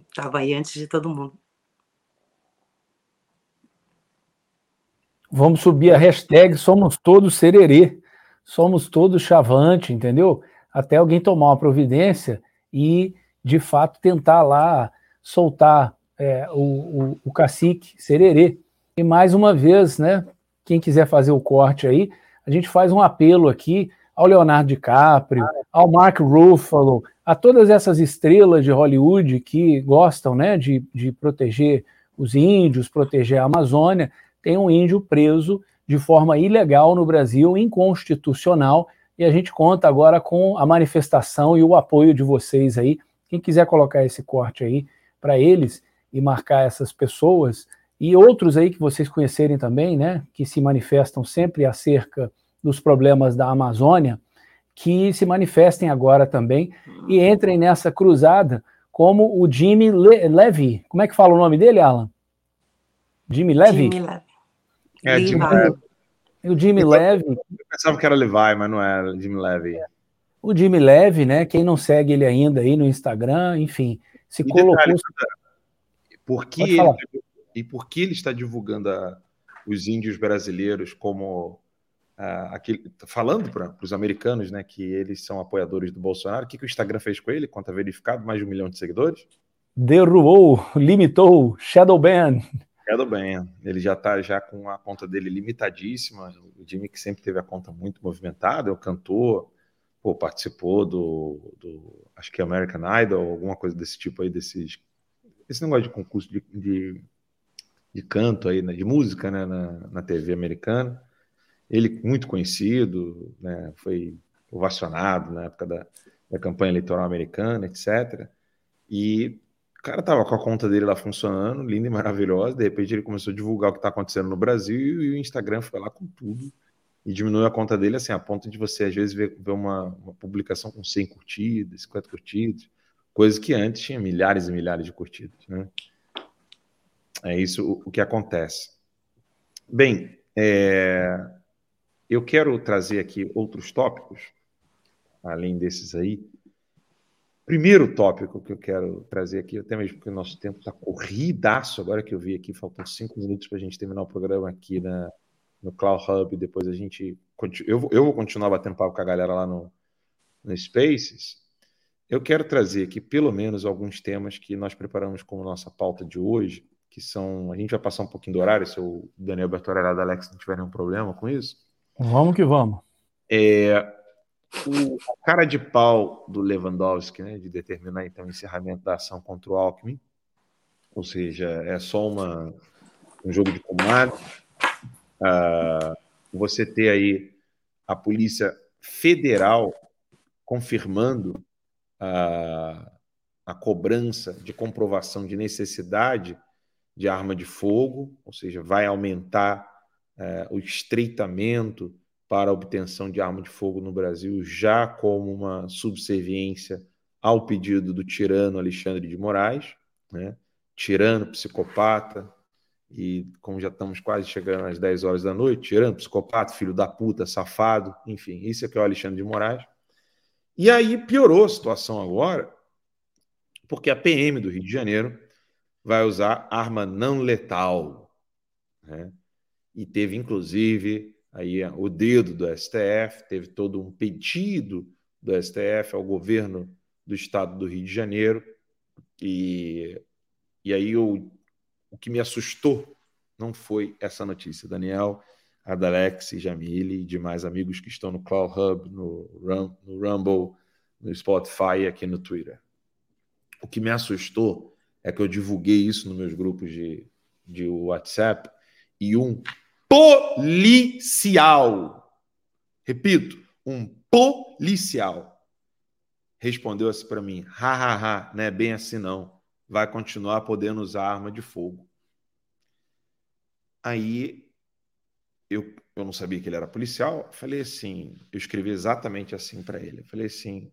Estava aí antes de todo mundo. Vamos subir a hashtag Somos Todos Sererê. Somos todos chavante, entendeu? Até alguém tomar uma providência e, de fato, tentar lá soltar é, o, o, o cacique Sererê. E mais uma vez, né? Quem quiser fazer o corte aí, a gente faz um apelo aqui ao Leonardo DiCaprio, ao Mark Ruffalo, a todas essas estrelas de Hollywood que gostam né, de, de proteger os índios, proteger a Amazônia, tem um índio preso de forma ilegal no Brasil, inconstitucional, e a gente conta agora com a manifestação e o apoio de vocês aí. Quem quiser colocar esse corte aí para eles e marcar essas pessoas e outros aí que vocês conhecerem também, né, que se manifestam sempre acerca dos problemas da Amazônia, que se manifestem agora também e entrem nessa cruzada, como o Jimmy Le Levy. Como é que fala o nome dele, Alan? Jimmy Levy? Jimmy Levy. É, Jimmy Levy. O Jimmy Levy. Eu pensava que era Levi, mas não era Jimmy Levy. O Jimmy Levy, né? Quem não segue ele ainda aí no Instagram, enfim, se e colocou. Detalhe, por que ele, tá e por que ele está divulgando a, os índios brasileiros como Uh, aquele, falando para os americanos né, que eles são apoiadores do Bolsonaro, o que, que o Instagram fez com ele? Conta verificado, mais de um milhão de seguidores? Derrubou, limitou, shadow ban. Shadow ban. Ele já está já com a conta dele limitadíssima. O Jimmy que sempre teve a conta muito movimentada, é o cantor, pô, participou do, do, acho que American Idol, alguma coisa desse tipo aí, desses, esse negócio de concurso de, de, de canto aí, né, de música, né, na, na TV americana. Ele muito conhecido, né, foi ovacionado na época da, da campanha eleitoral americana, etc. E o cara tava com a conta dele lá funcionando, linda e maravilhosa. De repente ele começou a divulgar o que está acontecendo no Brasil e o Instagram foi lá com tudo e diminuiu a conta dele assim, a ponto de você às vezes ver, ver uma, uma, publicação com 100 curtidas, 50 curtidas, coisa que antes tinha milhares e milhares de curtidas. Né? É isso o, o que acontece. Bem, é, eu quero trazer aqui outros tópicos, além desses aí. Primeiro tópico que eu quero trazer aqui, até mesmo porque o nosso tempo está corridaço, agora que eu vi aqui, faltam cinco minutos para a gente terminar o programa aqui na, no Cloud Hub, depois a gente. Eu, eu vou continuar batendo papo com a galera lá no, no Spaces. Eu quero trazer aqui pelo menos alguns temas que nós preparamos como nossa pauta de hoje, que são. A gente vai passar um pouquinho do horário, se o Daniel Bertorelli da Alex não tiver nenhum problema com isso. Vamos que vamos. É, o cara de pau do Lewandowski, né, de determinar então o encerramento da ação contra o Alckmin, ou seja, é só uma, um jogo de comando. Uh, você ter aí a Polícia Federal confirmando uh, a cobrança de comprovação de necessidade de arma de fogo, ou seja, vai aumentar é, o estreitamento para a obtenção de arma de fogo no Brasil, já como uma subserviência ao pedido do tirano Alexandre de Moraes, né? tirano, psicopata, e como já estamos quase chegando às 10 horas da noite, tirano, psicopata, filho da puta, safado, enfim, isso é que é o Alexandre de Moraes. E aí piorou a situação agora, porque a PM do Rio de Janeiro vai usar arma não letal. Né? e teve inclusive aí o dedo do STF, teve todo um pedido do STF ao governo do estado do Rio de Janeiro. E, e aí eu, o que me assustou não foi essa notícia, Daniel, Adalex, Jamile e demais amigos que estão no Cloud Hub, no, no Rumble, no Spotify e aqui no Twitter. O que me assustou é que eu divulguei isso nos meus grupos de, de WhatsApp e um policial, repito, um policial respondeu assim para mim: hahaha, não é bem assim não. Vai continuar podendo usar arma de fogo. Aí eu, eu não sabia que ele era policial. Falei assim, eu escrevi exatamente assim para ele. Falei assim,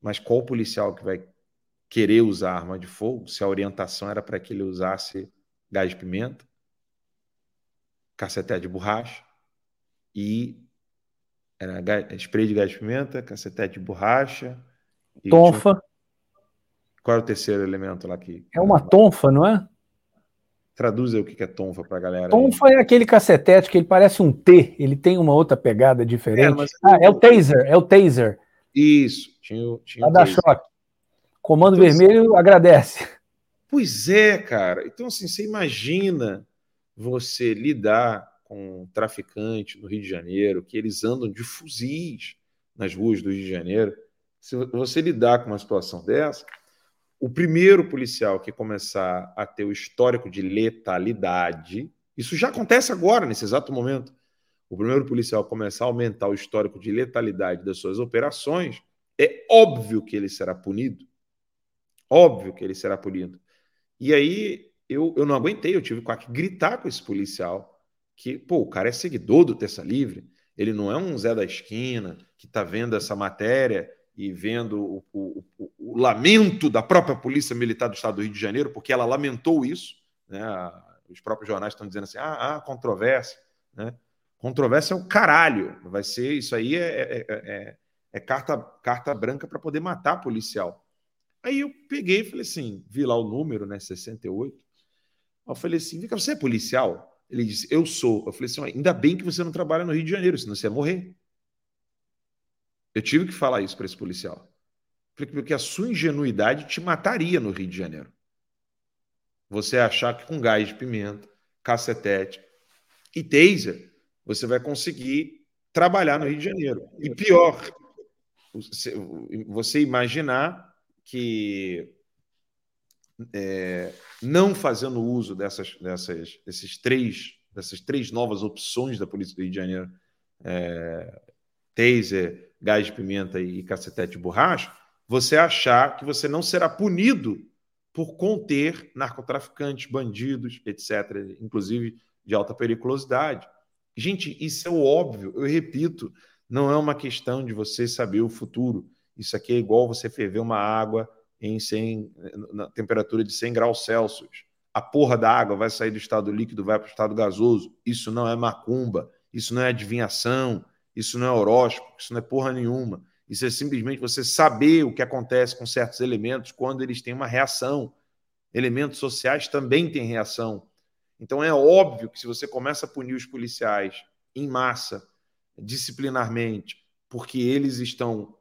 mas qual policial que vai querer usar arma de fogo se a orientação era para que ele usasse gás de pimenta, caceté de borracha e era spray de gás de pimenta, cacetete de borracha. Tonfa. Tinha... Qual é o terceiro elemento lá aqui? É uma tonfa, não é? Traduz aí o que é tonfa para a galera. Tonfa aí. é aquele cacetete que ele parece um T, ele tem uma outra pegada diferente. É, mas... Ah, é o taser, é o taser. Isso, tinha, tinha dar choque. Comando então, Vermelho assim, agradece. Pois é, cara. Então, assim, você imagina você lidar com um traficante no Rio de Janeiro, que eles andam de fuzis nas ruas do Rio de Janeiro. Se você lidar com uma situação dessa, o primeiro policial que começar a ter o histórico de letalidade, isso já acontece agora, nesse exato momento. O primeiro policial começar a aumentar o histórico de letalidade das suas operações, é óbvio que ele será punido. Óbvio que ele será punido. E aí eu, eu não aguentei, eu tive que gritar com esse policial que, pô, o cara é seguidor do Terça Livre, ele não é um Zé da esquina que está vendo essa matéria e vendo o, o, o, o, lamento da própria Polícia Militar do Estado do Rio de Janeiro, porque ela lamentou isso. Né? Os próprios jornais estão dizendo assim: ah, ah controvérsia. Né? Controvérsia é o caralho. Vai ser isso aí é, é, é, é carta, carta branca para poder matar policial. Aí eu peguei e falei assim: vi lá o número, né? 68. Eu falei assim: Vem cá, você é policial? Ele disse: Eu sou. Eu falei assim: ainda bem que você não trabalha no Rio de Janeiro, senão você ia morrer. Eu tive que falar isso para esse policial. Porque a sua ingenuidade te mataria no Rio de Janeiro. Você achar que com gás de pimenta, cacetete e taser, você vai conseguir trabalhar no Rio de Janeiro. E pior, você imaginar que é, não fazendo uso dessas, dessas, desses três, dessas três novas opções da Polícia do Rio de Janeiro, é, taser, gás de pimenta e cacetete de borracha, você achar que você não será punido por conter narcotraficantes, bandidos, etc., inclusive de alta periculosidade. Gente, isso é óbvio, eu repito, não é uma questão de você saber o futuro. Isso aqui é igual você ferver uma água em 100, na temperatura de 100 graus Celsius. A porra da água vai sair do estado líquido, vai para o estado gasoso. Isso não é macumba, isso não é adivinhação, isso não é horóscopo, isso não é porra nenhuma. Isso é simplesmente você saber o que acontece com certos elementos quando eles têm uma reação. Elementos sociais também têm reação. Então é óbvio que se você começa a punir os policiais em massa, disciplinarmente, porque eles estão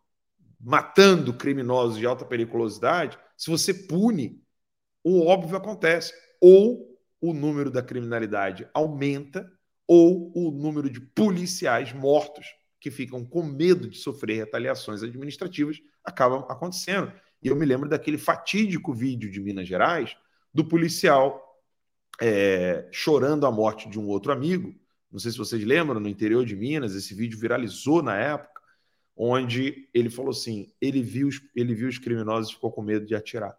matando criminosos de alta periculosidade, se você pune, o óbvio acontece. Ou o número da criminalidade aumenta ou o número de policiais mortos que ficam com medo de sofrer retaliações administrativas acaba acontecendo. E eu me lembro daquele fatídico vídeo de Minas Gerais do policial é, chorando a morte de um outro amigo. Não sei se vocês lembram, no interior de Minas, esse vídeo viralizou na época, onde ele falou assim: ele viu, ele viu os criminosos e ficou com medo de atirar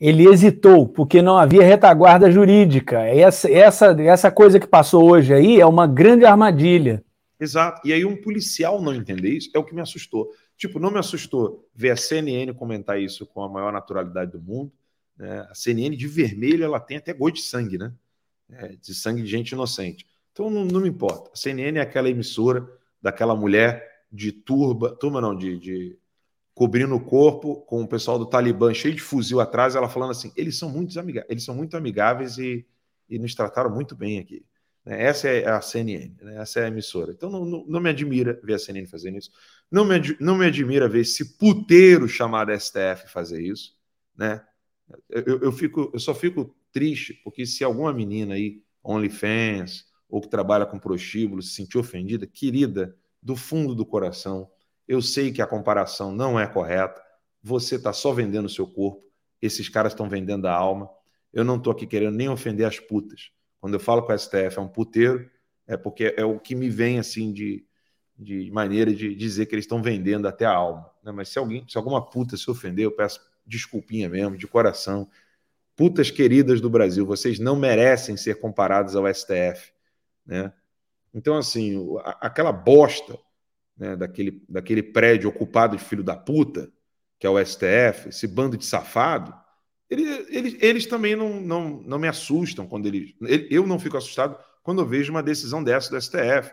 ele hesitou, porque não havia retaguarda jurídica. Essa, essa, essa coisa que passou hoje aí é uma grande armadilha. Exato. E aí um policial não entender isso é o que me assustou. Tipo, não me assustou ver a CNN comentar isso com a maior naturalidade do mundo. Né? A CNN de vermelho, ela tem até gosto de sangue, né? É, de sangue de gente inocente. Então não, não, me importa. A CNN é aquela emissora daquela mulher de turba, turma não, de, de cobrindo o corpo, com o pessoal do Talibã cheio de fuzil atrás, ela falando assim: eles são muito, amigáveis, eles são muito amigáveis e, e nos trataram muito bem aqui. Né? Essa é a CNN, né? essa é a emissora. Então não, não, não, me admira ver a CNN fazendo isso. Não me, não me admira ver esse puteiro chamado STF fazer isso. Né? Eu, eu, fico, eu só fico triste porque se alguma menina aí, OnlyFans, ou que trabalha com prostíbulo, se sentiu ofendida, querida, do fundo do coração, eu sei que a comparação não é correta. Você está só vendendo o seu corpo, esses caras estão vendendo a alma. Eu não estou aqui querendo nem ofender as putas. Quando eu falo com a STF é um puteiro, é porque é o que me vem assim de, de maneira de dizer que eles estão vendendo até a alma. Né? Mas se alguém, se alguma puta se ofender, eu peço desculpinha mesmo, de coração. Putas queridas do Brasil, vocês não merecem ser comparados ao STF. Né? Então, assim, aquela bosta né, daquele, daquele prédio ocupado de filho da puta, que é o STF, esse bando de safado, eles, eles, eles também não, não, não me assustam quando eles. Eu não fico assustado quando eu vejo uma decisão dessa do STF.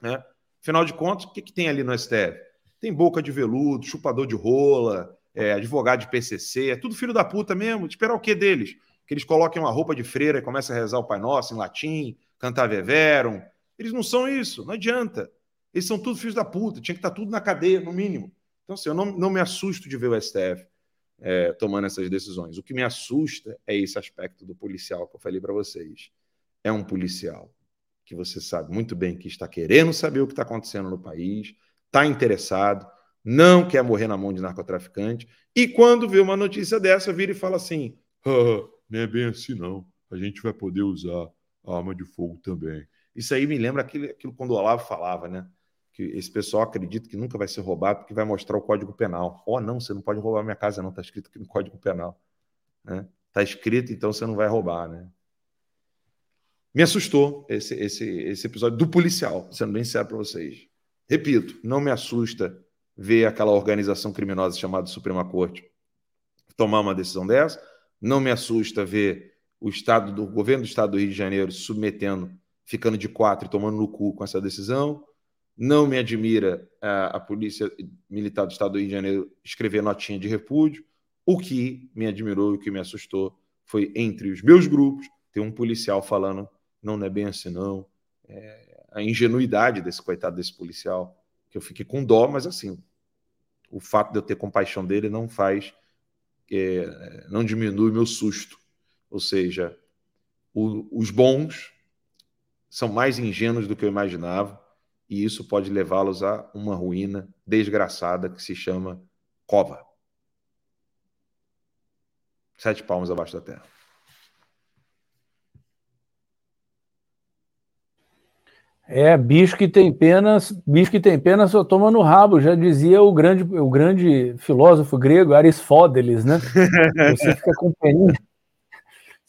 Né? Afinal de contas, o que, que tem ali no STF? Tem boca de veludo, chupador de rola, é, advogado de PCC, é tudo filho da puta mesmo. Esperar o que deles? Que eles coloquem uma roupa de freira e comecem a rezar o Pai Nosso em latim, cantar Veverum. Eles não são isso, não adianta. Eles são tudo filhos da puta, tinha que estar tudo na cadeia, no mínimo. Então, assim, eu não, não me assusto de ver o STF é, tomando essas decisões. O que me assusta é esse aspecto do policial que eu falei para vocês. É um policial que você sabe muito bem que está querendo saber o que está acontecendo no país, está interessado, não quer morrer na mão de narcotraficante, e quando vê uma notícia dessa, vira e fala assim: ah, não é bem assim não, a gente vai poder usar arma de fogo também. Isso aí me lembra aquilo, aquilo quando o Olavo falava, né? Que esse pessoal acredita que nunca vai ser roubado porque vai mostrar o Código Penal. Oh, não, você não pode roubar minha casa, não. Está escrito aqui no Código Penal. Né? Tá escrito, então você não vai roubar, né? Me assustou esse, esse, esse episódio do policial, sendo bem sincero para vocês. Repito, não me assusta ver aquela organização criminosa chamada Suprema Corte tomar uma decisão dessa. Não me assusta ver o estado do governo do estado do Rio de Janeiro submetendo, ficando de quatro e tomando no cu com essa decisão. Não me admira a, a polícia militar do estado do Rio de Janeiro escrever notinha de repúdio. O que me admirou e o que me assustou foi entre os meus grupos ter um policial falando não, não é bem assim não. É, a ingenuidade desse coitado desse policial que eu fiquei com dó, mas assim, o fato de eu ter compaixão dele não faz, é, não diminui meu susto. Ou seja, o, os bons são mais ingênuos do que eu imaginava, e isso pode levá-los a uma ruína desgraçada que se chama cova. Sete palmos abaixo da terra. É, bicho que tem penas, bicho que tem pena só toma no rabo, já dizia o grande, o grande filósofo grego Aristóteles, né? Você fica com peninha,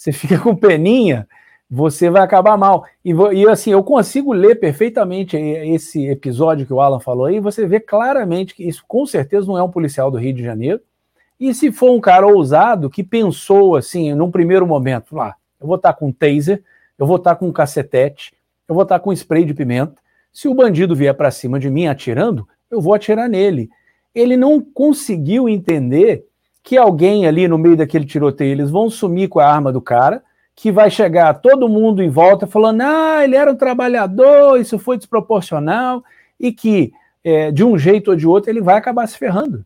você fica com peninha, você vai acabar mal. E, e assim, eu consigo ler perfeitamente esse episódio que o Alan falou aí, você vê claramente que isso com certeza não é um policial do Rio de Janeiro. E se for um cara ousado que pensou assim, num primeiro momento, lá, eu vou estar com um taser, eu vou estar com um cacetete, eu vou estar com spray de pimenta. Se o bandido vier para cima de mim atirando, eu vou atirar nele. Ele não conseguiu entender que alguém ali no meio daquele tiroteio, eles vão sumir com a arma do cara, que vai chegar todo mundo em volta falando: ah, ele era um trabalhador, isso foi desproporcional, e que é, de um jeito ou de outro ele vai acabar se ferrando.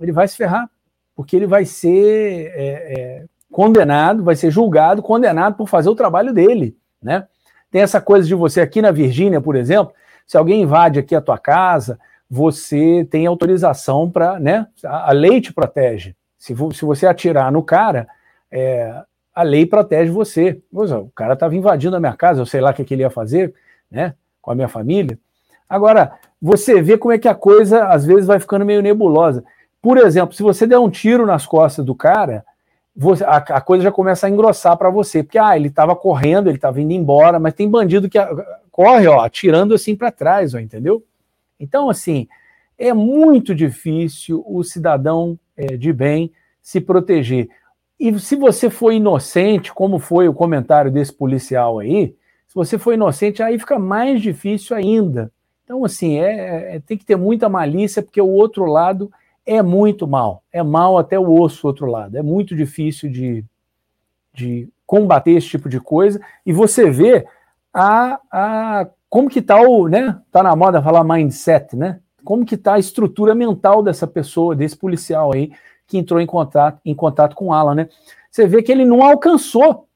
Ele vai se ferrar, porque ele vai ser é, é, condenado, vai ser julgado, condenado por fazer o trabalho dele, né? Tem essa coisa de você aqui na Virgínia, por exemplo, se alguém invade aqui a tua casa, você tem autorização para, né? A, lei te protege. Se, se você atirar no cara, é, a lei protege você. O cara estava invadindo a minha casa, eu sei lá o que, que ele ia fazer, né? Com a minha família. Agora, você vê como é que a coisa às vezes vai ficando meio nebulosa. Por exemplo, se você der um tiro nas costas do cara, você, a, a, coisa já começa a engrossar para você, porque ah, ele estava correndo, ele estava indo embora, mas tem bandido que a, corre, ó, atirando assim para trás, ó, entendeu? Então, assim, é muito difícil o cidadão é, de bem se proteger. E se você for inocente, como foi o comentário desse policial aí, se você for inocente, aí fica mais difícil ainda. Então, assim, é, é tem que ter muita malícia, porque o outro lado é muito mal. É mal até o osso outro lado. É muito difícil de, de combater esse tipo de coisa. E você vê a, a como que está o, né? Tá na moda falar mindset, né? Como que está a estrutura mental dessa pessoa, desse policial aí que entrou em contato, em contato com o Alan, né? Você vê que ele não alcançou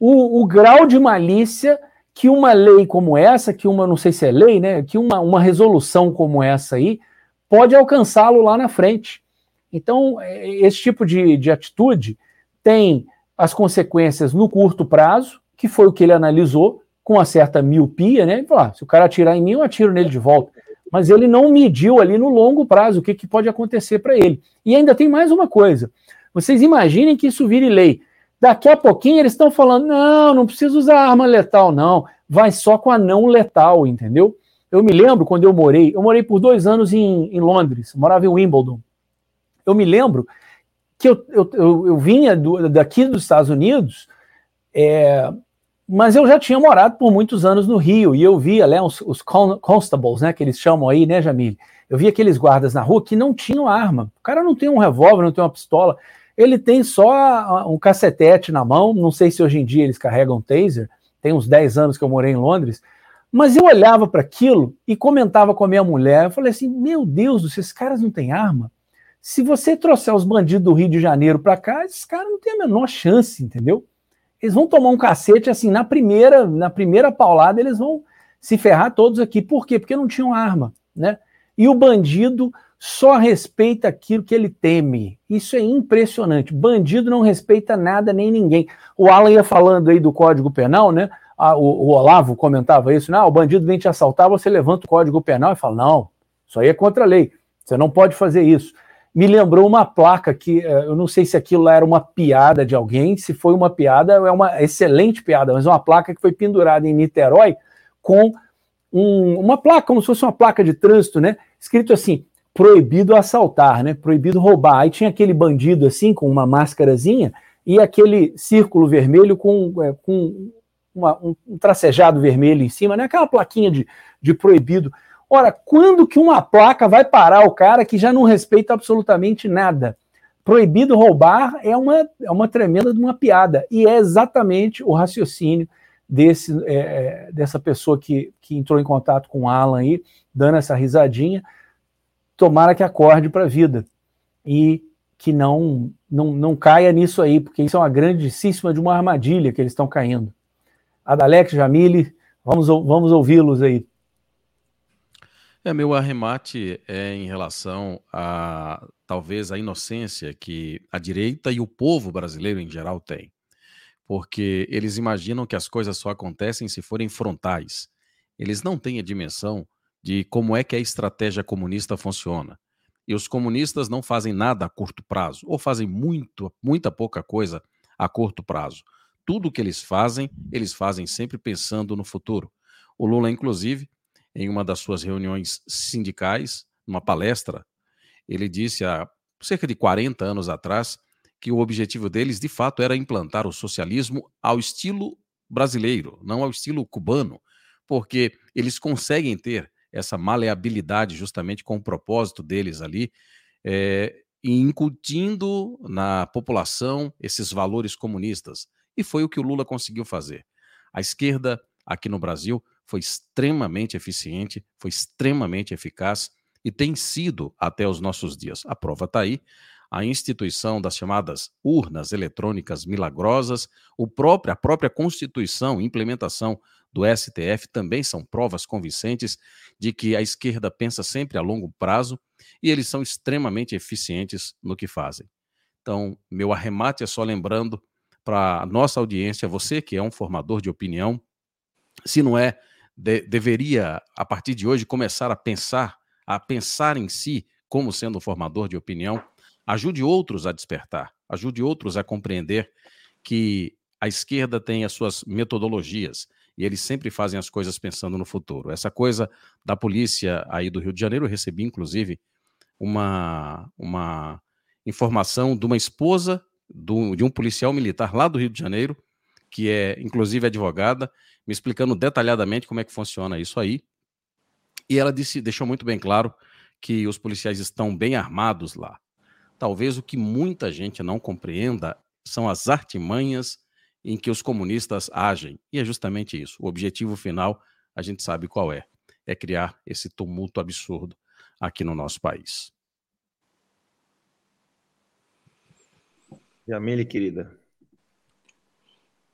o, o grau de malícia que uma lei como essa, que uma, não sei se é lei, né? Que uma, uma resolução como essa aí pode alcançá-lo lá na frente. Então, é, esse tipo de, de atitude tem as consequências no curto prazo, que foi o que ele analisou, com uma certa miopia, né? Ele falou, ah, se o cara atirar em mim, eu atiro nele de volta. Mas ele não mediu ali no longo prazo o que, que pode acontecer para ele. E ainda tem mais uma coisa. Vocês imaginem que isso vire lei. Daqui a pouquinho eles estão falando: não, não precisa usar arma letal, não. Vai só com a não letal, entendeu? Eu me lembro quando eu morei, eu morei por dois anos em, em Londres, morava em Wimbledon. Eu me lembro que eu, eu, eu, eu vinha do, daqui dos Estados Unidos, é, mas eu já tinha morado por muitos anos no Rio e eu via né, os, os constables, né, que eles chamam aí, né, Jamil? Eu via aqueles guardas na rua que não tinham arma. O cara não tem um revólver, não tem uma pistola, ele tem só um cacetete na mão. Não sei se hoje em dia eles carregam taser. Tem uns 10 anos que eu morei em Londres. Mas eu olhava para aquilo e comentava com a minha mulher. Eu falei assim: Meu Deus, esses caras não têm arma. Se você trouxer os bandidos do Rio de Janeiro para cá, esses caras não têm a menor chance, entendeu? Eles vão tomar um cacete assim, na primeira, na primeira paulada, eles vão se ferrar todos aqui. Por quê? Porque não tinham arma, né? E o bandido só respeita aquilo que ele teme. Isso é impressionante. Bandido não respeita nada nem ninguém. O Alan ia falando aí do Código Penal, né? Ah, o, o, Olavo comentava isso, né? Ah, o bandido vem te assaltar, você levanta o Código Penal e fala: não, isso aí é contra a lei. Você não pode fazer isso me lembrou uma placa que eh, eu não sei se aquilo era uma piada de alguém, se foi uma piada, é uma excelente piada, mas é uma placa que foi pendurada em Niterói com um, uma placa, como se fosse uma placa de trânsito, né? Escrito assim: proibido assaltar, né? Proibido roubar. Aí tinha aquele bandido assim, com uma máscarazinha, e aquele círculo vermelho com, é, com uma, um, um tracejado vermelho em cima, né? Aquela plaquinha de, de proibido. Ora, quando que uma placa vai parar o cara que já não respeita absolutamente nada? Proibido roubar é uma, é uma tremenda de uma piada. E é exatamente o raciocínio desse, é, é, dessa pessoa que, que entrou em contato com o Alan aí, dando essa risadinha. Tomara que acorde para a vida. E que não, não, não caia nisso aí, porque isso é uma grandíssima de uma armadilha que eles estão caindo. Adalex, Jamile, vamos, vamos ouvi-los aí. É, meu arremate é em relação a talvez a inocência que a direita e o povo brasileiro em geral tem. Porque eles imaginam que as coisas só acontecem se forem frontais. Eles não têm a dimensão de como é que a estratégia comunista funciona. E os comunistas não fazem nada a curto prazo, ou fazem muito, muita pouca coisa a curto prazo. Tudo que eles fazem, eles fazem sempre pensando no futuro. O Lula, inclusive, em uma das suas reuniões sindicais, numa palestra, ele disse há cerca de 40 anos atrás que o objetivo deles, de fato, era implantar o socialismo ao estilo brasileiro, não ao estilo cubano, porque eles conseguem ter essa maleabilidade justamente com o propósito deles ali, é, incutindo na população esses valores comunistas. E foi o que o Lula conseguiu fazer. A esquerda aqui no Brasil foi extremamente eficiente, foi extremamente eficaz e tem sido até os nossos dias. A prova está aí. A instituição das chamadas urnas eletrônicas milagrosas, o próprio, a própria Constituição, implementação do STF também são provas convincentes de que a esquerda pensa sempre a longo prazo e eles são extremamente eficientes no que fazem. Então, meu arremate é só lembrando para a nossa audiência, você que é um formador de opinião, se não é de, deveria, a partir de hoje, começar a pensar, a pensar em si como sendo formador de opinião, ajude outros a despertar, ajude outros a compreender que a esquerda tem as suas metodologias e eles sempre fazem as coisas pensando no futuro. Essa coisa da polícia aí do Rio de Janeiro, eu recebi inclusive uma, uma informação de uma esposa do, de um policial militar lá do Rio de Janeiro, que é inclusive advogada, me explicando detalhadamente como é que funciona isso aí. E ela disse, deixou muito bem claro que os policiais estão bem armados lá. Talvez o que muita gente não compreenda são as artimanhas em que os comunistas agem. E é justamente isso. O objetivo final, a gente sabe qual é: é criar esse tumulto absurdo aqui no nosso país. Jamile, querida.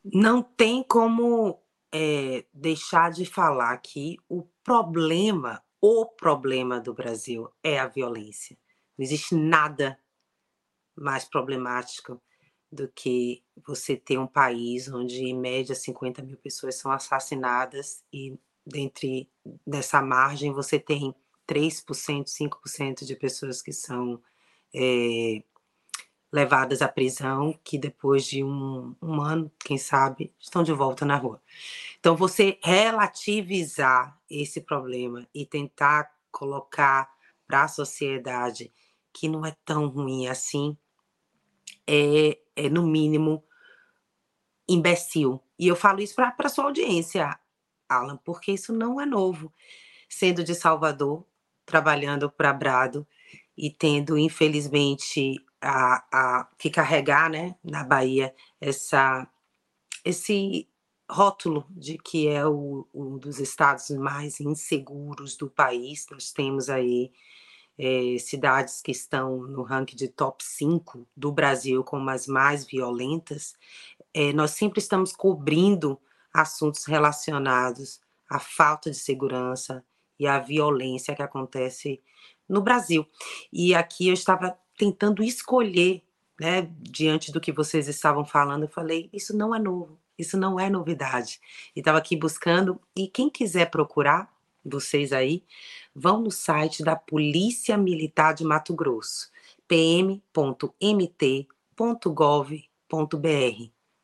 Não tem como é, deixar de falar que o problema, o problema do Brasil é a violência. Não existe nada mais problemático do que você ter um país onde, em média, 50 mil pessoas são assassinadas e, dentre dessa margem, você tem 3%, 5% de pessoas que são é, levadas à prisão, que depois de um, um ano, quem sabe, estão de volta na rua. Então, você relativizar esse problema e tentar colocar para a sociedade que não é tão ruim assim, é, é no mínimo imbecil. E eu falo isso para a sua audiência, Alan, porque isso não é novo. Sendo de Salvador, trabalhando para Brado e tendo, infelizmente, a, a que carregar né, na Bahia essa, esse rótulo de que é o, um dos estados mais inseguros do país. Nós temos aí é, cidades que estão no ranking de top 5 do Brasil como as mais violentas. É, nós sempre estamos cobrindo assuntos relacionados à falta de segurança e à violência que acontece no Brasil. E aqui eu estava tentando escolher, né, diante do que vocês estavam falando, eu falei, isso não é novo, isso não é novidade. E estava aqui buscando, e quem quiser procurar, vocês aí, vão no site da Polícia Militar de Mato Grosso, pm.mt.gov.br.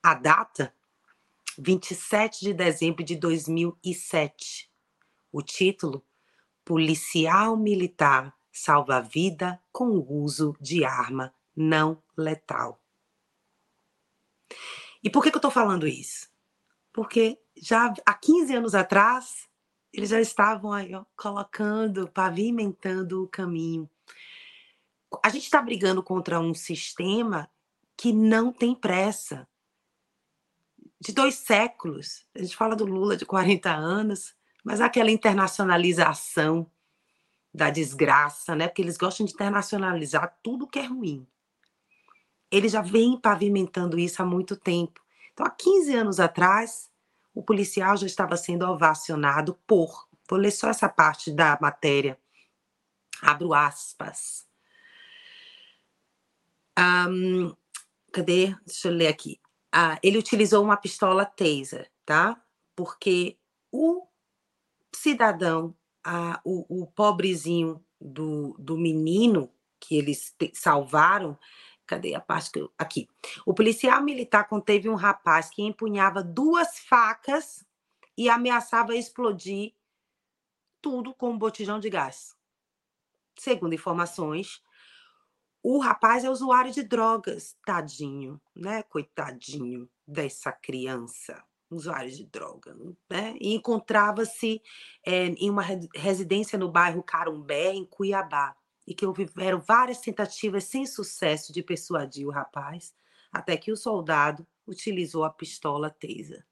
A data? 27 de dezembro de 2007. O título? Policial Militar salva a vida com o uso de arma não letal. E por que, que eu estou falando isso? Porque já há 15 anos atrás, eles já estavam aí ó, colocando, pavimentando o caminho. A gente está brigando contra um sistema que não tem pressa. De dois séculos. A gente fala do Lula de 40 anos, mas aquela internacionalização da desgraça, né? Porque eles gostam de internacionalizar tudo que é ruim. Ele já vem pavimentando isso há muito tempo. Então, há 15 anos atrás, o policial já estava sendo ovacionado por. Vou ler só essa parte da matéria. Abro aspas. Um, cadê? Deixa eu ler aqui. Ah, ele utilizou uma pistola taser, tá? Porque o cidadão a, o, o pobrezinho do, do menino que eles te, salvaram. Cadê a parte que eu, aqui? O policial militar conteve um rapaz que empunhava duas facas e ameaçava explodir tudo com um botijão de gás. Segundo informações, o rapaz é usuário de drogas, tadinho, né? Coitadinho dessa criança usuários de droga, né? E encontrava-se é, em uma residência no bairro Carumbé, em Cuiabá, e que houveram várias tentativas sem sucesso de persuadir o rapaz, até que o soldado utilizou a pistola taser.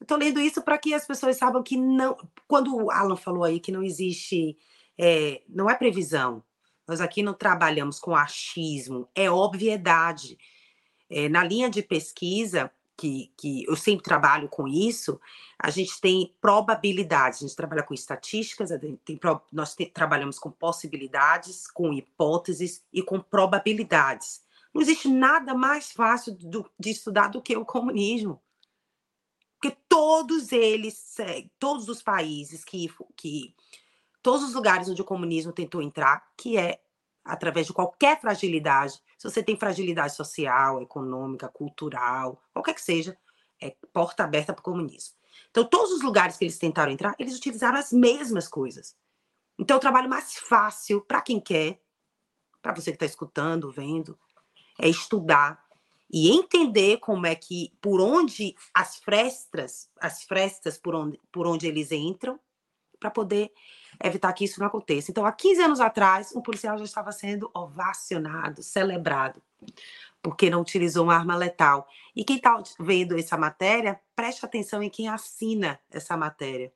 Estou lendo isso para que as pessoas saibam que não. Quando o Alan falou aí que não existe, é, não é previsão. Nós aqui não trabalhamos com achismo, é obviedade. É, na linha de pesquisa, que, que eu sempre trabalho com isso, a gente tem probabilidades, a gente trabalha com estatísticas, tem, nós te, trabalhamos com possibilidades, com hipóteses e com probabilidades. Não existe nada mais fácil do, de estudar do que o comunismo. Porque todos eles, todos os países que, que todos os lugares onde o comunismo tentou entrar, que é através de qualquer fragilidade. Se você tem fragilidade social, econômica, cultural, qualquer que seja, é porta aberta para o comunismo. Então, todos os lugares que eles tentaram entrar, eles utilizaram as mesmas coisas. Então, o trabalho mais fácil para quem quer, para você que está escutando, vendo, é estudar e entender como é que, por onde as frestas, as frestas por onde, por onde eles entram, para poder evitar que isso não aconteça. Então, há 15 anos atrás, um policial já estava sendo ovacionado, celebrado. porque não utilizou uma arma letal. E quem está vendo essa matéria, preste atenção em quem assina essa matéria.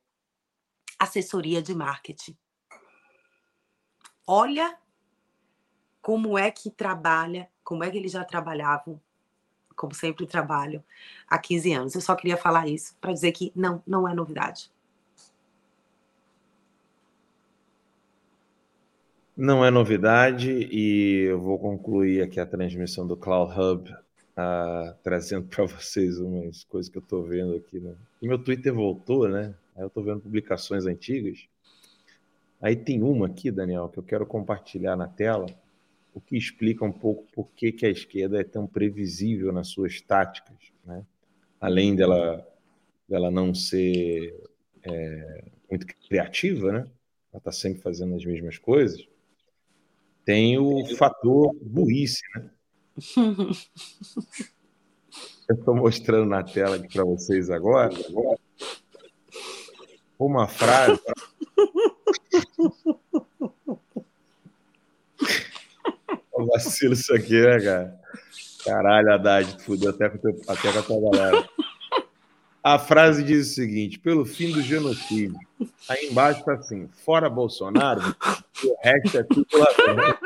Assessoria de marketing. Olha como é que trabalha, como é que eles já trabalhavam, como sempre trabalham há 15 anos. Eu só queria falar isso para dizer que não, não é novidade. Não é novidade e eu vou concluir aqui a transmissão do Cloud Hub, uh, trazendo para vocês umas coisas que eu estou vendo aqui. Né? E meu Twitter voltou, né? Aí eu estou vendo publicações antigas. Aí tem uma aqui, Daniel, que eu quero compartilhar na tela, o que explica um pouco por que, que a esquerda é tão previsível nas suas táticas, né? Além dela, dela não ser é, muito criativa, né? Ela está sempre fazendo as mesmas coisas tem o fator burrice, né? Eu estou mostrando na tela aqui para vocês agora uma frase. O vacilo isso aqui, né, cara? Caralho, Haddad, fudeu até com, teu, até com a tua galera. A frase diz o seguinte: pelo fim do genocídio. Aí embaixo está assim: fora Bolsonaro, o resto é tudo ladrão.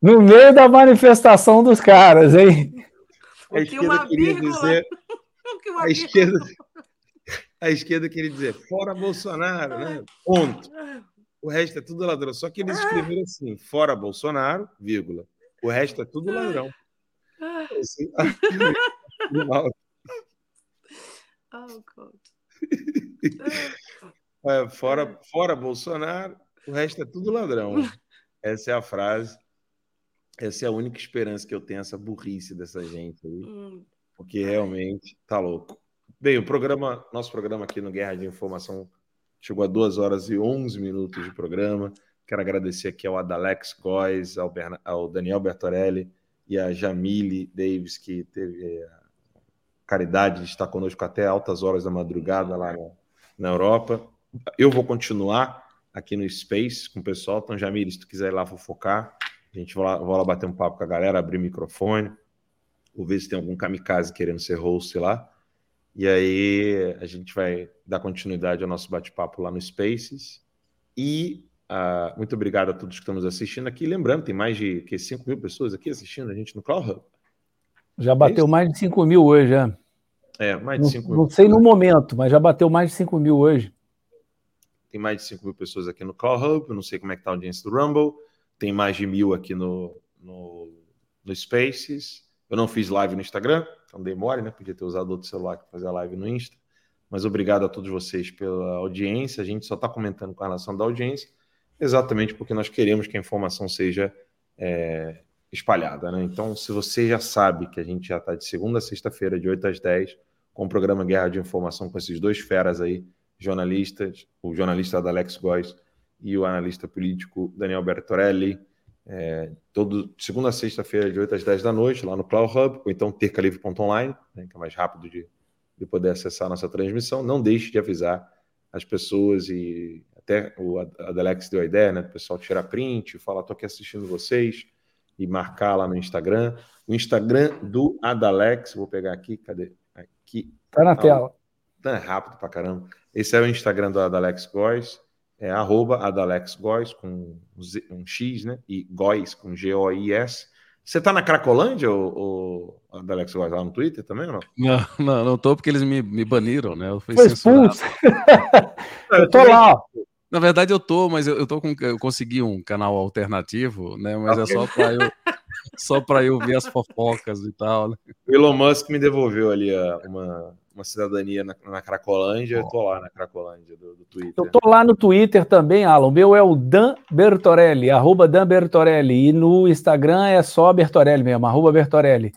No meio da manifestação dos caras, hein? A esquerda queria dizer. A esquerda, a esquerda queria dizer fora Bolsonaro, né? Ponto. O resto é tudo ladrão. Só que eles escreveram assim: fora Bolsonaro, vírgula. O resto é tudo ladrão. Assim, oh, God. É, fora, fora Bolsonaro, o resto é tudo ladrão. Essa é a frase. Essa é a única esperança que eu tenho, essa burrice dessa gente aí. Hum. Porque realmente tá louco. Bem, o programa, nosso programa aqui no Guerra de Informação chegou a 2 horas e 11 minutos de programa. Quero agradecer aqui ao Adalex Góes, ao, ao Daniel Bertorelli, e a Jamile Davis, que teve a é, caridade de estar conosco até altas horas da madrugada lá na, na Europa. Eu vou continuar aqui no Space com o pessoal. Então, Jamile, se tu quiser ir lá fofocar, a gente vai lá, vou lá bater um papo com a galera, abrir o microfone, vou ver se tem algum kamikaze querendo ser host lá. E aí a gente vai dar continuidade ao nosso bate-papo lá no Spaces. E Uh, muito obrigado a todos que estão nos assistindo aqui. Lembrando, tem mais de que, 5 mil pessoas aqui assistindo a gente no Cloud Hub. Já bateu é mais de 5 mil hoje, já. É, mais de 5 mil. Não sei no momento, mas já bateu mais de 5 mil hoje. Tem mais de 5 mil pessoas aqui no Cloud Hub. não sei como é que está a audiência do Rumble. Tem mais de mil aqui no, no, no Spaces. Eu não fiz live no Instagram, então demore, né? Podia ter usado outro celular para fazer a live no Insta. Mas obrigado a todos vocês pela audiência. A gente só está comentando com relação da audiência exatamente porque nós queremos que a informação seja é, espalhada. Né? Então, se você já sabe que a gente já está de segunda a sexta-feira, de 8 às 10, com o programa Guerra de Informação com esses dois feras aí, jornalistas, o jornalista Alex Góes e o analista político Daniel Bertorelli, é, todo segunda a sexta-feira, de 8 às 10 da noite, lá no Cloud Hub, ou então tercalivre.online, né, que é mais rápido de, de poder acessar a nossa transmissão. Não deixe de avisar as pessoas e até o Adalex deu a ideia, né? Do pessoal tirar print, falar, tô aqui assistindo vocês e marcar lá no Instagram. O Instagram do Adalex, vou pegar aqui, cadê? Aqui. Tá na tela. Tá rápido pra caramba. Esse é o Instagram do Adalex Góes, é arroba Adalex Góes com um X, né? E Góes com G-O-I-S. Você tá na Cracolândia, ou, ou Adalex Góes, lá no Twitter também ou não? Não, não, não tô porque eles me, me baniram, né? Eu fui Foi expulso. eu tô lá, ó. Na verdade eu tô, mas eu, eu tô com eu consegui um canal alternativo, né? Mas é só para eu só para eu ver as fofocas e tal. Né? O Elon Musk me devolveu ali uma, uma cidadania na, na Cracolândia, eu tô lá na Cracolândia do, do, Twitter. Eu tô lá no Twitter também, Alan. O meu é o Dan Bertorelli, arroba Dan Bertorelli. E no Instagram é só Bertorelli mesmo, arroba Bertorelli.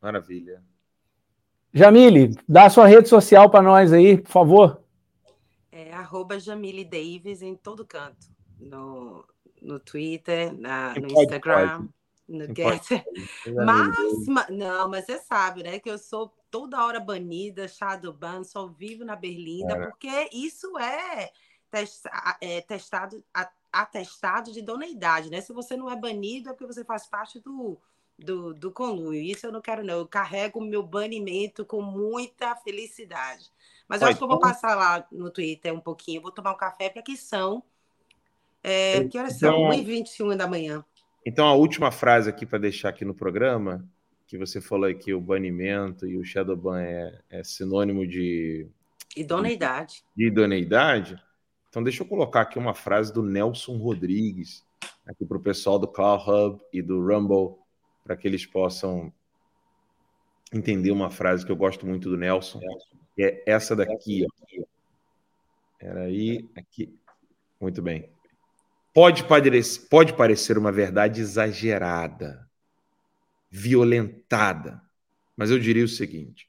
Maravilha. Jamile, dá a sua rede social para nós aí, por favor arroba Jamile Davis em todo canto. No, no Twitter, na, no Instagram, no Getter. Mas, não, mas você sabe, né? Que eu sou toda hora banida, Shadowban, só vivo na Berlinda, é. porque isso é, testa, é testado atestado de idoneidade, né? Se você não é banido, é porque você faz parte do, do, do conluio. Isso eu não quero, não. Eu carrego o meu banimento com muita felicidade. Mas eu acho que eu vou então- passar lá no Twitter um pouquinho. Vou tomar um café, porque aqui são. É, que horas são? Então- 1h21 da manhã. Então, a última frase aqui para deixar aqui no programa, que você falou que o banimento e o Shadowban é, é sinônimo de, Idoneidade. de idoneidade. Então, deixa eu colocar aqui uma frase do Nelson Rodrigues, aqui para o pessoal do Cloud Hub e do Rumble, para que eles possam entender uma frase que eu gosto muito do Nelson, que é essa daqui. Ó. Peraí, aqui. Muito bem. Pode parecer, pode parecer uma verdade exagerada, violentada, mas eu diria o seguinte: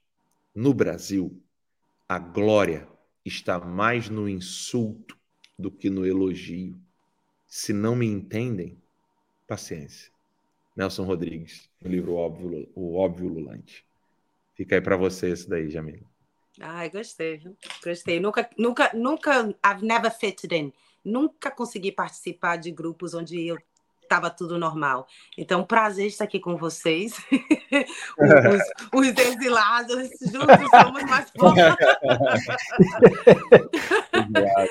no Brasil, a glória está mais no insulto do que no elogio. Se não me entendem, paciência. Nelson Rodrigues, no livro Óbvio, O Óbvio Lulante. Fica aí para você esse daí, Jamila. Ai, gostei, viu? Gostei. Nunca, nunca, nunca, I've never fitted in. Nunca consegui participar de grupos onde eu estava tudo normal. Então, prazer estar aqui com vocês. os, os exilados, juntos somos mais fortes.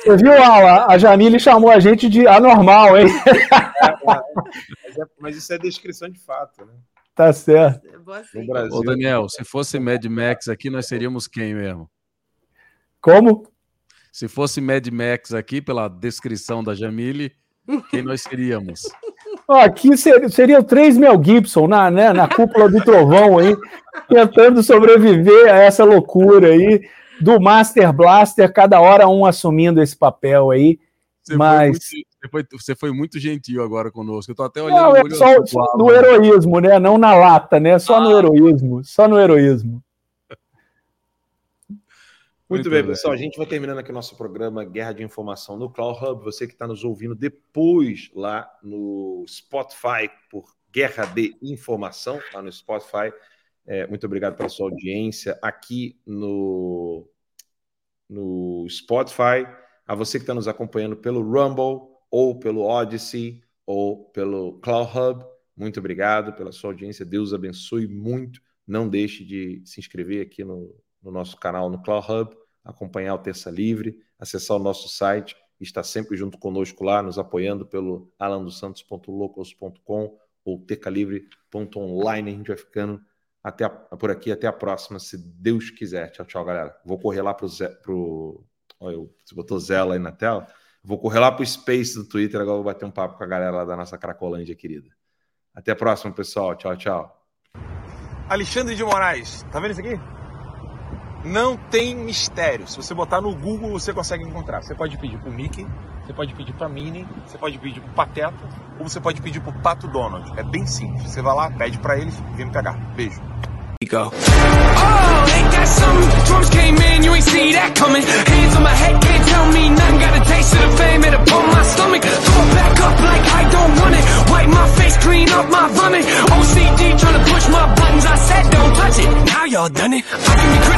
Você viu, Aula? A Jamile chamou a gente de anormal, hein? Mas, é- mas isso é descrição de fato, né? Tá certo. No Brasil. Ô, Daniel, se fosse Mad Max aqui, nós seríamos quem mesmo? Como? Se fosse Mad Max aqui, pela descrição da Jamile, quem nós seríamos? Aqui ser- seria o 3 Mel Gibson na, né, na cúpula do trovão aí, tentando sobreviver a essa loucura aí do Master Blaster, cada hora um assumindo esse papel aí. Você, mas foi você, foi, você foi muito gentil agora conosco. Eu tô até olhando não, o é só, azul só no Alan. heroísmo, né? Não na lata, né? Só no heroísmo, só no heroísmo. Muito, Muito bem, bem. pessoal. A gente vai terminando aqui o nosso programa Guerra de Informação no Cloud Hub. Você que está nos ouvindo depois lá no Spotify por Guerra de Informação, lá no Spotify. É, muito obrigado pela sua audiência aqui no, no Spotify. A você que está nos acompanhando pelo Rumble, ou pelo Odyssey, ou pelo Cloud Hub. Muito obrigado pela sua audiência. Deus abençoe muito. Não deixe de se inscrever aqui no, no nosso canal no Cloud Hub, acompanhar o Terça Livre, acessar o nosso site, estar sempre junto conosco lá, nos apoiando pelo alandosantos.locals.com ou tecalivre.online. A gente vai ficando até a- por aqui, até a próxima, se Deus quiser. Tchau, tchau, galera. Vou correr lá Zé, pro olha, você botou Zela aí na tela. Vou correr lá pro Space do Twitter, agora vou bater um papo com a galera lá da nossa Cracolândia querida. Até a próxima, pessoal. Tchau, tchau. Alexandre de Moraes, tá vendo isso aqui? Não tem mistério. Se você botar no Google, você consegue encontrar. Você pode pedir pro Mickey, você pode pedir pra Minnie, você pode pedir pro Pateta, ou você pode pedir pro Pato Donald. É bem simples. Você vai lá, pede pra eles, vem me pegar. Beijo. Go. Oh, ain't that something? Drums came in, you ain't see that coming. Hands on my head, can't tell me nothing. Got a taste of the fame, it my stomach. Throw it back up like I don't want it. Wipe my face, clean up my vomit. OCD trying to push my buttons. I said don't touch it. Now y'all done it. I can be critical.